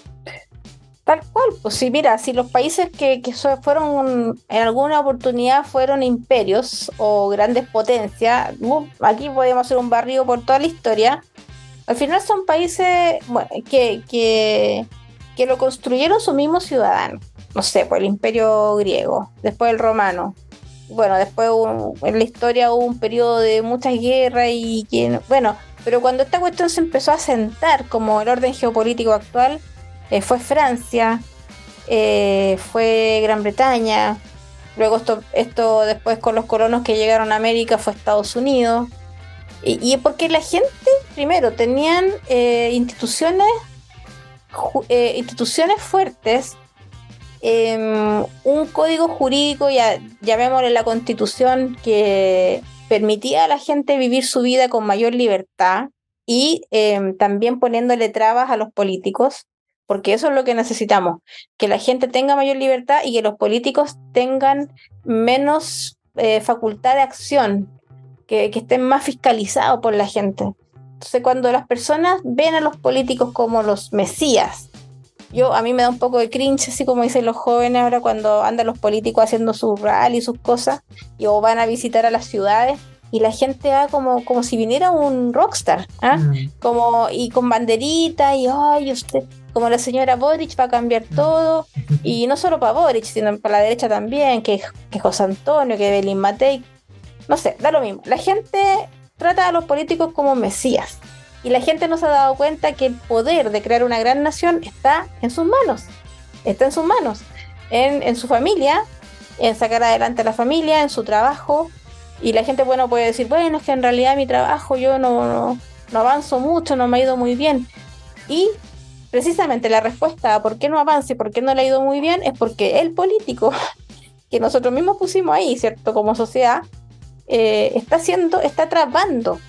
Tal cual, pues sí, mira, si los países que, que fueron en alguna oportunidad fueron imperios o grandes potencias, uh, aquí podemos hacer un barrio por toda la historia, al final son países que, que, que lo construyeron sus mismos ciudadanos. No sé, pues el imperio griego, después el romano. Bueno, después en la historia hubo un periodo de muchas guerras y que, bueno, pero cuando esta cuestión se empezó a sentar como el orden geopolítico actual, eh, fue Francia, eh, fue Gran Bretaña, luego esto, esto después con los colonos que llegaron a América fue Estados Unidos. Y, y porque la gente, primero, tenían eh, instituciones, instituciones fuertes, em, un código jurídico, ya, llamémosle la constitución, que permitía a la gente vivir su vida con mayor libertad y em, también poniéndole trabas a los políticos porque eso es lo que necesitamos, que la gente tenga mayor libertad y que los políticos tengan menos eh, facultad de acción, que, estén más fiscalizados por la gente. Entonces, cuando las personas ven a los políticos como los mesías, yo a mí me da un poco de cringe, así como dicen los jóvenes ahora cuando andan los políticos haciendo su rally y sus cosas, y o van a visitar a las ciudades, y la gente va como, como si viniera un rockstar, ¿ah? mm. como y con banderita y ay usted como la señora Boric va a cambiar mm. todo y no solo para Boric sino para la derecha también que, que José Antonio que Belín Matei no sé da lo mismo la gente trata a los políticos como mesías y la gente no se ha dado cuenta que el poder de crear una gran nación está en sus manos está en sus manos en, su familia en sacar adelante a la familia en su trabajo y la gente, bueno, puede decir, bueno, es que en realidad mi trabajo yo no, no, avanzo mucho, no me ha ido muy bien. Y precisamente la respuesta a por qué no avanza y por qué no le ha ido muy bien es porque el político [laughs] que nosotros mismos pusimos ahí, ¿cierto? Como sociedad, eh, está haciendo, está trabando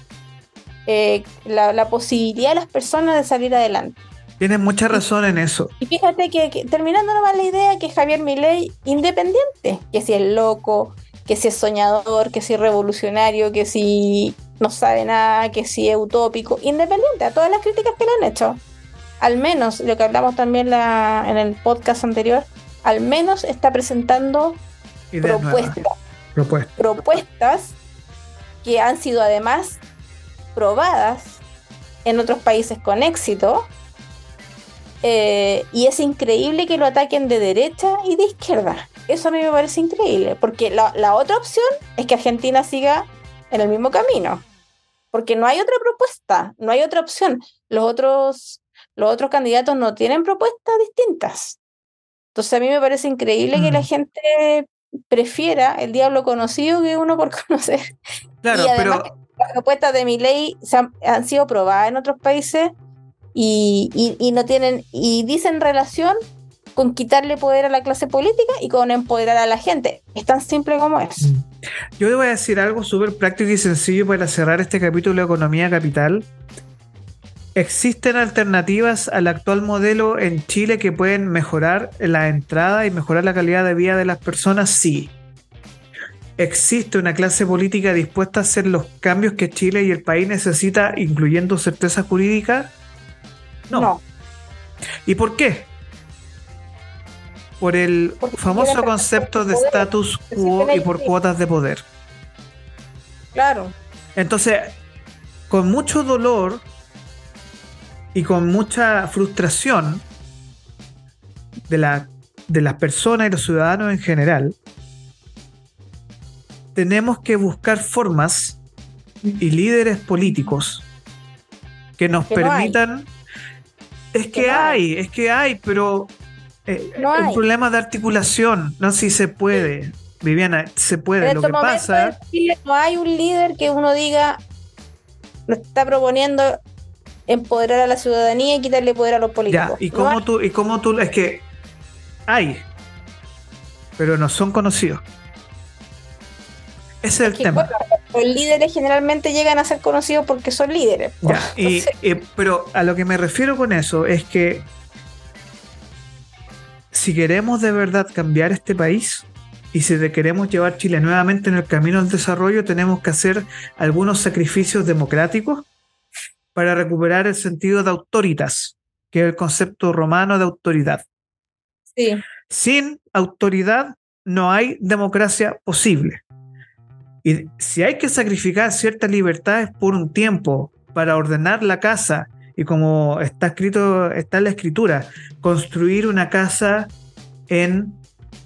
eh, la, posibilidad de las personas de salir adelante. Tienes mucha razón en eso. Y fíjate que, terminando nomás la idea que Javier Milei independiente, que si es loco, que si es soñador, que si es revolucionario, que si no sabe nada, que si es utópico, independiente a todas las críticas que le han hecho. Al menos, lo que hablamos también en el podcast anterior, al menos está presentando propuestas, propuestas que han sido además probadas en otros países con éxito. Eh, y es increíble que lo ataquen de derecha y de izquierda. Eso a mí me parece increíble, porque la, otra opción es que Argentina siga en el mismo camino, porque no hay otra propuesta, no hay otra opción. Los otros, los otros candidatos no tienen propuestas distintas. Entonces a mí me parece increíble que la mm. gente prefiera el diablo conocido que uno por [laughs] conocer. Claro, pero las propuestas de mi ley han, han, sido probadas en otros países y, no tienen y dicen relación con quitarle poder a la clase política y con empoderar a la gente. Es tan simple como es. Mm. Yo le voy a decir algo súper práctico y sencillo para cerrar este capítulo de Economía Capital. ¿Existen alternativas al actual modelo en Chile que pueden mejorar la entrada y mejorar la calidad de vida de las personas? Sí. ¿Existe una clase política dispuesta a hacer los cambios que Chile y el país necesita, incluyendo certeza jurídica? No. no. ¿Y por qué? por el famoso concepto de status quo y por cuotas de poder. Claro. Entonces, con mucho dolor y con mucha frustración de, la, de las personas y los ciudadanos en general, tenemos que buscar formas y líderes políticos que nos permitan... Es que, hay, es que hay, pero eh, un problema de articulación, no sé si se puede. Viviana, se puede. Lo que pasa. no hay un líder que uno diga, nos está proponiendo empoderar a la ciudadanía y quitarle poder a los políticos. ¿y cómo tú, y cómo tú, es que hay, pero no son conocidos. Ese es, el tema. los líderes generalmente llegan a ser conocidos porque son líderes. pero a lo que me refiero con eso es que si queremos de verdad cambiar este país Y si queremos llevar Chile nuevamente en el camino del desarrollo, tenemos que hacer algunos sacrificios democráticos para recuperar el sentido de autoritas, que es el concepto romano de autoridad. Sí. Sin autoridad no hay democracia posible. Y si hay que sacrificar ciertas libertades por un tiempo para ordenar la casa, y como está escrito, está en la escritura, construir una casa en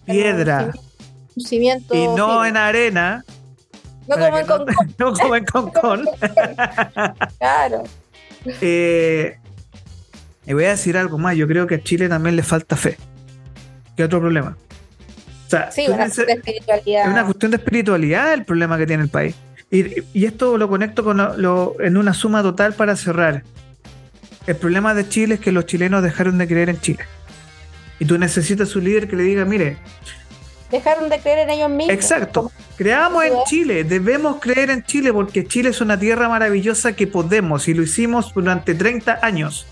piedra y no en arena. No como en Concón. [laughs] No, como en Concón. [laughs] claro. Eh, y voy a decir algo más, yo creo que a Chile también le falta fe. ¿Qué otro problema? Sí, una. Es una cuestión de espiritualidad el problema que tiene el país. Y, esto lo conecto con lo, en una suma total para cerrar. El problema de Chile es que los chilenos dejaron de creer en Chile. Y tú necesitas un líder que le diga, mire. Dejaron de creer en ellos mismos. Exacto. Creamos en Chile, debemos creer en Chile porque Chile es una tierra maravillosa que podemos y lo hicimos durante 30 años.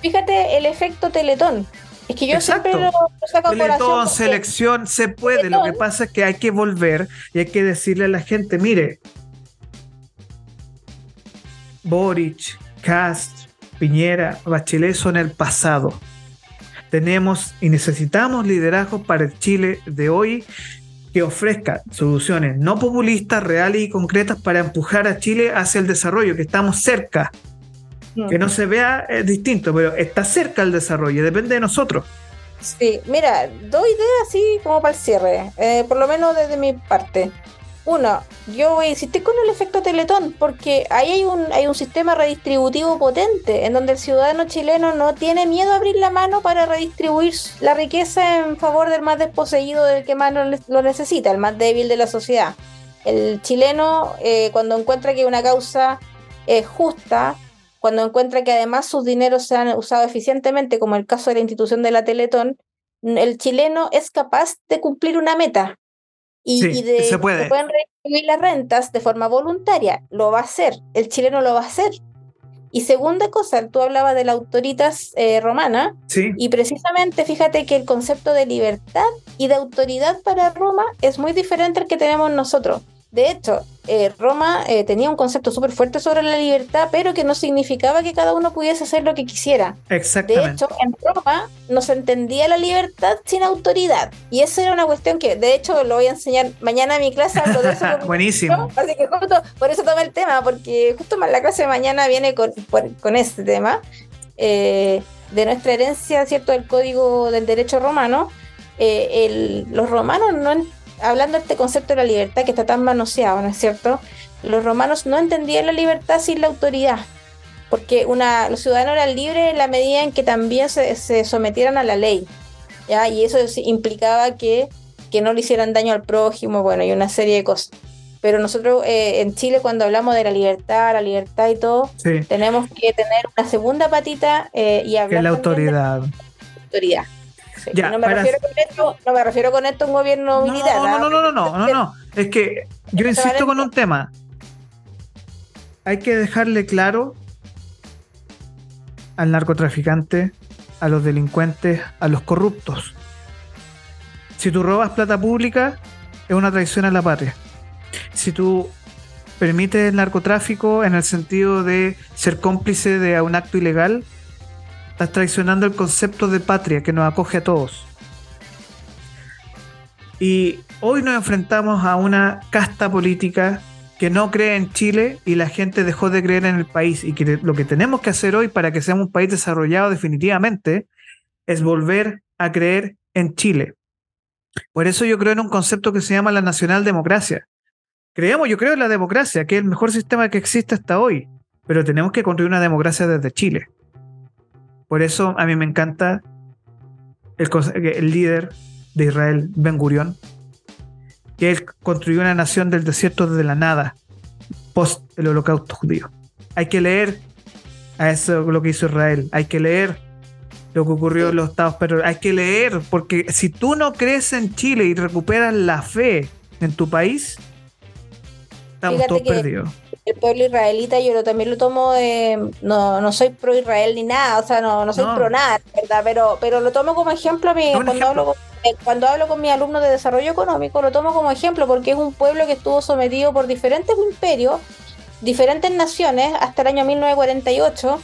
Fíjate el efecto Teletón. Es que yo siempre lo, saco Teletón, selección, se puede. Lo que pasa es que hay que volver y hay que decirle a la gente, mire, Boric, Cast, Piñera, Bachelet son el pasado. Tenemos y necesitamos liderazgo para el Chile de hoy que ofrezca soluciones no populistas, reales y concretas para empujar a Chile hacia el desarrollo, que estamos cerca que no se vea distinto, pero está cerca el desarrollo, depende de nosotros. Sí, mira, dos ideas así como para el cierre, eh, por lo menos desde mi parte. Uno, yo voy a insistir con el efecto Teletón, porque ahí hay un, hay un sistema redistributivo potente, en donde el ciudadano chileno no tiene miedo a abrir la mano para redistribuir la riqueza en favor del más desposeído, del que más lo, necesita, el más débil de la sociedad. El chileno, eh, cuando encuentra que una causa es justa, cuando encuentra que además sus dineros se han usado eficientemente, como el caso de la institución de la Teletón, el chileno es capaz de cumplir una meta y, de se puede. pueden redistribuir las rentas de forma voluntaria. Lo va a hacer, el chileno lo va a hacer. Y segunda cosa, tú hablabas de la autoritas eh, romana, sí. y precisamente fíjate que el concepto de libertad y de autoridad para Roma es muy diferente al que tenemos nosotros. De hecho, eh, Roma eh, tenía un concepto súper fuerte sobre la libertad, pero que no significaba que cada uno pudiese hacer lo que quisiera. Exactamente. De hecho, en Roma no se entendía la libertad sin autoridad. Y eso era una cuestión que, de hecho, lo voy a enseñar mañana en mi clase. [laughs] Buenísimo. Así que justo por eso tomé el tema, porque justo la clase de mañana viene con, con este tema. Eh, de nuestra herencia, ¿cierto? Del código del derecho romano. los romanos no hablando de este concepto de la libertad que está tan manoseado, ¿no es cierto? Los romanos no entendían la libertad sin la autoridad, porque una, los ciudadanos eran libres en la medida en que también se, sometieran a la ley, ¿ya? Y eso implicaba que, que, no le hicieran daño al prójimo, bueno, y una serie de cosas. Pero nosotros eh, en Chile cuando hablamos de la libertad, la libertad y todo, tenemos que tener una segunda patita eh, y hablar... Que la autoridad. autoridad no, me refiero con esto, no me refiero con esto a un gobierno militar. No, no, no, no, no, no, no. [laughs] Es que yo insisto con un tema. Hay que dejarle claro al narcotraficante, a los delincuentes, a los corruptos. Si tú robas plata pública, es una traición a la patria. Si tú permites el narcotráfico en el sentido de ser cómplice de un acto ilegal, Estás traicionando el concepto de patria que nos acoge a todos. Y hoy nos enfrentamos a una casta política que no cree en Chile y la gente dejó de creer en el país. Y que lo que tenemos que hacer hoy para que seamos un país desarrollado definitivamente es volver a creer en Chile. Por eso yo creo en un concepto que se llama la nacional democracia. Creemos, yo creo en la democracia, que es el mejor sistema que existe hasta hoy, pero tenemos que construir una democracia desde Chile. Por eso a mí me encanta el, líder de Israel, Ben Gurión, que él construyó una nación del desierto desde la nada, post el holocausto judío. Hay que leer a eso lo que hizo Israel, hay que leer lo que ocurrió en los estados pero hay que leer, porque si tú no crees en Chile y recuperas la fe en tu país, estamos todos perdidos el pueblo israelita yo lo, también lo tomo de, no, no soy pro Israel ni nada, o sea, no, no soy pro nada, ¿verdad? Pero, pero lo tomo como ejemplo a mí, cuando hablo con eh, cuando hablo con mis alumnos de desarrollo económico, lo tomo como ejemplo porque es un pueblo que estuvo sometido por diferentes imperios, diferentes naciones, hasta el año 1948,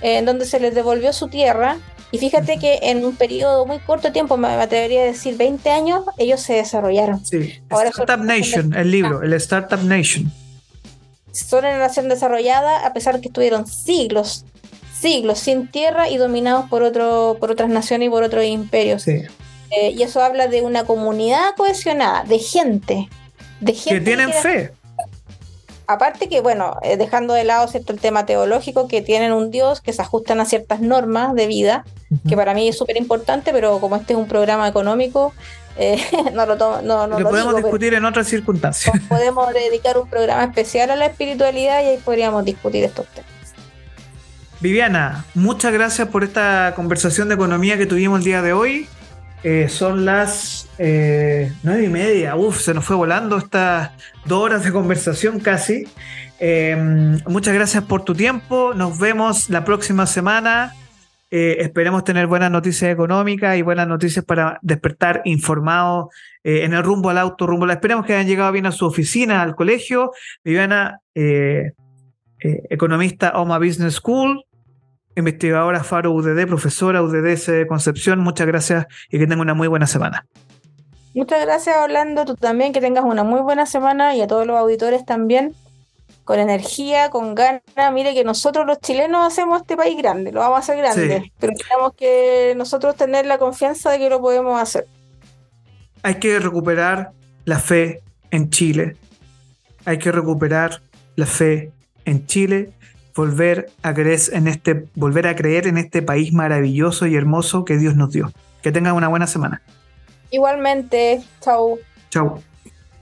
en donde se les devolvió su tierra. Y fíjate que en un periodo muy corto de tiempo, me atrevería a decir 20 años, ellos se desarrollaron. Sí, Startup Nation, el libro, el Startup Nation. Son una nación desarrollada a pesar de que estuvieron siglos, siglos sin tierra y dominados por, otro, por otras naciones y por otros imperios. Sí. Eh, y eso habla de una comunidad cohesionada, de gente. De gente que tienen fe. Aparte que, bueno, eh, dejando de lado cierto el tema teológico, que tienen un Dios que se ajustan a ciertas normas de vida, que para mí es súper importante, pero como este es un programa económico, [laughs] eh, no lo tomo, no, lo podemos discutir en otras circunstancias. Podemos dedicar un programa especial a la espiritualidad y ahí podríamos discutir estos temas. Viviana, muchas gracias por esta conversación de economía que tuvimos el día de hoy. Eh, son las eh, nueve y media. Uf, se nos fue volando estas dos horas de conversación casi. Em, muchas gracias por tu tiempo. Nos vemos la próxima semana. Eh, esperemos tener buenas noticias económicas y buenas noticias para despertar informados en el rumbo al auto, rumbo. Esperemos que hayan llegado bien a su oficina, al colegio. Viviana, economista OMA Business School investigadora Faro UDD, profesora UDD de Concepción. Muchas gracias y que tenga una muy buena semana. Muchas gracias, Orlando. Tú también, que tengas una muy buena semana y a todos los auditores también. Con energía, con ganas. Mire que nosotros los chilenos hacemos este país grande, lo vamos a hacer grande. Pero tenemos que nosotros tener la confianza de que lo podemos hacer. Hay que recuperar la fe en Chile. Hay que recuperar la fe en Chile volver a creer en este, volver a creer en este país maravilloso y hermoso que Dios nos dio. Que tengan una buena semana. Igualmente, chau. Chau.